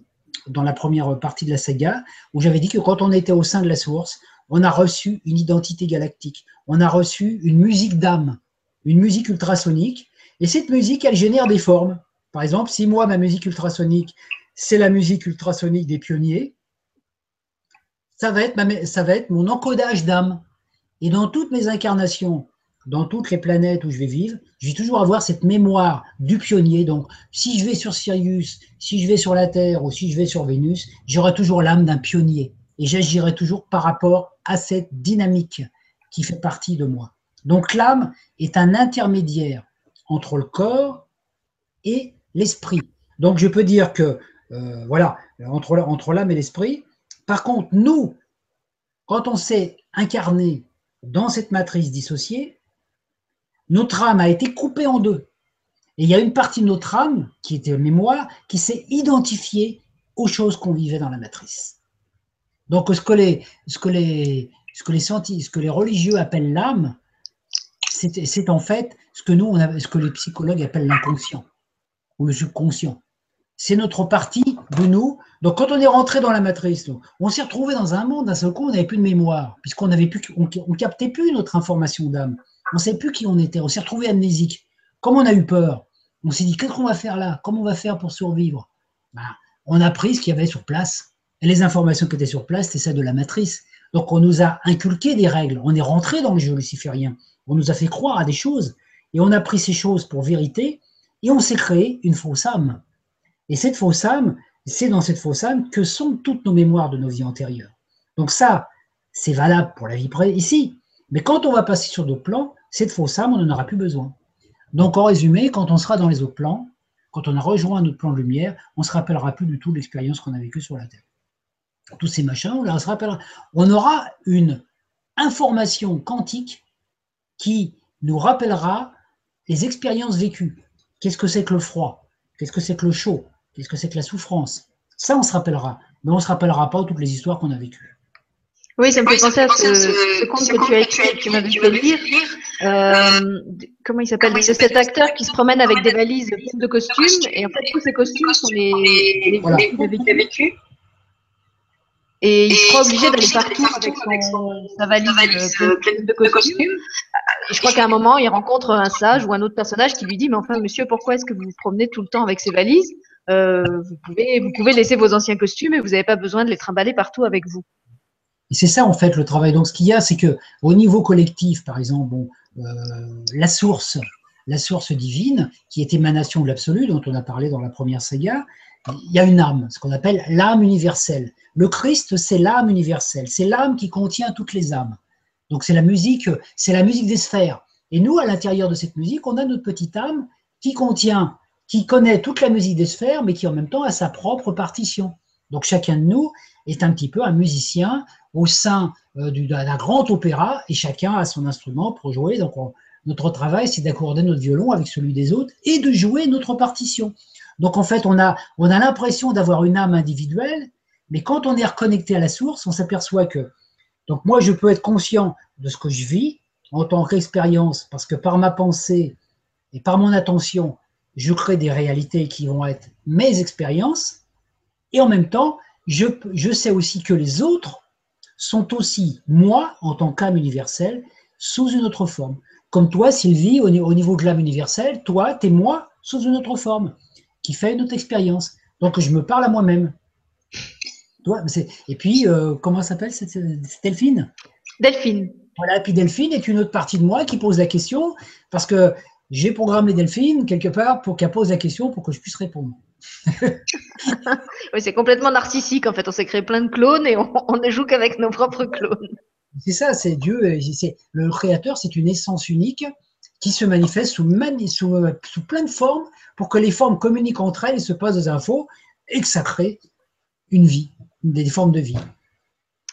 dans la première partie de la saga, où j'avais dit que quand on était au sein de la source, on a reçu une identité galactique, on a reçu une musique d'âme, une musique ultrasonique, et cette musique, elle génère des formes. Par exemple, si moi, ma musique ultrasonique, c'est la musique ultrasonique des pionniers, ça va être mon encodage d'âme. Et dans toutes mes incarnations, dans toutes les planètes où je vais vivre, je vais toujours avoir cette mémoire du pionnier. Donc, si je vais sur Sirius, si je vais sur la Terre ou si je vais sur Vénus, j'aurai toujours l'âme d'un pionnier. Et j'agirai toujours par rapport à cette dynamique qui fait partie de moi. Donc, l'âme est un intermédiaire entre le corps et l'esprit. Donc je peux dire que, euh, voilà, entre, entre l'âme et l'esprit. Par contre, nous, quand on s'est incarné dans cette matrice dissociée, notre âme a été coupée en deux. Et il y a une partie de notre âme, qui était mémoire, qui s'est identifiée aux choses qu'on vivait dans la matrice. Donc ce que les, ce que les, ce que les, religieux appellent l'âme, c'est en fait ce que nous, ce que les psychologues appellent l'inconscient ou le subconscient. C'est notre partie de nous. Donc, quand on est rentré dans la matrice, on s'est retrouvé dans un monde, d'un seul coup, on n'avait plus de mémoire, puisqu'on n'avait plus, on, captait plus notre information d'âme. On ne savait plus qui on était. On s'est retrouvé amnésique. Comme on a eu peur, on s'est dit qu'est-ce qu'on va faire là? Comment on va faire pour survivre? Ben, On a pris ce qu'il y avait sur place. Et les informations qui étaient sur place, c'était celles de la matrice. Donc, on nous a inculqué des règles. On est rentré dans le jeu luciférien. On nous a fait croire à des choses. Et on a pris ces choses pour vérité et on s'est créé une fausse âme. Et cette fausse âme, c'est dans cette fausse âme que sont toutes nos mémoires de nos vies antérieures. Donc ça, c'est valable pour la vie ici. Mais quand on va passer sur d'autres plans, cette fausse âme, on n'en aura plus besoin. Donc en résumé, quand on sera dans les autres plans, quand on a rejoint notre plan de lumière, on ne se rappellera plus du tout l'expérience qu'on a vécue sur la Terre. Tous ces machins, on se rappellera. On aura une information quantique qui nous rappellera les expériences vécues. Qu'est-ce que c'est que le froid? Qu'est-ce que c'est que le chaud? Qu'est-ce que c'est que la souffrance? Ça, on se rappellera. Mais on ne se rappellera pas toutes les histoires qu'on a vécues. Oui, ça me fait penser à ce, conte que tu as écrit, que tu m'avais fait lire. Euh, comment il s'appelle? C'est cet acteur qui se promène avec des valises pleines de costumes. Et en fait, tous ces costumes sont les, les voilà. qu'il a vécu. Et il se croit obligé d'aller partout avec son, sa valise euh, pleine de costumes. Et je crois qu'à un moment, il rencontre un sage ou un autre personnage qui lui dit, mais enfin, monsieur, pourquoi est-ce que vous vous promenez tout le temps avec ces valises? Euh, vous, pouvez, vous pouvez laisser vos anciens costumes et vous n'avez pas besoin de les trimballer partout avec vous. Et c'est ça en fait le travail. Donc ce qu'il y a, c'est que au niveau collectif, par exemple, bon, euh, la source, la source divine, qui est émanation de l'absolu, dont on a parlé dans la première saga, il y a une âme, ce qu'on appelle l'âme universelle. Le Christ, c'est l'âme universelle, c'est l'âme qui contient toutes les âmes. Donc c'est la musique, c'est la musique des sphères. Et nous, à l'intérieur de cette musique, on a notre petite âme qui contient, qui connaît toute la musique des sphères, mais qui en même temps a sa propre partition. Donc chacun de nous est un petit peu un musicien au sein euh, d'un grand opéra et chacun a son instrument pour jouer. Donc notre travail, c'est d'accorder notre violon avec celui des autres et de jouer notre partition. Donc en fait, on a, on a l'impression d'avoir une âme individuelle, mais quand on est reconnecté à la source, on s'aperçoit que, donc moi, je peux être conscient de ce que je vis en tant qu'expérience, parce que par ma pensée et par mon attention, je crée des réalités qui vont être mes expériences, et en même temps, je, je sais aussi que les autres sont aussi moi en tant qu'âme universelle sous une autre forme. Comme toi, Sylvie, au, niveau de l'âme universelle, toi, tu es moi sous une autre forme qui fait une autre expérience. Donc, je me parle à moi-même. Et puis, euh, comment s'appelle cette, Delphine? Delphine. Voilà, et puis Delphine est une autre partie de moi qui pose la question, parce que j'ai programmé Delphine quelque part pour qu'elle pose la question pour que je puisse répondre. oui, c'est complètement narcissique en fait. On s'est créé plein de clones et on, ne joue qu'avec nos propres clones. C'est ça, c'est Dieu. le créateur, c'est une essence unique qui se manifeste sous, sous, plein de formes pour que les formes communiquent entre elles et se passent des infos et que ça crée une vie, des formes de vie.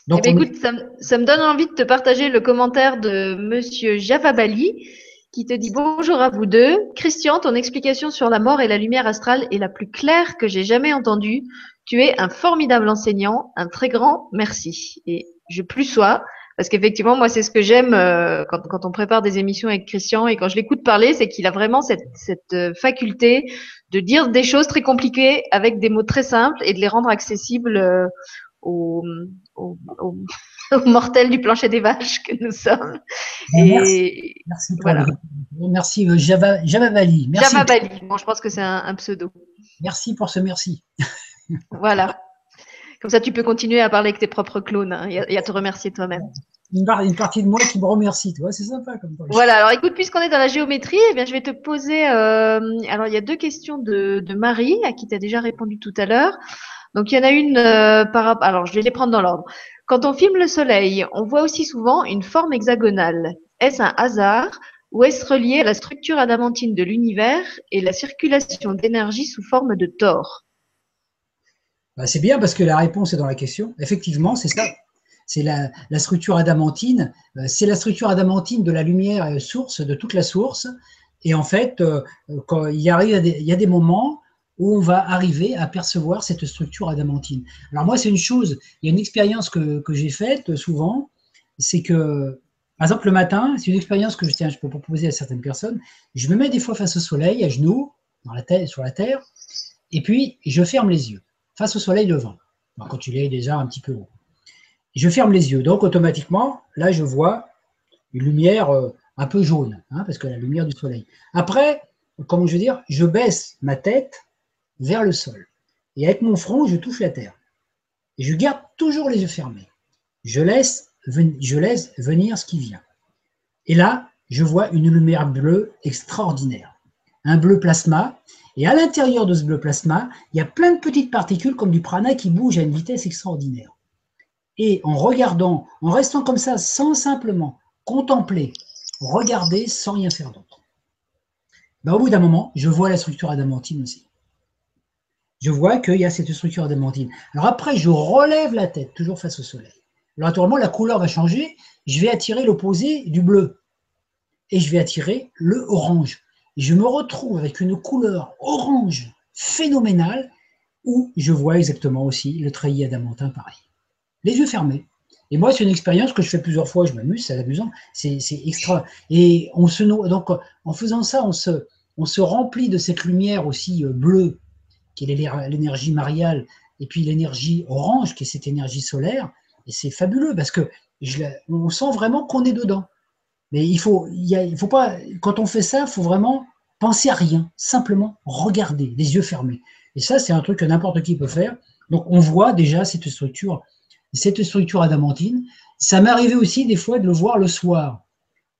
Donc, eh ben, écoute, ça, ça, me donne envie de te partager le commentaire de Monsieur Javabali qui te dit bonjour à vous deux. Christian, ton explication sur la mort et la lumière astrale est la plus claire que j'ai jamais entendue. Tu es un formidable enseignant, un très grand merci. Et je plus sois, parce qu'effectivement, moi, c'est ce que j'aime euh, quand, quand, on prépare des émissions avec Christian et quand je l'écoute parler, c'est qu'il a vraiment cette, cette euh, faculté de dire des choses très compliquées avec des mots très simples et de les rendre accessibles euh, aux, aux, aux, mortels du plancher des vaches que nous sommes. Et merci, voilà. merci euh, Java, Javavali. Merci. Javavali, bon, je pense que c'est un, pseudo. Merci pour ce merci. voilà. Comme ça, tu peux continuer à parler avec tes propres clones hein, et, à, te remercier toi-même. Une, une, partie de moi qui me remercie, toi, c'est sympa comme Voilà, alors écoute, puisqu'on est dans la géométrie, eh bien, je vais te poser. Euh, alors, il y a deux questions de, de Marie, à qui tu as déjà répondu tout à l'heure. Donc il y en a une euh, par alors je vais les prendre dans l'ordre. Quand on filme le soleil, on voit aussi souvent une forme hexagonale. Est-ce un hasard ou est-ce relié à la structure adamantine de l'univers et la circulation d'énergie sous forme de tor? Bah, C'est bien parce que la réponse est dans la question. Effectivement, c'est ça. C'est la, structure adamantine. Euh, c'est la structure adamantine de la lumière euh, source, de toute la source. Et en fait, arrive, il y a des moments où on va arriver à percevoir cette structure adamantine. Alors moi, c'est une chose, il y a une expérience que, j'ai faite souvent, c'est que, par exemple, le matin, c'est une expérience que je, tiens, je peux proposer à certaines personnes, je me mets des fois face au soleil, à genoux, sur la terre, et puis je ferme les yeux, face au soleil levant, quand il est déjà un petit peu haut. Je ferme les yeux, donc automatiquement, là, je vois une lumière euh, un peu jaune, hein, parce que la lumière du soleil. Après, comment je veux dire, je baisse ma tête vers le sol. Et avec mon front, je touche la terre. Je garde toujours les yeux fermés. Je laisse, je laisse venir ce qui vient. Et là, je vois une lumière bleue extraordinaire. Un bleu plasma. Et à l'intérieur de ce bleu plasma, il y a plein de petites particules comme du prana qui bougent à une vitesse extraordinaire. Et en regardant, en restant comme ça, sans simplement contempler, regarder sans rien faire d'autre, ben, au bout d'un moment, je vois la structure adamantine aussi je vois qu'il y a cette structure adamantine. Alors après, je relève la tête, toujours face au soleil. Alors naturellement, la couleur va changer. Je vais attirer l'opposé du bleu. Et je vais attirer le orange. Je me retrouve avec une couleur orange phénoménale où je vois exactement aussi le treillis adamantin pareil. Les yeux fermés. Et moi, c'est une expérience que je fais plusieurs fois, je m'amuse, c'est amusant, c'est extra. Et on se, donc, en faisant ça, on se, on se remplit de cette lumière aussi euh, bleue qui est l'énergie mariale, et puis l'énergie orange, qui est cette énergie solaire. Et c'est fabuleux parce que on sent vraiment qu'on est dedans. Mais il faut, quand on fait ça, il faut vraiment penser à rien, simplement regarder, les yeux fermés. Et ça, c'est un truc que n'importe qui peut faire. Donc, on voit déjà cette structure cette structure adamantine, ça m'est arrivé aussi des fois de le voir le soir,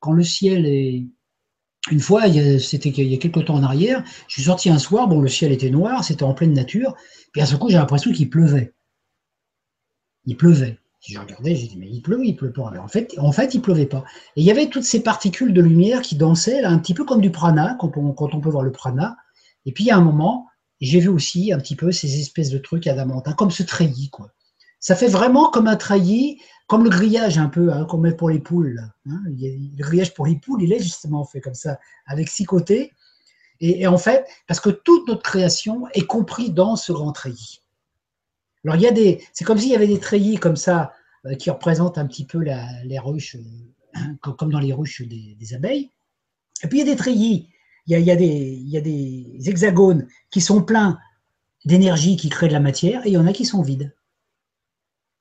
quand le ciel est. Une fois, c'était il y a quelques temps en arrière, je suis sorti un soir, bon, le ciel était noir, c'était en pleine nature, puis à ce coup, j'ai l'impression qu'il pleuvait. Il pleuvait. Je regardais, j'ai dit, mais il pleut, il pleut pas. en fait, en fait, il pleuvait pas. Et il y avait toutes ces particules de lumière qui dansaient, là, un petit peu comme du prana, quand on, peut voir le prana. Et puis, a un moment, j'ai vu aussi un petit peu ces espèces de trucs adamantins, comme ce treillis, quoi. Ça fait vraiment comme un treillis, comme le grillage un peu hein, qu'on met pour les poules. Hein. Le grillage pour les poules, il est justement fait comme ça, avec six côtés. Et, en fait, parce que toute notre création est comprise dans ce grand treillis. Alors il y a des, c'est comme s'il y avait des treillis comme ça euh, qui représentent un petit peu les ruches, euh, comme dans les ruches des, abeilles. Et puis il y a des treillis, il y a, des, il y a des hexagones qui sont pleins d'énergie qui créent de la matière, et il y en a qui sont vides.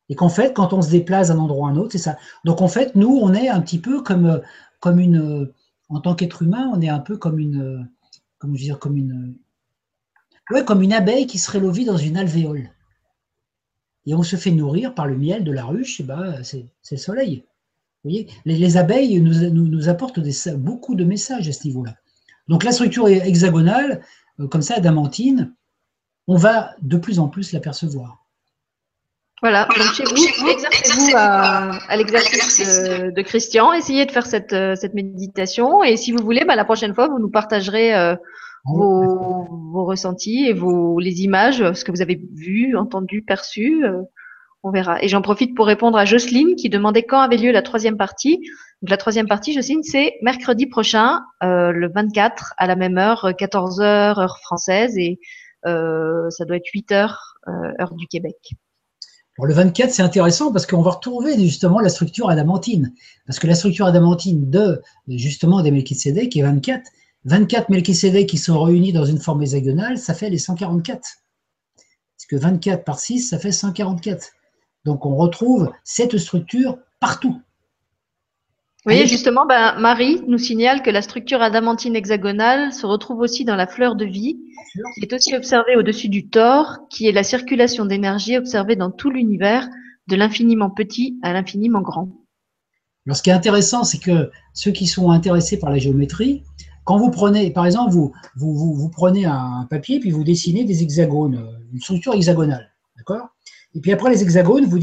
Et qu'en fait, quand on se déplace d'un endroit à un autre, c'est ça. Donc en fait, nous, on est un petit peu comme, comme une, en tant qu'être humain, on est un peu comme une, comment dire, comme une, ouais, comme une abeille qui serait lovée dans une alvéole. Et on se fait nourrir par le miel de la ruche, ben, c'est le soleil. Vous voyez les, abeilles nous, nous, apportent des, beaucoup de messages à ce niveau-là. Donc la structure hexagonale, euh, comme ça, adamantine, on va de plus en plus l'apercevoir. Voilà, donc chez vous, exercez-vous à, l'exercice de, Christian, essayez de faire cette, euh, cette méditation et si vous voulez, bah, la prochaine fois, vous nous partagerez euh, vos, vos, ressentis et vos, les images, ce que vous avez vu, entendu, perçu. Euh, on verra. Et j'en profite pour répondre à Jocelyne qui demandait quand avait lieu la troisième partie. Donc la troisième partie, Jocelyne, c'est mercredi prochain, le 24 à la même heure, 14 heures heure française et ça doit être 8 heures heure du Québec le 24, c'est intéressant parce qu'on va retrouver justement la structure adamantine. Parce que la structure adamantine de justement des Melchizedek est 24. 24 Melchizedek qui sont réunis dans une forme hexagonale, ça fait les 144. Parce que 24 par 6, ça fait 144. Donc on retrouve cette structure partout. Oui, justement, ben, Marie nous signale que la structure adamantine hexagonale se retrouve aussi dans la fleur de vie, qui est aussi observée au-dessus du tort, qui est la circulation d'énergie observée dans tout l'univers, de l'infiniment petit à l'infiniment grand. Alors, ce qui est intéressant, c'est que ceux qui sont intéressés par la géométrie, quand vous prenez, par exemple, vous, vous, vous, prenez un papier puis vous dessinez des hexagones, une structure hexagonale, d'accord? Et puis après les hexagones, vous,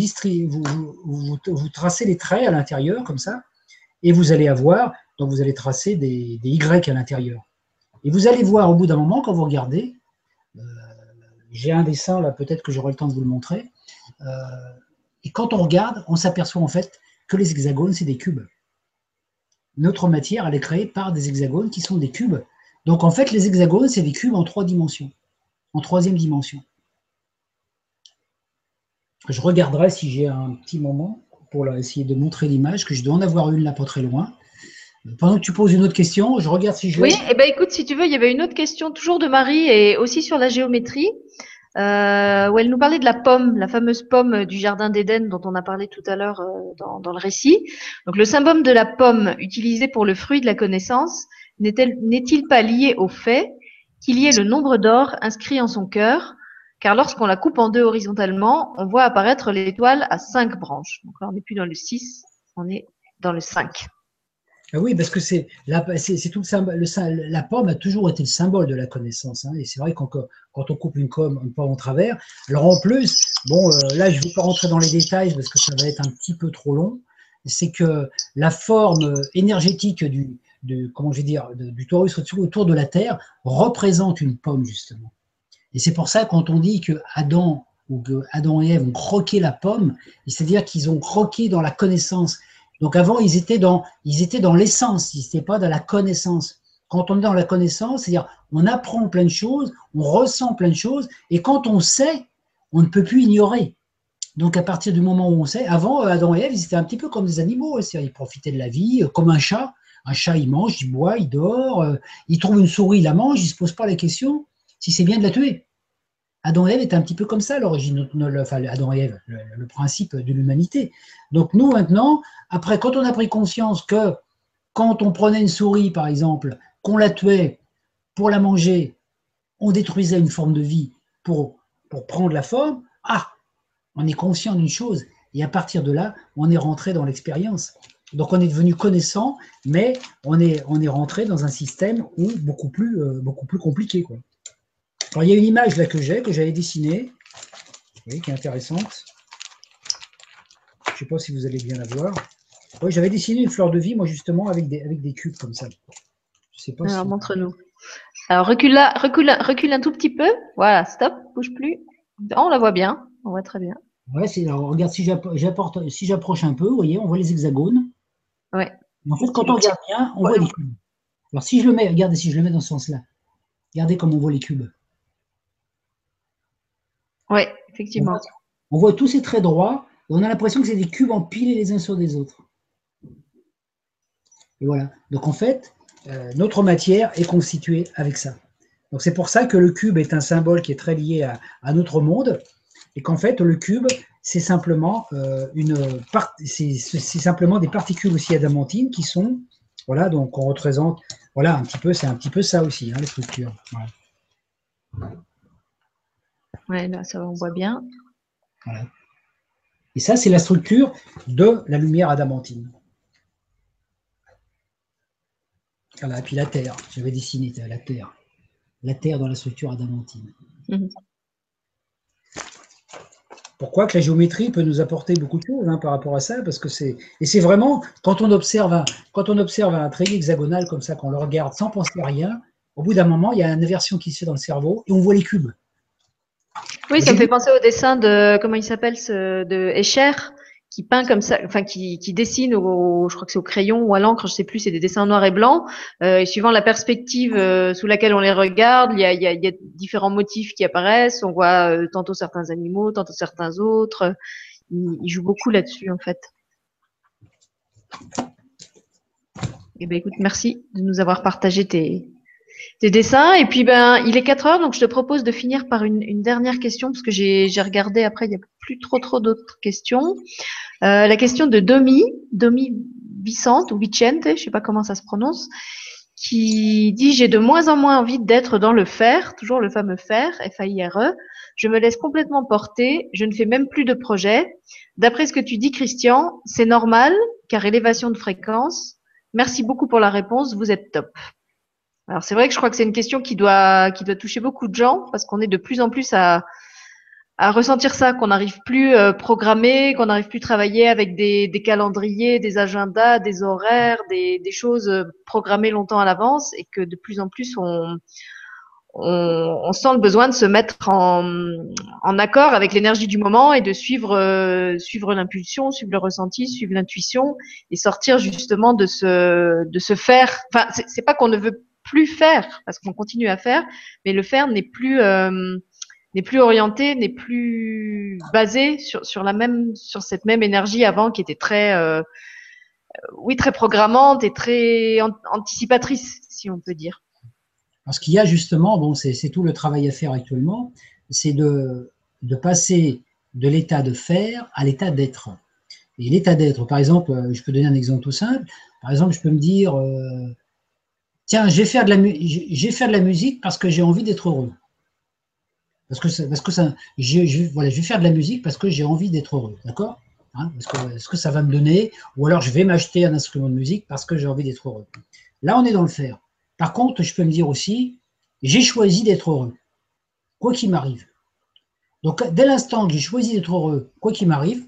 vous, vous tracez les traits à l'intérieur comme ça, et vous allez avoir, donc vous allez tracer des, Y à l'intérieur. Et vous allez voir au bout d'un moment, quand vous regardez, euh, j'ai un dessin là, peut-être que j'aurai le temps de vous le montrer, euh, et quand on regarde, on s'aperçoit en fait que les hexagones, c'est des cubes. Notre matière, elle est créée par des hexagones qui sont des cubes. Donc en fait, les hexagones, c'est des cubes en trois dimensions, en troisième dimension. Je regarderai si j'ai un petit moment pour essayer de montrer l'image, que je dois en avoir une là pas très loin. Pendant que tu poses une autre question, je regarde si je. Oui, et eh ben écoute, si tu veux, il y avait une autre question toujours de Marie et aussi sur la géométrie, euh, où elle nous parlait de la pomme, la fameuse pomme du jardin d'Éden dont on a parlé tout à l'heure euh, dans, dans, le récit. Donc le symbole de la pomme utilisé pour le fruit de la connaissance n'est-il pas lié au fait qu'il y ait le nombre d'or inscrit en son cœur car lorsqu'on la coupe en deux horizontalement, on voit apparaître l'étoile à cinq branches. Donc là, on n'est plus dans le 6, on est dans le 5. Ah oui, parce que c'est la pomme a toujours été le symbole de la connaissance. Hein, et c'est vrai que quand on coupe une pomme, une pomme en travers, alors en plus, bon, euh, là je ne vais pas rentrer dans les détails parce que ça va être un petit peu trop long. C'est que la forme énergétique du, de, comment je vais dire, du autour de la Terre représente une pomme justement. Et c'est pour ça, quand on dit que Adam ou que Adam et Ève ont croqué la pomme, c'est-à-dire qu'ils ont croqué dans la connaissance. Donc avant, ils étaient dans, ils étaient dans l'essence, ils n'étaient pas dans la connaissance. Quand on est dans la connaissance, c'est-à-dire on apprend plein de choses, on ressent plein de choses, et quand on sait, on ne peut plus ignorer. Donc à partir du moment où on sait, avant Adam et Ève, ils étaient un petit peu comme des animaux, c'est-à-dire ils profitaient de la vie, comme un chat. Un chat, il mange, il boit, il dort, euh, il trouve une souris, il la mange, il ne se pose pas la question si c'est bien de la tuer. Adam et Ève est un petit peu comme ça l'origine, enfin Adam et Ève, le, principe de l'humanité. Donc nous maintenant, après, quand on a pris conscience que quand on prenait une souris, par exemple, qu'on la tuait pour la manger, on détruisait une forme de vie pour, pour prendre la forme, ah, on est conscient d'une chose, Et à partir de là, on est rentré dans l'expérience. Donc on est devenu connaissant, mais on est, on est rentré dans un système beaucoup plus, euh, beaucoup plus compliqué. Quoi. Alors il y a une image là que j'ai, que j'avais dessinée, qui est intéressante. Je ne sais pas si vous allez bien la voir. Oui, j'avais dessiné une fleur de vie, moi justement, avec des, avec des cubes comme ça. Je sais pas Alors montre-nous. Alors recule, là, recule, recule un tout petit peu. Voilà, stop, bouge plus. on la voit bien, on voit très bien. Ouais, regarde, si j'apporte, si j'approche un peu, vous voyez, on voit les hexagones. Ouais. en fait, quand on regarde bien, on voit les cubes. Alors, si je le mets, regardez, si je le mets dans ce sens-là, regardez comme on voit les cubes. Oui, effectivement. On voit, tous ces traits droits, et on a l'impression que c'est des cubes empilés les uns sur les autres. Et voilà. Donc, en fait, euh, notre matière est constituée avec ça. Donc, c'est pour ça que le cube est un symbole qui est très lié à notre monde, et qu'en fait, le cube, c'est simplement, euh, une c'est simplement des particules aussi adamantines qui sont, voilà, donc on représente, voilà, un petit peu, c'est un petit peu ça aussi, hein, les structures. Ouais. là, ça on voit bien. Et ça, c'est la structure de la lumière adamantine. Voilà, et puis la Terre, j'avais dessiné la Terre. La Terre dans la structure adamantine. Mhm. Pourquoi que la géométrie peut nous apporter beaucoup de choses hein, par rapport à ça? Parce que c'est et c'est vraiment quand on observe un, quand on observe un trait hexagonal comme ça, qu'on le regarde sans penser à rien, au bout d'un moment, il y a une inversion qui se fait dans le cerveau et on voit les cubes. Oui, ça me fait penser au dessin de comment il s'appelle ce de Escher qui peint comme ça, enfin qui, qui dessine au, je crois que c'est au crayon ou à l'encre, je sais plus, c'est des dessins noir et blanc. Euh, et suivant la perspective euh, sous laquelle on les regarde, il y a, il y, a, il y a différents motifs qui apparaissent. On voit euh, tantôt certains animaux, tantôt certains autres. Il, il joue beaucoup là-dessus en fait. Eh ben écoute, merci de nous avoir partagé tes, tes dessins. Et puis, ben, il est 4 heures, donc je te propose de finir par une, dernière question, parce que j'ai regardé après, il n'y a plus trop trop d'autres questions. Euh, la question de Domi, Domi Vicente ou Vicente, je sais pas comment ça se prononce, qui dit j'ai de moins en moins envie d'être dans le fer, toujours le fameux fer, F-A-I-R-E. Je me laisse complètement porter, je ne fais même plus de projet. D'après ce que tu dis, Christian, c'est normal, car élévation de fréquence. Merci beaucoup pour la réponse, vous êtes top. Alors c'est vrai que je crois que c'est une question qui doit qui doit toucher beaucoup de gens parce qu'on est de plus en plus à à ressentir ça, qu'on n'arrive plus euh, programmer, qu'on n'arrive plus travailler avec des, des, calendriers, des agendas, des horaires, des, des choses euh, programmées longtemps à l'avance et que de plus en plus on, on, sent le besoin de se mettre en, en accord avec l'énergie du moment et de suivre euh, suivre l'impulsion, suivre le ressenti, suivre l'intuition et sortir justement de ce de faire. Enfin, c'est pas qu'on ne veut plus faire, parce qu'on continue à faire, mais le faire n'est plus euh, n'est plus orienté, n'est plus basé sur, sur la même sur cette même énergie avant qui était très euh, oui très programmante et très anticipatrice si on peut dire. Parce qu'il y a justement, bon, c'est tout le travail à faire actuellement, c'est de, de passer de l'état de faire à l'état d'être. Et l'état d'être, par exemple, euh, je peux donner un exemple tout simple. Par exemple, je peux me dire, tiens, je vais faire de la, de la musique parce que j'ai envie d'être heureux. Parce que, parce que ça, je, voilà, je vais faire de la musique parce que j'ai envie d'être heureux, d'accord? Hein, Est-ce que ça va me donner? Ou alors je vais m'acheter un instrument de musique parce que j'ai envie d'être heureux. Là, on est dans le faire. Par contre, je peux me dire aussi, j'ai choisi d'être heureux, quoi qu'il m'arrive. Donc, dès l'instant que j'ai choisi d'être heureux, quoi qu'il m'arrive,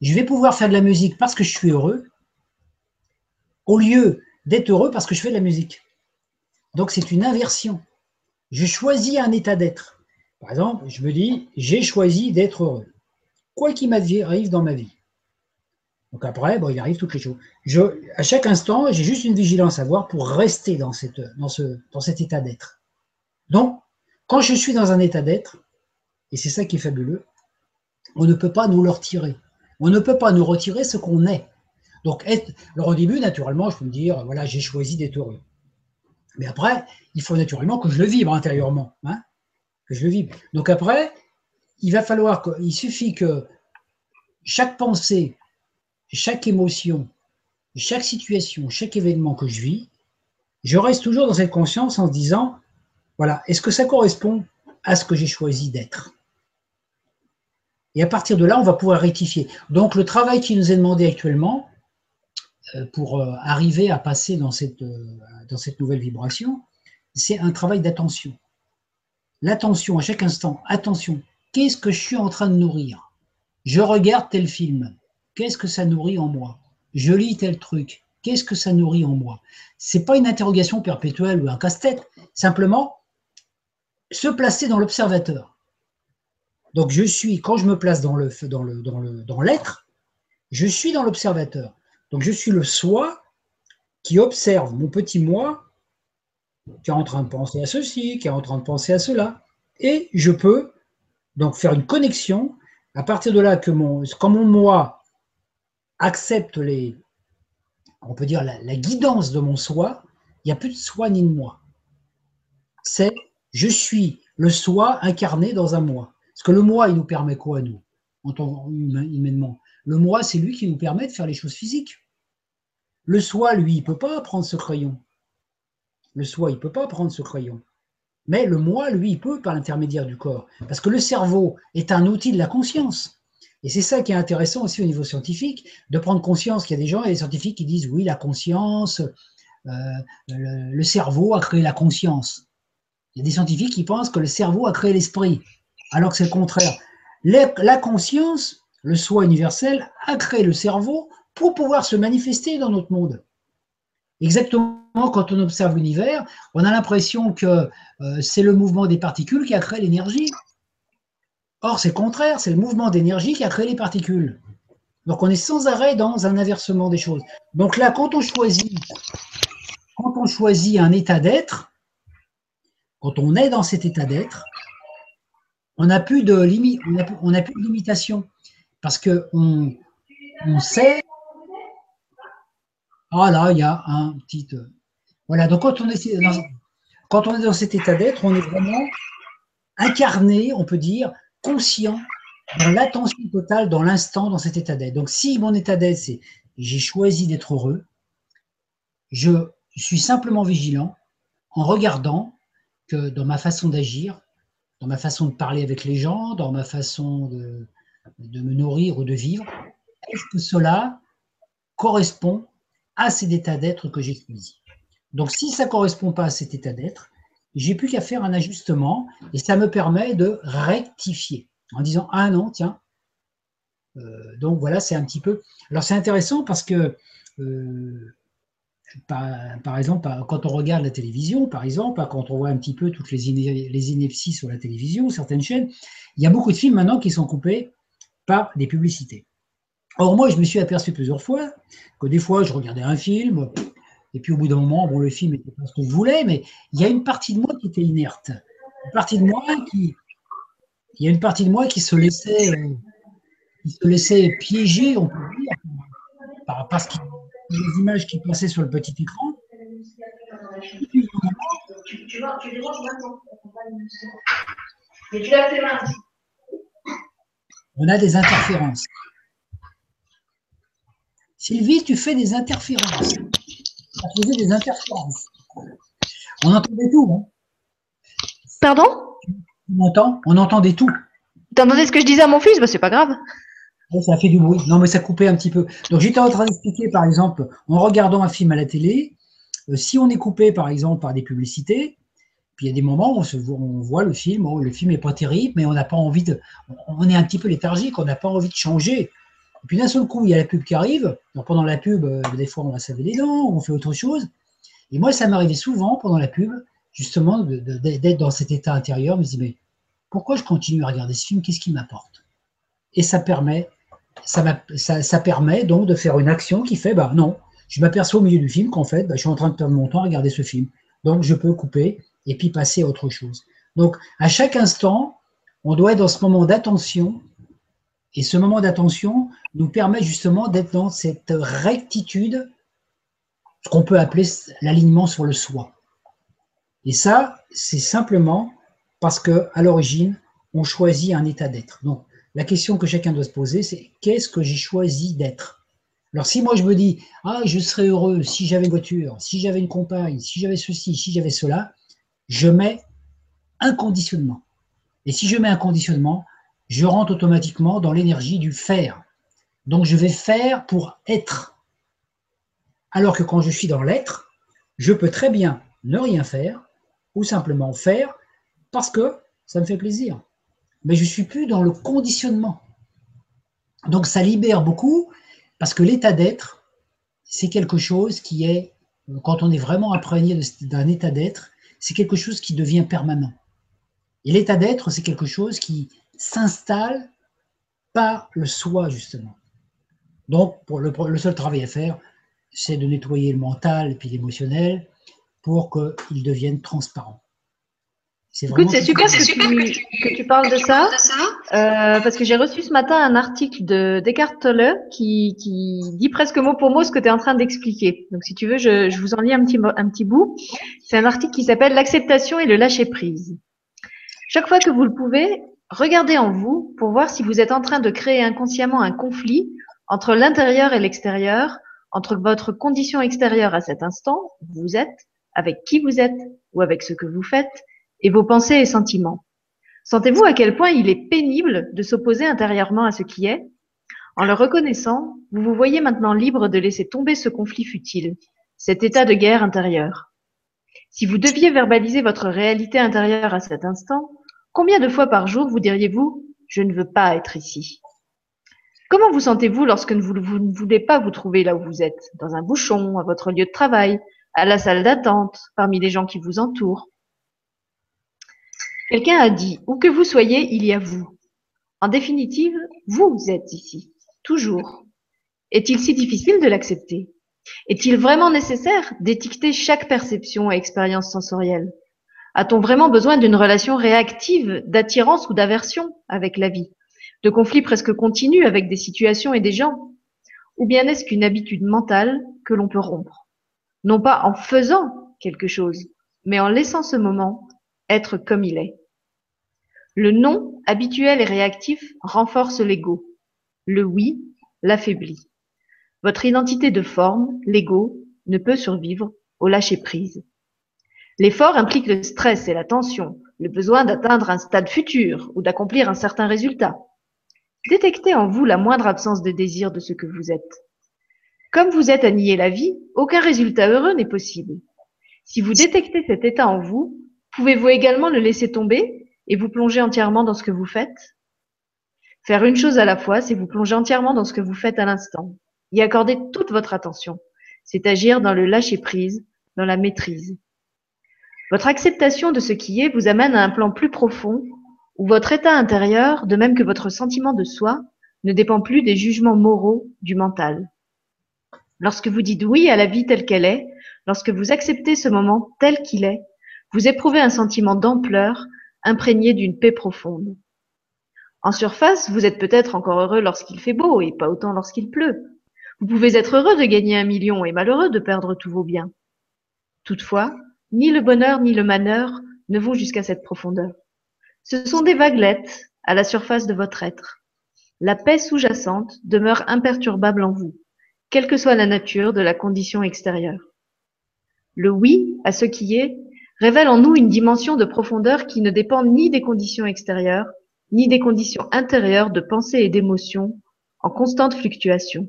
je vais pouvoir faire de la musique parce que je suis heureux, au lieu d'être heureux parce que je fais de la musique. Donc c'est une inversion. Je choisis un état d'être. Par exemple, je me dis, j'ai choisi d'être heureux. Quoi qu'il m'arrive dans ma vie. Donc après, bon, il arrive toutes les choses. À chaque instant, j'ai juste une vigilance à avoir pour rester dans cet état d'être. Donc, quand je suis dans un état d'être, et c'est ça qui est fabuleux, on ne peut pas nous le retirer. On ne peut pas nous retirer ce qu'on est. Donc, être, alors au début, naturellement, je peux me dire, voilà, j'ai choisi d'être heureux. Mais après, il faut naturellement que je le vibre intérieurement, hein, que je le. Donc après, il va falloir il suffit que chaque pensée, chaque émotion, chaque situation, chaque événement que je vis, je reste toujours dans cette conscience en se disant, voilà, est-ce que ça correspond à ce que j'ai choisi d'être? Et à partir de là, on va pouvoir rectifier. Donc le travail qui nous est demandé actuellement, pour euh, arriver à passer dans cette, euh, dans cette nouvelle vibration, c'est un travail d'attention. L'attention à chaque instant, attention, qu'est-ce que je suis en train de nourrir? Je regarde tel film, qu'est-ce que ça nourrit en moi? Je lis tel truc, qu'est-ce que ça nourrit en moi? C'est pas une interrogation perpétuelle ou un casse-tête, simplement se placer dans l'observateur. Donc je suis, quand je me place dans le dans le dans le dans l'être, je suis dans l'observateur. Donc je suis le soi qui observe mon petit moi qui est en train de penser à ceci, qui est en train de penser à cela. Et je peux donc faire une connexion à partir de là que mon, quand mon moi accepte les, on peut dire la, la guidance de mon soi, il n'y a plus de soi ni de moi. C'est je suis le soi incarné dans un moi. Parce que le moi, il nous permet quoi, nous, en tant humainement? Le moi, c'est lui qui nous permet de faire les choses physiques. Le soi, lui, il ne peut pas prendre ce crayon. Le soi, il ne peut pas prendre ce crayon. Mais le moi, lui, il peut par l'intermédiaire du corps. Parce que le cerveau est un outil de la conscience. Et c'est ça qui est intéressant aussi au niveau scientifique, de prendre conscience qu'il y a des gens et des scientifiques qui disent oui, la conscience, euh, le, cerveau a créé la conscience. Il y a des scientifiques qui pensent que le cerveau a créé l'esprit, alors que c'est le contraire. La conscience, le soi universel, a créé le cerveau pour pouvoir se manifester dans notre monde. Exactement quand on observe l'univers, on a l'impression que euh, c'est le mouvement des particules qui a créé l'énergie. Or, c'est le contraire, c'est le mouvement d'énergie qui a créé les particules. Donc, on est sans arrêt dans un inversement des choses. Donc là, quand on choisit, quand on choisit un état d'être, quand on est dans cet état d'être, on n'a plus de on plus de limitation parce que on, sait. Ah là, il y a un petit. Euh, voilà. Donc quand on est dans, quand on est dans cet état d'être, on est vraiment incarné, on peut dire, conscient, dans l'attention totale, dans l'instant, dans cet état d'être. Donc si mon état d'être, c'est j'ai choisi d'être heureux, je suis simplement vigilant en regardant que dans ma façon d'agir, dans ma façon de parler avec les gens, dans ma façon de, me nourrir ou de vivre, est-ce que cela correspond à cet état d'être que j'ai choisi Donc si ça ne correspond pas à cet état d'être, j'ai plus qu'à faire un ajustement et ça me permet de rectifier en disant ah non tiens euh, donc voilà c'est un petit peu alors c'est intéressant parce que euh, par, exemple, quand on regarde la télévision, par exemple, quand on voit un petit peu toutes les, les inepties sur la télévision, certaines chaînes, il y a beaucoup de films maintenant qui sont coupés par des publicités. Or, moi, je me suis aperçu plusieurs fois que des fois, je regardais un film, et puis au bout d'un moment, bon, le film n'était pas ce que je voulais, mais il y a une partie de moi qui était inerte. Une partie de moi qui. Il y a une partie de moi qui se laissait, qui se laissait piéger, on peut dire, par, parce qu'il les images qui passaient sur le petit écran. On a des interférences. Sylvie, tu fais des interférences. Tu faisais des interférences. On entendait tout. Hein Pardon? On entend On entendait tout. T'entendais ce que je disais à mon fils? Bah, C'est pas grave ça fait du bruit. Non, mais ça coupait un petit peu. Donc, j'étais en train d'expliquer, par exemple, en regardant un film à la télé, euh, si on est coupé, par exemple, par des publicités, puis il y a des moments où on, voit le film, oh, le film n'est pas terrible, mais on n'a pas envie de. On est un petit peu léthargique, on n'a pas envie de changer. Et puis d'un seul coup, il y a la pub qui arrive. Pendant la pub, euh, des fois, on va se les dents, on fait autre chose. Et moi, ça m'arrivait souvent pendant la pub, justement, d'être dans cet état intérieur. Je me dis, mais pourquoi je continue à regarder ce film? Qu'est-ce qui m'apporte? Et ça permet ça, permet donc de faire une action qui fait, bah non, je m'aperçois au milieu du film qu'en fait, bah, je suis en train de perdre mon temps à regarder ce film. Donc, je peux couper et puis passer à autre chose. Donc, à chaque instant, on doit être dans ce moment d'attention. Et ce moment d'attention nous permet justement d'être dans cette rectitude, ce qu'on peut appeler l'alignement sur le soi. Et ça, c'est simplement parce que à l'origine, on choisit un état d'être. Donc, la question que chacun doit se poser, c'est qu'est-ce que j'ai choisi d'être? Alors si moi je me dis, ah, je serais heureux si j'avais une voiture, si j'avais une compagne, si j'avais ceci, si j'avais cela, je mets un conditionnement. Et si je mets un conditionnement, je rentre automatiquement dans l'énergie du faire. Donc je vais faire pour être. Alors que quand je suis dans l'être, je peux très bien ne rien faire ou simplement faire parce que ça me fait plaisir. Mais je ne suis plus dans le conditionnement. Donc ça libère beaucoup parce que l'état d'être, c'est quelque chose qui est, quand on est vraiment imprégné d'un état d'être, c'est quelque chose qui devient permanent. Et l'état d'être, c'est quelque chose qui s'installe par le soi, justement. Donc, pour le, le seul travail à faire, c'est de nettoyer le mental et puis l'émotionnel pour qu'ils deviennent transparents. Écoute, c'est super, que, tu, que, tu, parles de ça, euh, parce que j'ai reçu ce matin un article de Descartes Tolle qui, qui dit presque mot pour mot ce que tu es en train d'expliquer. Donc, si tu veux, je, je, vous en lis un petit, un petit bout. C'est un article qui s'appelle L'acceptation et le lâcher-prise. Chaque fois que vous le pouvez, regardez en vous pour voir si vous êtes en train de créer inconsciemment un conflit entre l'intérieur et l'extérieur, entre votre condition extérieure à cet instant, vous êtes, avec qui vous êtes ou avec ce que vous faites, et vos pensées et sentiments. Sentez-vous à quel point il est pénible de s'opposer intérieurement à ce qui est? En le reconnaissant, vous vous voyez maintenant libre de laisser tomber ce conflit futile, cet état de guerre intérieure. Si vous deviez verbaliser votre réalité intérieure à cet instant, combien de fois par jour vous diriez-vous ⁇ Je ne veux pas être ici ⁇ Comment vous sentez-vous lorsque vous, ne voulez pas vous trouver là où vous êtes Dans un bouchon, à votre lieu de travail, à la salle d'attente, parmi les gens qui vous entourent? Quelqu'un a dit, où que vous soyez, il y a vous. En définitive, vous êtes ici, toujours. Est-il si difficile de l'accepter? Est-il vraiment nécessaire d'étiqueter chaque perception et expérience sensorielle? A-t-on vraiment besoin d'une relation réactive, d'attirance ou d'aversion avec la vie? De conflits presque continus avec des situations et des gens Ou bien est-ce qu'une habitude mentale que l'on peut rompre? Non pas en faisant quelque chose, mais en laissant ce moment être comme il est. Le non, habituel et réactif, renforce l'ego. Le oui l'affaiblit. Votre identité de forme, l'ego, ne peut survivre au lâcher-prise. L'effort implique le stress et la tension, le besoin d'atteindre un stade futur ou d'accomplir un certain résultat. Détectez en vous la moindre absence de désir de ce que vous êtes. Comme vous êtes à nier la vie, aucun résultat heureux n'est possible. Si vous détectez cet état en vous, Pouvez-vous également le laisser tomber et vous plonger entièrement dans ce que vous faites? Faire une chose à la fois, c'est vous plonger entièrement dans ce que vous faites à l'instant, y accorder toute votre attention. C'est agir dans le lâcher-prise, dans la maîtrise. Votre acceptation de ce qui est vous amène à un plan plus profond où votre état intérieur, de même que votre sentiment de soi, ne dépend plus des jugements moraux du mental. Lorsque vous dites oui à la vie telle qu'elle est, lorsque vous acceptez ce moment tel qu'il est, vous éprouvez un sentiment d'ampleur imprégné d'une paix profonde. En surface, vous êtes peut-être encore heureux lorsqu'il fait beau et pas autant lorsqu'il pleut. Vous pouvez être heureux de gagner un million et malheureux de perdre tous vos biens. Toutefois, ni le bonheur ni le malheur ne vont jusqu'à cette profondeur. Ce sont des vaguelettes à la surface de votre être. La paix sous-jacente demeure imperturbable en vous, quelle que soit la nature de la condition extérieure. Le oui à ce qui est révèle en nous une dimension de profondeur qui ne dépend ni des conditions extérieures, ni des conditions intérieures de pensée et d'émotion en constante fluctuation.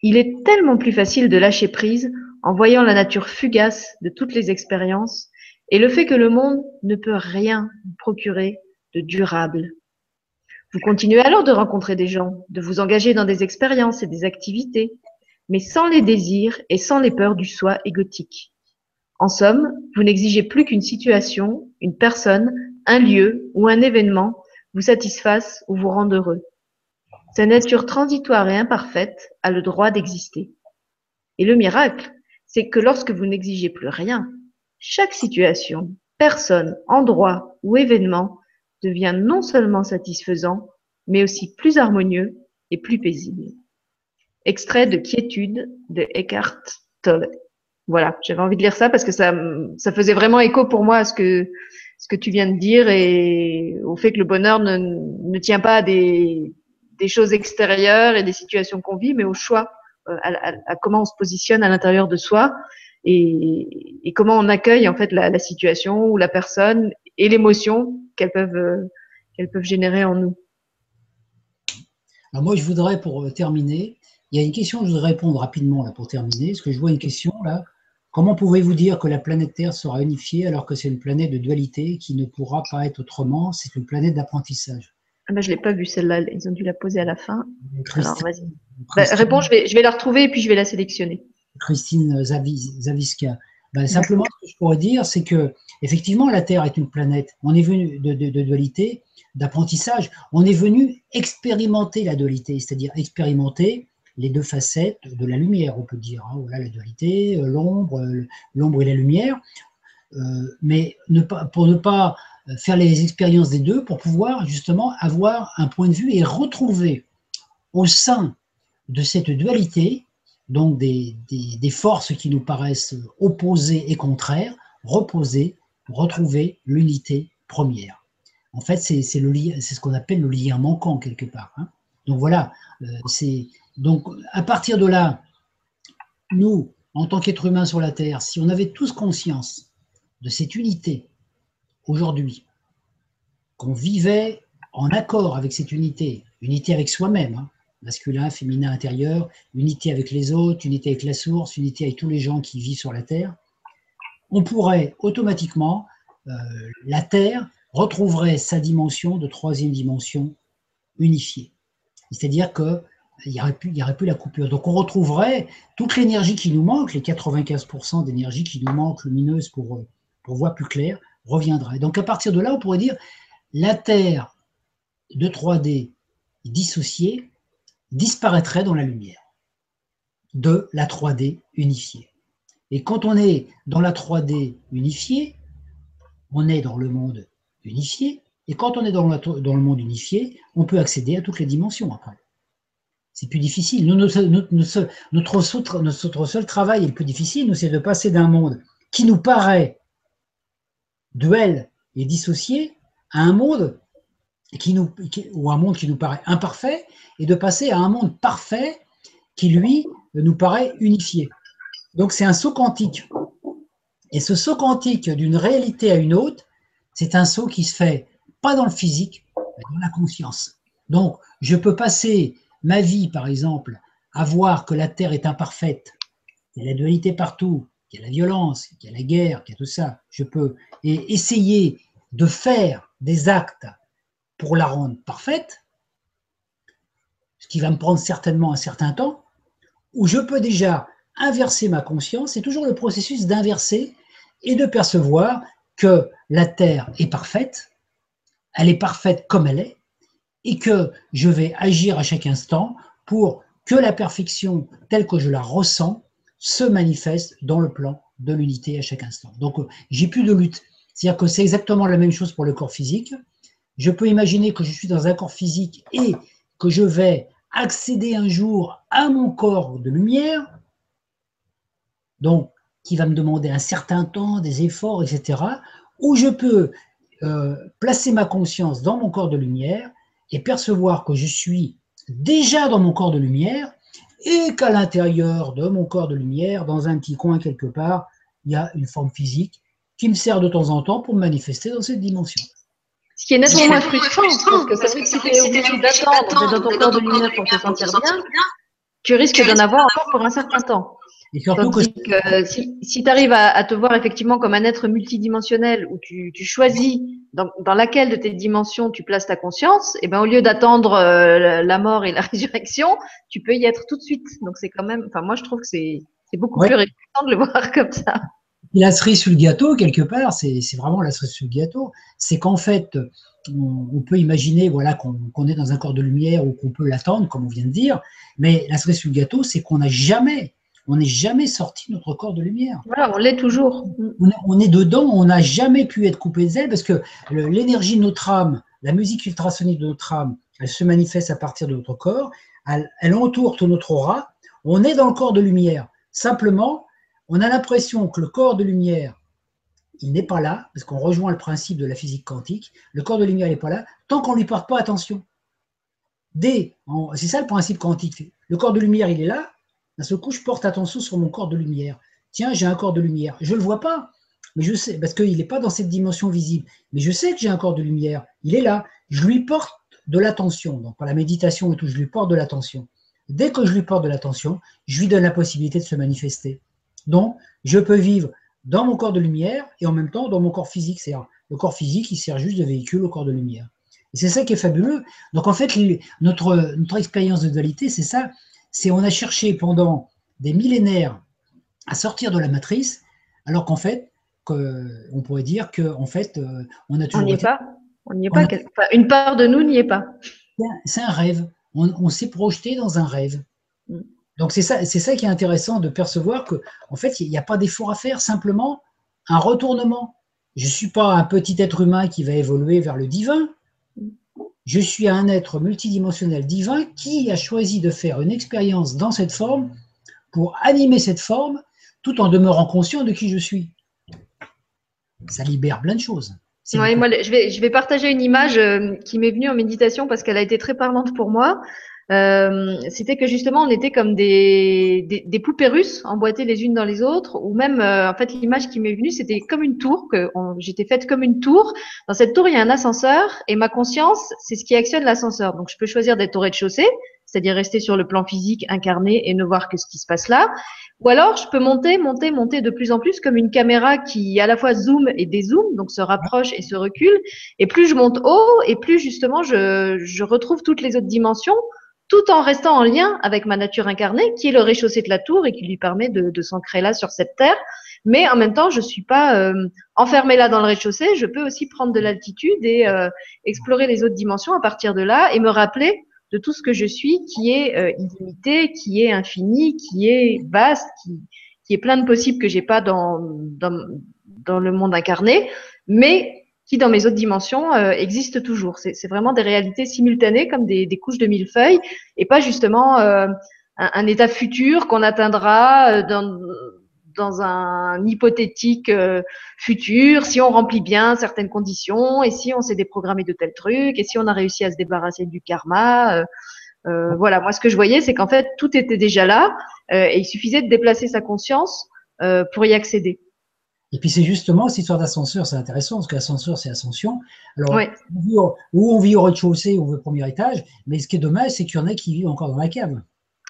Il est tellement plus facile de lâcher prise en voyant la nature fugace de toutes les expériences et le fait que le monde ne peut rien procurer de durable. Vous continuez alors de rencontrer des gens, de vous engager dans des expériences et des activités, mais sans les désirs et sans les peurs du soi égotique. En somme, vous n'exigez plus qu'une situation, une personne, un lieu ou un événement vous satisfasse ou vous rende heureux. Sa nature transitoire et imparfaite a le droit d'exister. Et le miracle, c'est que lorsque vous n'exigez plus rien, chaque situation, personne, endroit ou événement devient non seulement satisfaisant, mais aussi plus harmonieux et plus paisible. Extrait de Quiétude de Eckhart Tolle. Voilà, j'avais envie de lire ça parce que ça, ça faisait vraiment écho pour moi à ce que, ce que tu viens de dire et au fait que le bonheur ne, ne tient pas à des, des choses extérieures et des situations qu'on vit, mais au choix, euh, à, à, comment on se positionne à l'intérieur de soi et, et, comment on accueille en fait la, la situation ou la personne et l'émotion qu'elles peuvent, qu'elles peuvent générer en nous. Alors moi, je voudrais, pour terminer, il y a une question que je voudrais répondre rapidement là, pour terminer. Est-ce que je vois une question là Comment pouvez-vous dire que la planète Terre sera unifiée alors que c'est une planète de dualité qui ne pourra pas être autrement? C'est une planète d'apprentissage. Ah ben, je ne l'ai pas vue celle-là, ils ont dû la poser à la fin. Alors vas-y. Bah, réponds, je vais, je vais la retrouver et puis je vais la sélectionner. Christine Zaviska. Ben, simplement, ce que je pourrais dire, c'est que effectivement, la Terre est une planète. On est venu de, de dualité, d'apprentissage. On est venu expérimenter la dualité, c'est-à-dire expérimenter les deux facettes de la lumière, on peut dire. Hein. Voilà la dualité, euh, l'ombre, euh, l'ombre et la lumière. Euh, mais ne pas, pour ne pas faire les expériences des deux, pour pouvoir justement avoir un point de vue et retrouver au sein de cette dualité, donc des, forces qui nous paraissent opposées et contraires, reposer, retrouver l'unité première. En fait, c'est ce qu'on appelle le lien manquant quelque part. Hein. Donc voilà, c'est donc, à partir de là, nous, en tant qu'êtres humains sur la Terre, si on avait tous conscience de cette unité aujourd'hui, qu'on vivait en accord avec cette unité, unité avec soi-même, hein, masculin, féminin, intérieur, unité avec les autres, unité avec la source, unité avec tous les gens qui vivent sur la Terre, on pourrait automatiquement, euh, la Terre retrouverait sa dimension de troisième dimension unifiée. C'est-à-dire que il n'y aurait, plus, la coupure. Donc on retrouverait toute l'énergie qui nous manque, les 95% d'énergie qui nous manque lumineuse pour, pour voir plus clair, reviendrait. Donc à partir de là, on pourrait dire la Terre de 3D dissociée disparaîtrait dans la lumière de la 3D unifiée. Et quand on est dans la 3D unifiée, on est dans le monde unifié. Et quand on est dans, le monde unifié, on peut accéder à toutes les dimensions après c'est plus difficile. Notre, notre, notre, seul travail est le plus difficile, c'est de passer d'un monde qui nous paraît duel et dissocié à un monde qui nous, ou un monde qui nous paraît imparfait et de passer à un monde parfait qui, lui, nous paraît unifié. Donc c'est un saut quantique. Et ce saut quantique d'une réalité à une autre, c'est un saut qui se fait pas dans le physique, mais dans la conscience. Donc je peux passer ma vie, par exemple, à voir que la Terre est imparfaite, qu'il y a la dualité partout, qu'il y a la violence, qu'il y a la guerre, qu'il y a tout ça, je peux et essayer de faire des actes pour la rendre parfaite, ce qui va me prendre certainement un certain temps, ou je peux déjà inverser ma conscience, c'est toujours le processus d'inverser et de percevoir que la Terre est parfaite, elle est parfaite comme elle est, et que je vais agir à chaque instant pour que la perfection telle que je la ressens se manifeste dans le plan de l'unité à chaque instant. Donc, euh, j'ai plus de lutte. C'est-à-dire que c'est exactement la même chose pour le corps physique. Je peux imaginer que je suis dans un corps physique et que je vais accéder un jour à mon corps de lumière, donc qui va me demander un certain temps, des efforts, etc., ou je peux euh, placer ma conscience dans mon corps de lumière et percevoir que je suis déjà dans mon corps de lumière et qu'à l'intérieur de mon corps de lumière, dans un petit coin quelque part, il y a une forme physique qui me sert de temps en temps pour me manifester dans cette dimension. Ce qui est nettement moins frustrant, parce que ça veut dire que si tu es obligé d'attendre dans ton corps de lumière pour te sentir bien, tu risques d'en avoir encore pour un certain temps. Et surtout que, si, tu arrives à, te voir effectivement comme un être multidimensionnel où tu, choisis dans, laquelle de tes dimensions tu places ta conscience, et ben au lieu d'attendre euh, la mort et la résurrection, tu peux y être tout de suite. Donc c'est quand même, enfin moi je trouve que c'est beaucoup plus réjouissant de le voir comme ça. La cerise sur le gâteau, quelque part, c'est vraiment la cerise sur le gâteau. C'est qu'en fait, on, peut imaginer voilà, qu'on est dans un corps de lumière ou qu'on peut l'attendre, comme on vient de dire, mais la cerise sur le gâteau, c'est qu'on n'a jamais on n'est jamais sorti de notre corps de lumière. Voilà, on l'est toujours. On, est dedans, on n'a jamais pu être coupé des ailes parce que l'énergie de notre âme, la musique ultrasonique de notre âme, elle se manifeste à partir de notre corps, elle, entoure tout notre aura, on est dans le corps de lumière. Simplement, on a l'impression que le corps de lumière, il n'est pas là, parce qu'on rejoint le principe de la physique quantique, le corps de lumière n'est pas là, tant qu'on ne lui porte pas attention. c'est ça le principe quantique. Le corps de lumière, il est là, d'un seul coup, je porte attention sur mon corps de lumière. Tiens, j'ai un corps de lumière. Je ne le vois pas, mais je sais, parce qu'il n'est pas dans cette dimension visible. Mais je sais que j'ai un corps de lumière. Il est là. Je lui porte de l'attention. Donc, par la méditation et tout, je lui porte de l'attention. Dès que je lui porte de l'attention, je lui donne la possibilité de se manifester. Donc, je peux vivre dans mon corps de lumière et en même temps dans mon corps physique. C'est le corps physique, il sert juste de véhicule au corps de lumière. Et c'est ça qui est fabuleux. Donc, en fait, notre, notre expérience de dualité, c'est ça. C'est on a cherché pendant des millénaires à sortir de la matrice, alors qu'en fait, on pourrait dire qu'en fait, euh, on a toujours. On n'y est pas. On n'y est pas. Une part de nous n'y est pas. C'est un rêve. On, s'est projeté dans un rêve. Donc c'est ça, c'est ça qui est intéressant de percevoir que, en fait, il n'y a pas d'effort à faire, simplement un retournement. Je ne suis pas un petit être humain qui va évoluer vers le divin. Je suis un être multidimensionnel divin qui a choisi de faire une expérience dans cette forme pour animer cette forme tout en demeurant conscient de qui je suis. Ça libère plein de choses. moi, je vais, je vais partager une image euh, qui m'est venue en méditation parce qu'elle a été très parlante pour moi. Euh, c'était que justement on était comme des, des, poupées russes emboîtées les unes dans les autres ou même euh, en fait l'image qui m'est venue c'était comme une tour que j'étais faite comme une tour. Dans cette tour il y a un ascenseur et ma conscience c'est ce qui actionne l'ascenseur. Donc je peux choisir d'être au rez-de-chaussée c'est-à-dire rester sur le plan physique incarné et ne voir que ce qui se passe là. Ou alors, je peux monter, monter, monter de plus en plus comme une caméra qui à la fois zoom et dézoome, donc se rapproche et se recule. Et plus je monte haut, et plus justement je, je retrouve toutes les autres dimensions, tout en restant en lien avec ma nature incarnée, qui est le rez-de-chaussée de la tour et qui lui permet de, de s'ancrer là sur cette terre. Mais en même temps, je suis pas euh, enfermée là dans le rez-de-chaussée. Je peux aussi prendre de l'altitude et euh, explorer les autres dimensions à partir de là et me rappeler de tout ce que je suis qui est euh, illimité, qui est infini, qui est vaste, qui, est plein de possibles que j'ai pas dans, dans, dans, le monde incarné, mais qui dans mes autres dimensions euh, existent toujours. C'est vraiment des réalités simultanées comme des, des couches de millefeuilles et pas justement euh, un, un, état futur qu'on atteindra euh, dans, dans un hypothétique euh, futur, si on remplit bien certaines conditions, et si on s'est déprogrammé de tels trucs, et si on a réussi à se débarrasser du karma. Euh, euh, voilà, moi ce que je voyais, c'est qu'en fait tout était déjà là, et il suffisait de déplacer sa conscience pour y accéder. Et puis c'est justement cette histoire d'ascenseur, c'est intéressant parce que l'ascenseur c'est ascension. Alors où on vit au rez-de-chaussée ou au premier étage, mais ce qui est dommage, c'est qu'il y en a qui vivent encore dans la cave.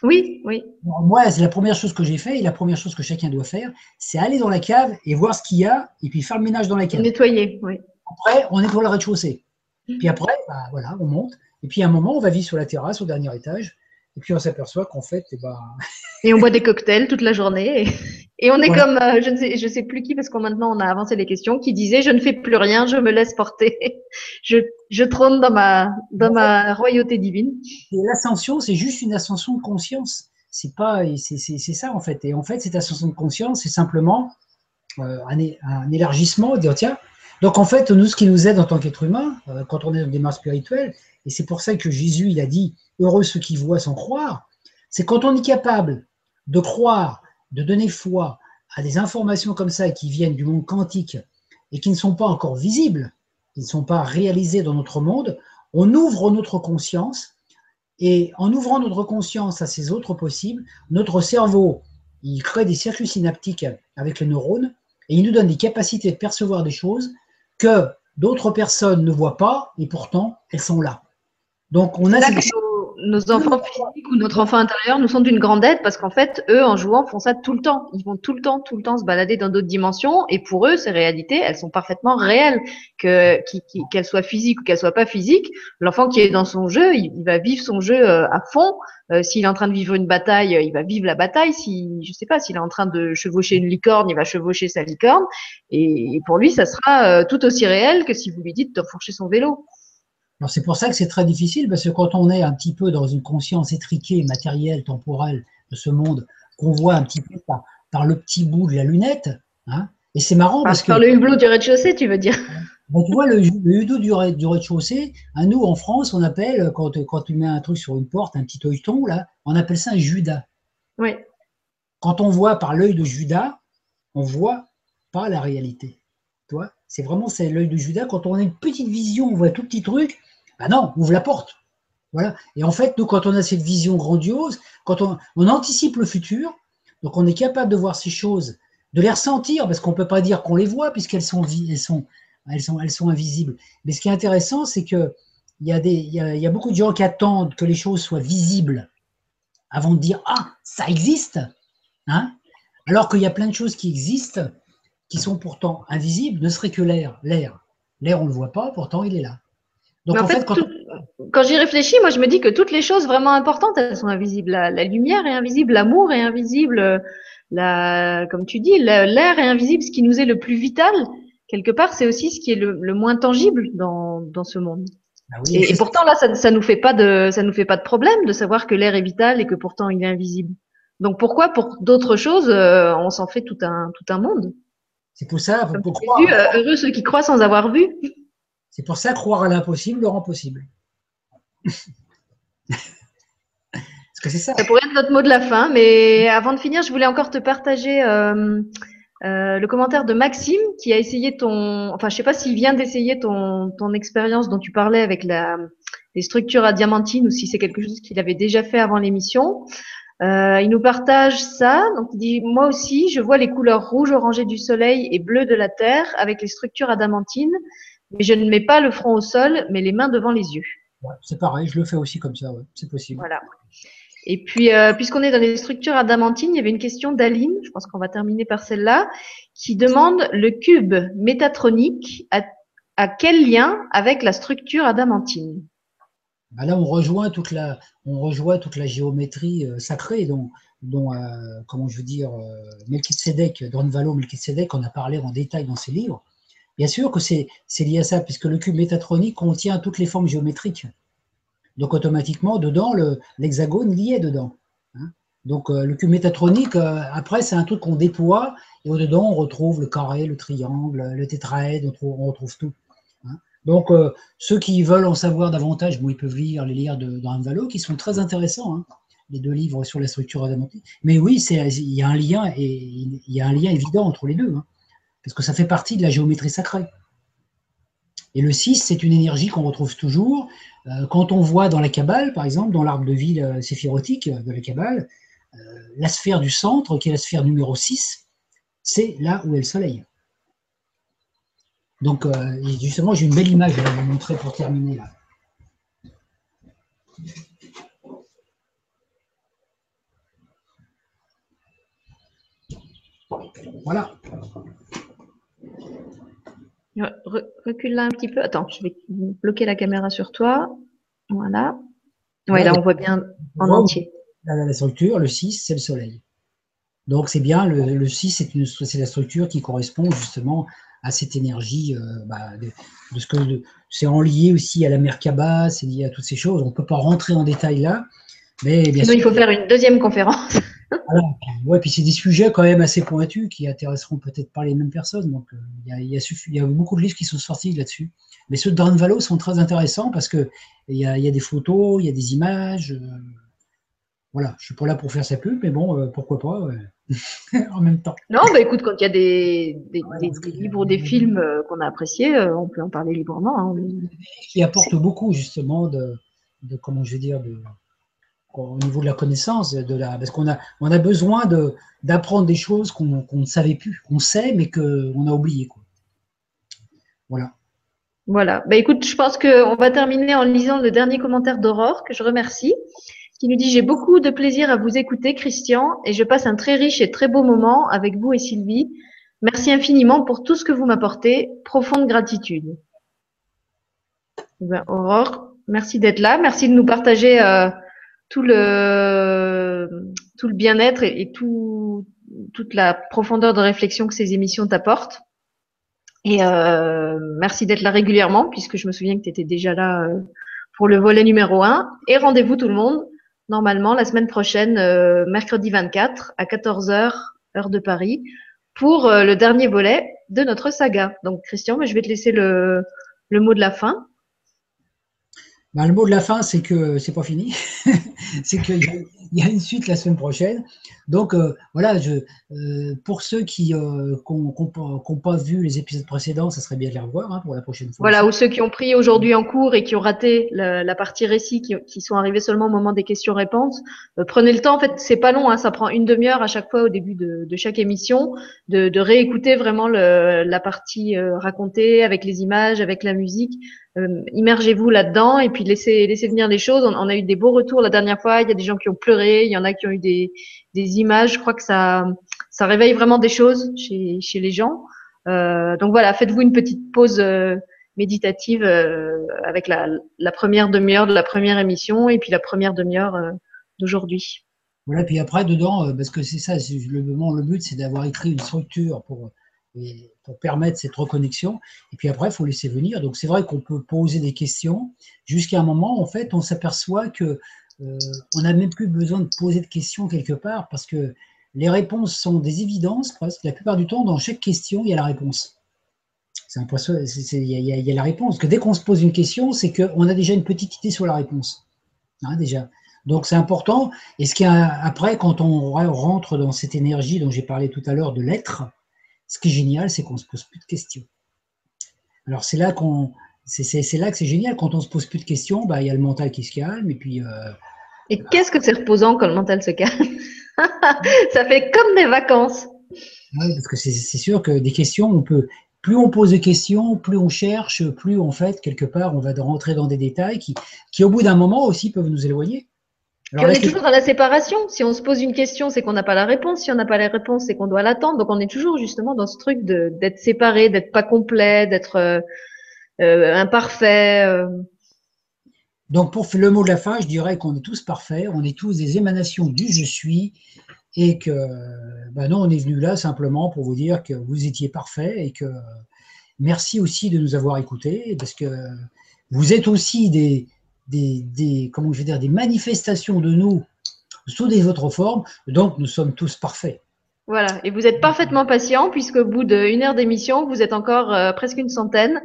Oui, oui. moi, c'est la première chose que j'ai fait et la première chose que chacun doit faire, c'est aller dans la cave et voir ce qu'il y a et puis faire le ménage dans la cave. Nettoyer, oui. Après, on est pour le rez-de-chaussée. Puis après, bah, voilà, on monte. Et puis à un moment, on va vivre sur la terrasse au dernier étage. Et puis on s'aperçoit qu'en fait, eh ben... et on boit des cocktails toute la journée. Et, on est comme, euh, je ne sais, je sais plus qui, parce qu'on maintenant on a avancé les questions, qui disait je ne fais plus rien, je me laisse porter, je, je trône dans ma, dans ma royauté divine. Et l'ascension, c'est juste une ascension de conscience. C'est pas, c'est ça en fait. Et en fait, cette ascension de conscience, c'est simplement euh, un, un, élargissement, dire tiens. Donc en fait, nous, ce qui nous aide en tant qu'être humain, euh, quand on est dans des démarche spirituelle, et c'est pour ça que Jésus, il a dit heureux ceux qui voient sans croire, c'est quand on est capable de croire, de donner foi à des informations comme ça qui viennent du monde quantique et qui ne sont pas encore visibles, qui ne sont pas réalisées dans notre monde, on ouvre notre conscience et en ouvrant notre conscience à ces autres possibles, notre cerveau, il crée des circuits synaptiques avec les neurones et il nous donne des capacités de percevoir des choses que d'autres personnes ne voient pas et pourtant elles sont là. Donc on a nos enfants physiques ou notre enfant intérieur nous sont d'une grande aide parce qu'en fait, eux, en jouant, font ça tout le temps. Ils vont tout le temps, tout le temps se balader dans d'autres dimensions et pour eux, ces réalités, elles sont parfaitement réelles. Que qu'elles soient physiques ou qu'elles soient pas physiques, l'enfant qui est dans son jeu, il, va vivre son jeu euh, à fond. Euh, s'il est en train de vivre une bataille, il va vivre la bataille. Si je sais pas, s'il est en train de chevaucher une licorne, il va chevaucher sa licorne. Et, pour lui, ça sera euh, tout aussi réel que si vous lui dites de fourcher son vélo c'est pour ça que c'est très difficile, parce que quand on est un petit peu dans une conscience étriquée, matérielle, temporelle de ce monde, qu'on voit un petit peu par, le petit bout de la lunette, hein, et c'est marrant parce, que… Par le hublot du rez-de-chaussée, tu veux dire ben, Tu vois, le, hublot du, rez-de-chaussée, à nous, en France, on appelle, quand, quand tu mets un truc sur une porte, un petit œilleton, là, on appelle ça un Judas. Oui. Quand on voit par l'œil de Judas, on voit pas la réalité. Toi, c'est vraiment c'est l'œil de Judas. Quand on a une petite vision, on voit tout petit truc, ah non, ouvre la porte. Voilà. Et en fait, nous, quand on a cette vision grandiose, quand on, anticipe le futur, donc on est capable de voir ces choses, de les ressentir, parce qu'on ne peut pas dire qu'on les voit, puisqu'elles sont, invisibles. Mais ce qui est intéressant, c'est a, il y a beaucoup de gens qui attendent que les choses soient visibles avant de dire Ah, ça existe hein? Alors qu'il y a plein de choses qui existent qui sont pourtant invisibles, ne serait que l'air. L'air, l'air on ne le voit pas, pourtant il est là. Donc en, fait, quand, quand j'y réfléchis, moi je me dis que toutes les choses vraiment importantes, elles sont invisibles. La, la lumière est invisible, l'amour est invisible, la, comme tu dis, l'air est invisible, ce qui nous est le plus vital. Quelque part, c'est aussi ce qui est le, le moins tangible dans, dans ce monde. Ah oui, et, et pourtant là, ça, ça nous fait pas de, ça nous fait pas de problème de savoir que l'air est vital et que pourtant il est invisible. Donc pourquoi pour d'autres choses, euh, on s'en fait tout un tout un monde? C'est pour ça, pour, pour croire. Vu, euh, heureux ceux qui croient sans avoir vu. C'est pour ça croire à l'impossible le rend possible. que c'est ça. Ça pourrait être notre mot de la fin, mais avant de finir, je voulais encore te partager euh, euh, le commentaire de Maxime qui a essayé ton, enfin je sais pas s'il vient d'essayer ton, ton expérience dont tu parlais avec la, les structures à diamantine ou si c'est quelque chose qu'il avait déjà fait avant l'émission. Euh, il nous partage ça. Donc il dit moi aussi je vois les couleurs rouge orangé du soleil et bleu de la terre avec les structures adamantines, mais je ne mets pas le front au sol, mais les mains devant les yeux. Ouais, c'est pareil, je le fais aussi comme ça, ouais, c'est possible. Voilà. Et puis, euh, puisqu'on est dans les structures adamantines, il y avait une question d'Aline, je pense qu'on va terminer par celle-là, qui demande le cube métatronique a, à quel lien avec la structure adamantine? Bah Là, on rejoint toute la, on rejoint toute la géométrie euh, sacrée dont, dont euh, comment je veux dire, Melchizedek, Dornvalo Melchizedek, on a parlé en détail dans ses livres. Bien sûr que c'est lié à ça, puisque le cube métatronique contient toutes les formes géométriques. Donc automatiquement, dedans, l'hexagone est dedans. Hein. Donc euh, le cube métatronique, euh, après, c'est un truc qu'on déploie, et au-dedans, on retrouve le carré, le triangle, le tétraède, on retrouve, tout. Hein. Donc euh, ceux qui veulent en savoir davantage, bon, ils peuvent lire les livres de, de qui sont très intéressants, hein, les deux livres sur la structure adamantine. Mais oui, il y il y a un lien évident entre les deux, parce que ça fait partie de la géométrie sacrée. Et le 6, c'est une énergie qu'on retrouve toujours. Euh, quand on voit dans la Kabbale, par exemple, dans l'arbre de vie euh, séphirotique euh, de la Kabbale, la sphère du centre, qui est la sphère numéro 6, c'est là où est le soleil. Donc, justement, j'ai une belle image à vous montrer pour terminer là. Voilà recule là un petit peu. Attends, je vais bloquer la caméra sur toi. Voilà. Oui, là, on voit bien en entier. la structure, le 6, c'est le soleil. Donc, c'est bien, le, le 6, c'est la structure qui correspond justement à cette énergie, euh, bah, de, ce que c'est en lié aussi à la Merkaba, c'est lié à toutes ces choses. On ne peut pas rentrer en détail là, mais bien Sinon, il faut faire une deuxième conférence. Voilà. Ouais, puis c'est des sujets quand même assez pointus qui intéresseront peut-être pas les mêmes personnes. Donc, euh, il y, a, y, a, beaucoup de livres qui sont sortis là-dessus. Mais ceux de Valo sont très intéressants parce qu'il y a, y a des photos, il y a des images. Euh, voilà, je suis pas là pour faire sa pub, mais bon, euh, pourquoi pas en même temps. Non, bah écoute, quand il y a des, des, des, livres ou des films qu'on a appréciés, on peut en parler librement. Hein. Qui apporte beaucoup justement de, de, comment je veux dire, de, au niveau de la connaissance, de la, parce qu'on a, on a besoin de, d'apprendre des choses qu'on, ne savait plus, qu'on sait, mais qu'on a oublié. Quoi. Voilà. Voilà. Bah, écoute, je pense qu'on va terminer en lisant le dernier commentaire d'Aurore, que je remercie, qui nous dit J'ai beaucoup de plaisir à vous écouter, Christian, et je passe un très riche et très beau moment avec vous et Sylvie. Merci infiniment pour tout ce que vous m'apportez. Profonde gratitude. Eh ben, Aurore, merci d'être là. Merci de nous partager. Euh, tout le tout le bien-être et, tout toute la profondeur de réflexion que ces émissions t'apportent. Et euh, merci d'être là régulièrement, puisque je me souviens que tu étais déjà là euh, pour le volet numéro 1. Et rendez-vous tout le monde, normalement, la semaine prochaine, euh, mercredi 24, à 14h, heure de Paris, pour le dernier volet de notre saga. Donc, Christian, je vais te laisser le, le mot de la fin. Ben, le mot de la fin, c'est que c'est pas fini. c'est qu'il y, a une suite la semaine prochaine. Donc euh, voilà, je, euh, pour ceux qui n'ont pas vu les épisodes précédents, ça serait bien de les revoir hein, pour la prochaine fois. Voilà, ou ceux qui ont pris aujourd'hui en cours et qui ont raté la, partie récit, qui, sont arrivés seulement au moment des questions-réponses, prenez le temps. En fait, c'est pas long, hein, ça prend une demi-heure à chaque fois au début de, chaque émission, de, de réécouter vraiment le, la partie racontée avec les images, avec la musique euh, immergez-vous là-dedans et puis laissez, laissez venir les choses. On, a eu des beaux retours la dernière fois. Il y a des gens qui ont pleuré, il y en a qui ont eu des, des images. Je crois que ça, ça réveille vraiment des choses chez, chez les gens. Euh, donc voilà, faites-vous une petite pause euh, méditative euh, avec la, première demi-heure de la première émission et puis la première demi-heure d'aujourd'hui. Voilà, puis après dedans, parce que c'est ça, le, le but, c'est d'avoir écrit une structure pour pour permettre cette reconnexion. Et puis après, il faut laisser venir. Donc c'est vrai qu'on peut poser des questions jusqu'à un moment, en fait, on s'aperçoit que euh, on n'a même plus besoin de poser de questions quelque part parce que les réponses sont des évidences presque. La plupart du temps, dans chaque question, il y a la réponse. C'est impressionnant, il y, a la réponse. Que dès qu'on se pose une question, c'est qu'on a déjà une petite idée sur la réponse. Hein, déjà. Donc c'est important. Et ce qui après, quand on rentre dans cette énergie dont j'ai parlé tout à l'heure de l'être, ce qui est génial, c'est qu'on ne se pose plus de questions. Alors c'est là qu'on, c'est là que c'est génial. Quand on se pose plus de questions, bah il y a le mental qui se calme et puis. Euh, et qu'est-ce que c'est reposant quand le mental se calme Ça fait comme des vacances. Oui, parce que c'est sûr que des questions, on peut. Plus on pose des questions, plus on cherche, plus en fait quelque part on va rentrer dans des détails qui, qui au bout d'un moment aussi peuvent nous éloigner on est toujours dans la séparation. Si on se pose une question, c'est qu'on n'a pas la réponse. Si on n'a pas la réponse, c'est qu'on doit l'attendre. Donc on est toujours justement dans ce truc d'être séparé, d'être pas complet, d'être euh, imparfait. Euh. Donc pour le mot de la fin, je dirais qu'on est tous parfaits, on est tous des émanations du je suis et que ben non, on est venu là simplement pour vous dire que vous étiez parfait et que merci aussi de nous avoir écoutés parce que vous êtes aussi des, des, comment je vais dire, des manifestations de nous sous des autres formes, donc nous sommes tous parfaits. Voilà, et vous êtes parfaitement patient puisqu'au bout d'une heure d'émission, vous êtes encore euh, presque une centaine.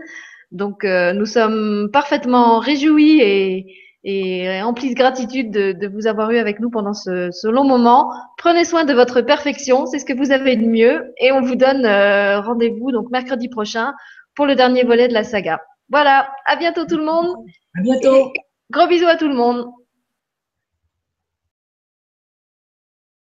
Donc euh, nous sommes parfaitement réjouis et, et remplis de gratitude de, vous avoir eu avec nous pendant ce, long moment. Prenez soin de votre perfection, c'est ce que vous avez de mieux, et on vous donne euh, rendez-vous donc mercredi prochain pour le dernier volet de la saga. Voilà, à bientôt tout le monde. À bientôt. Gros bisous à tout le monde.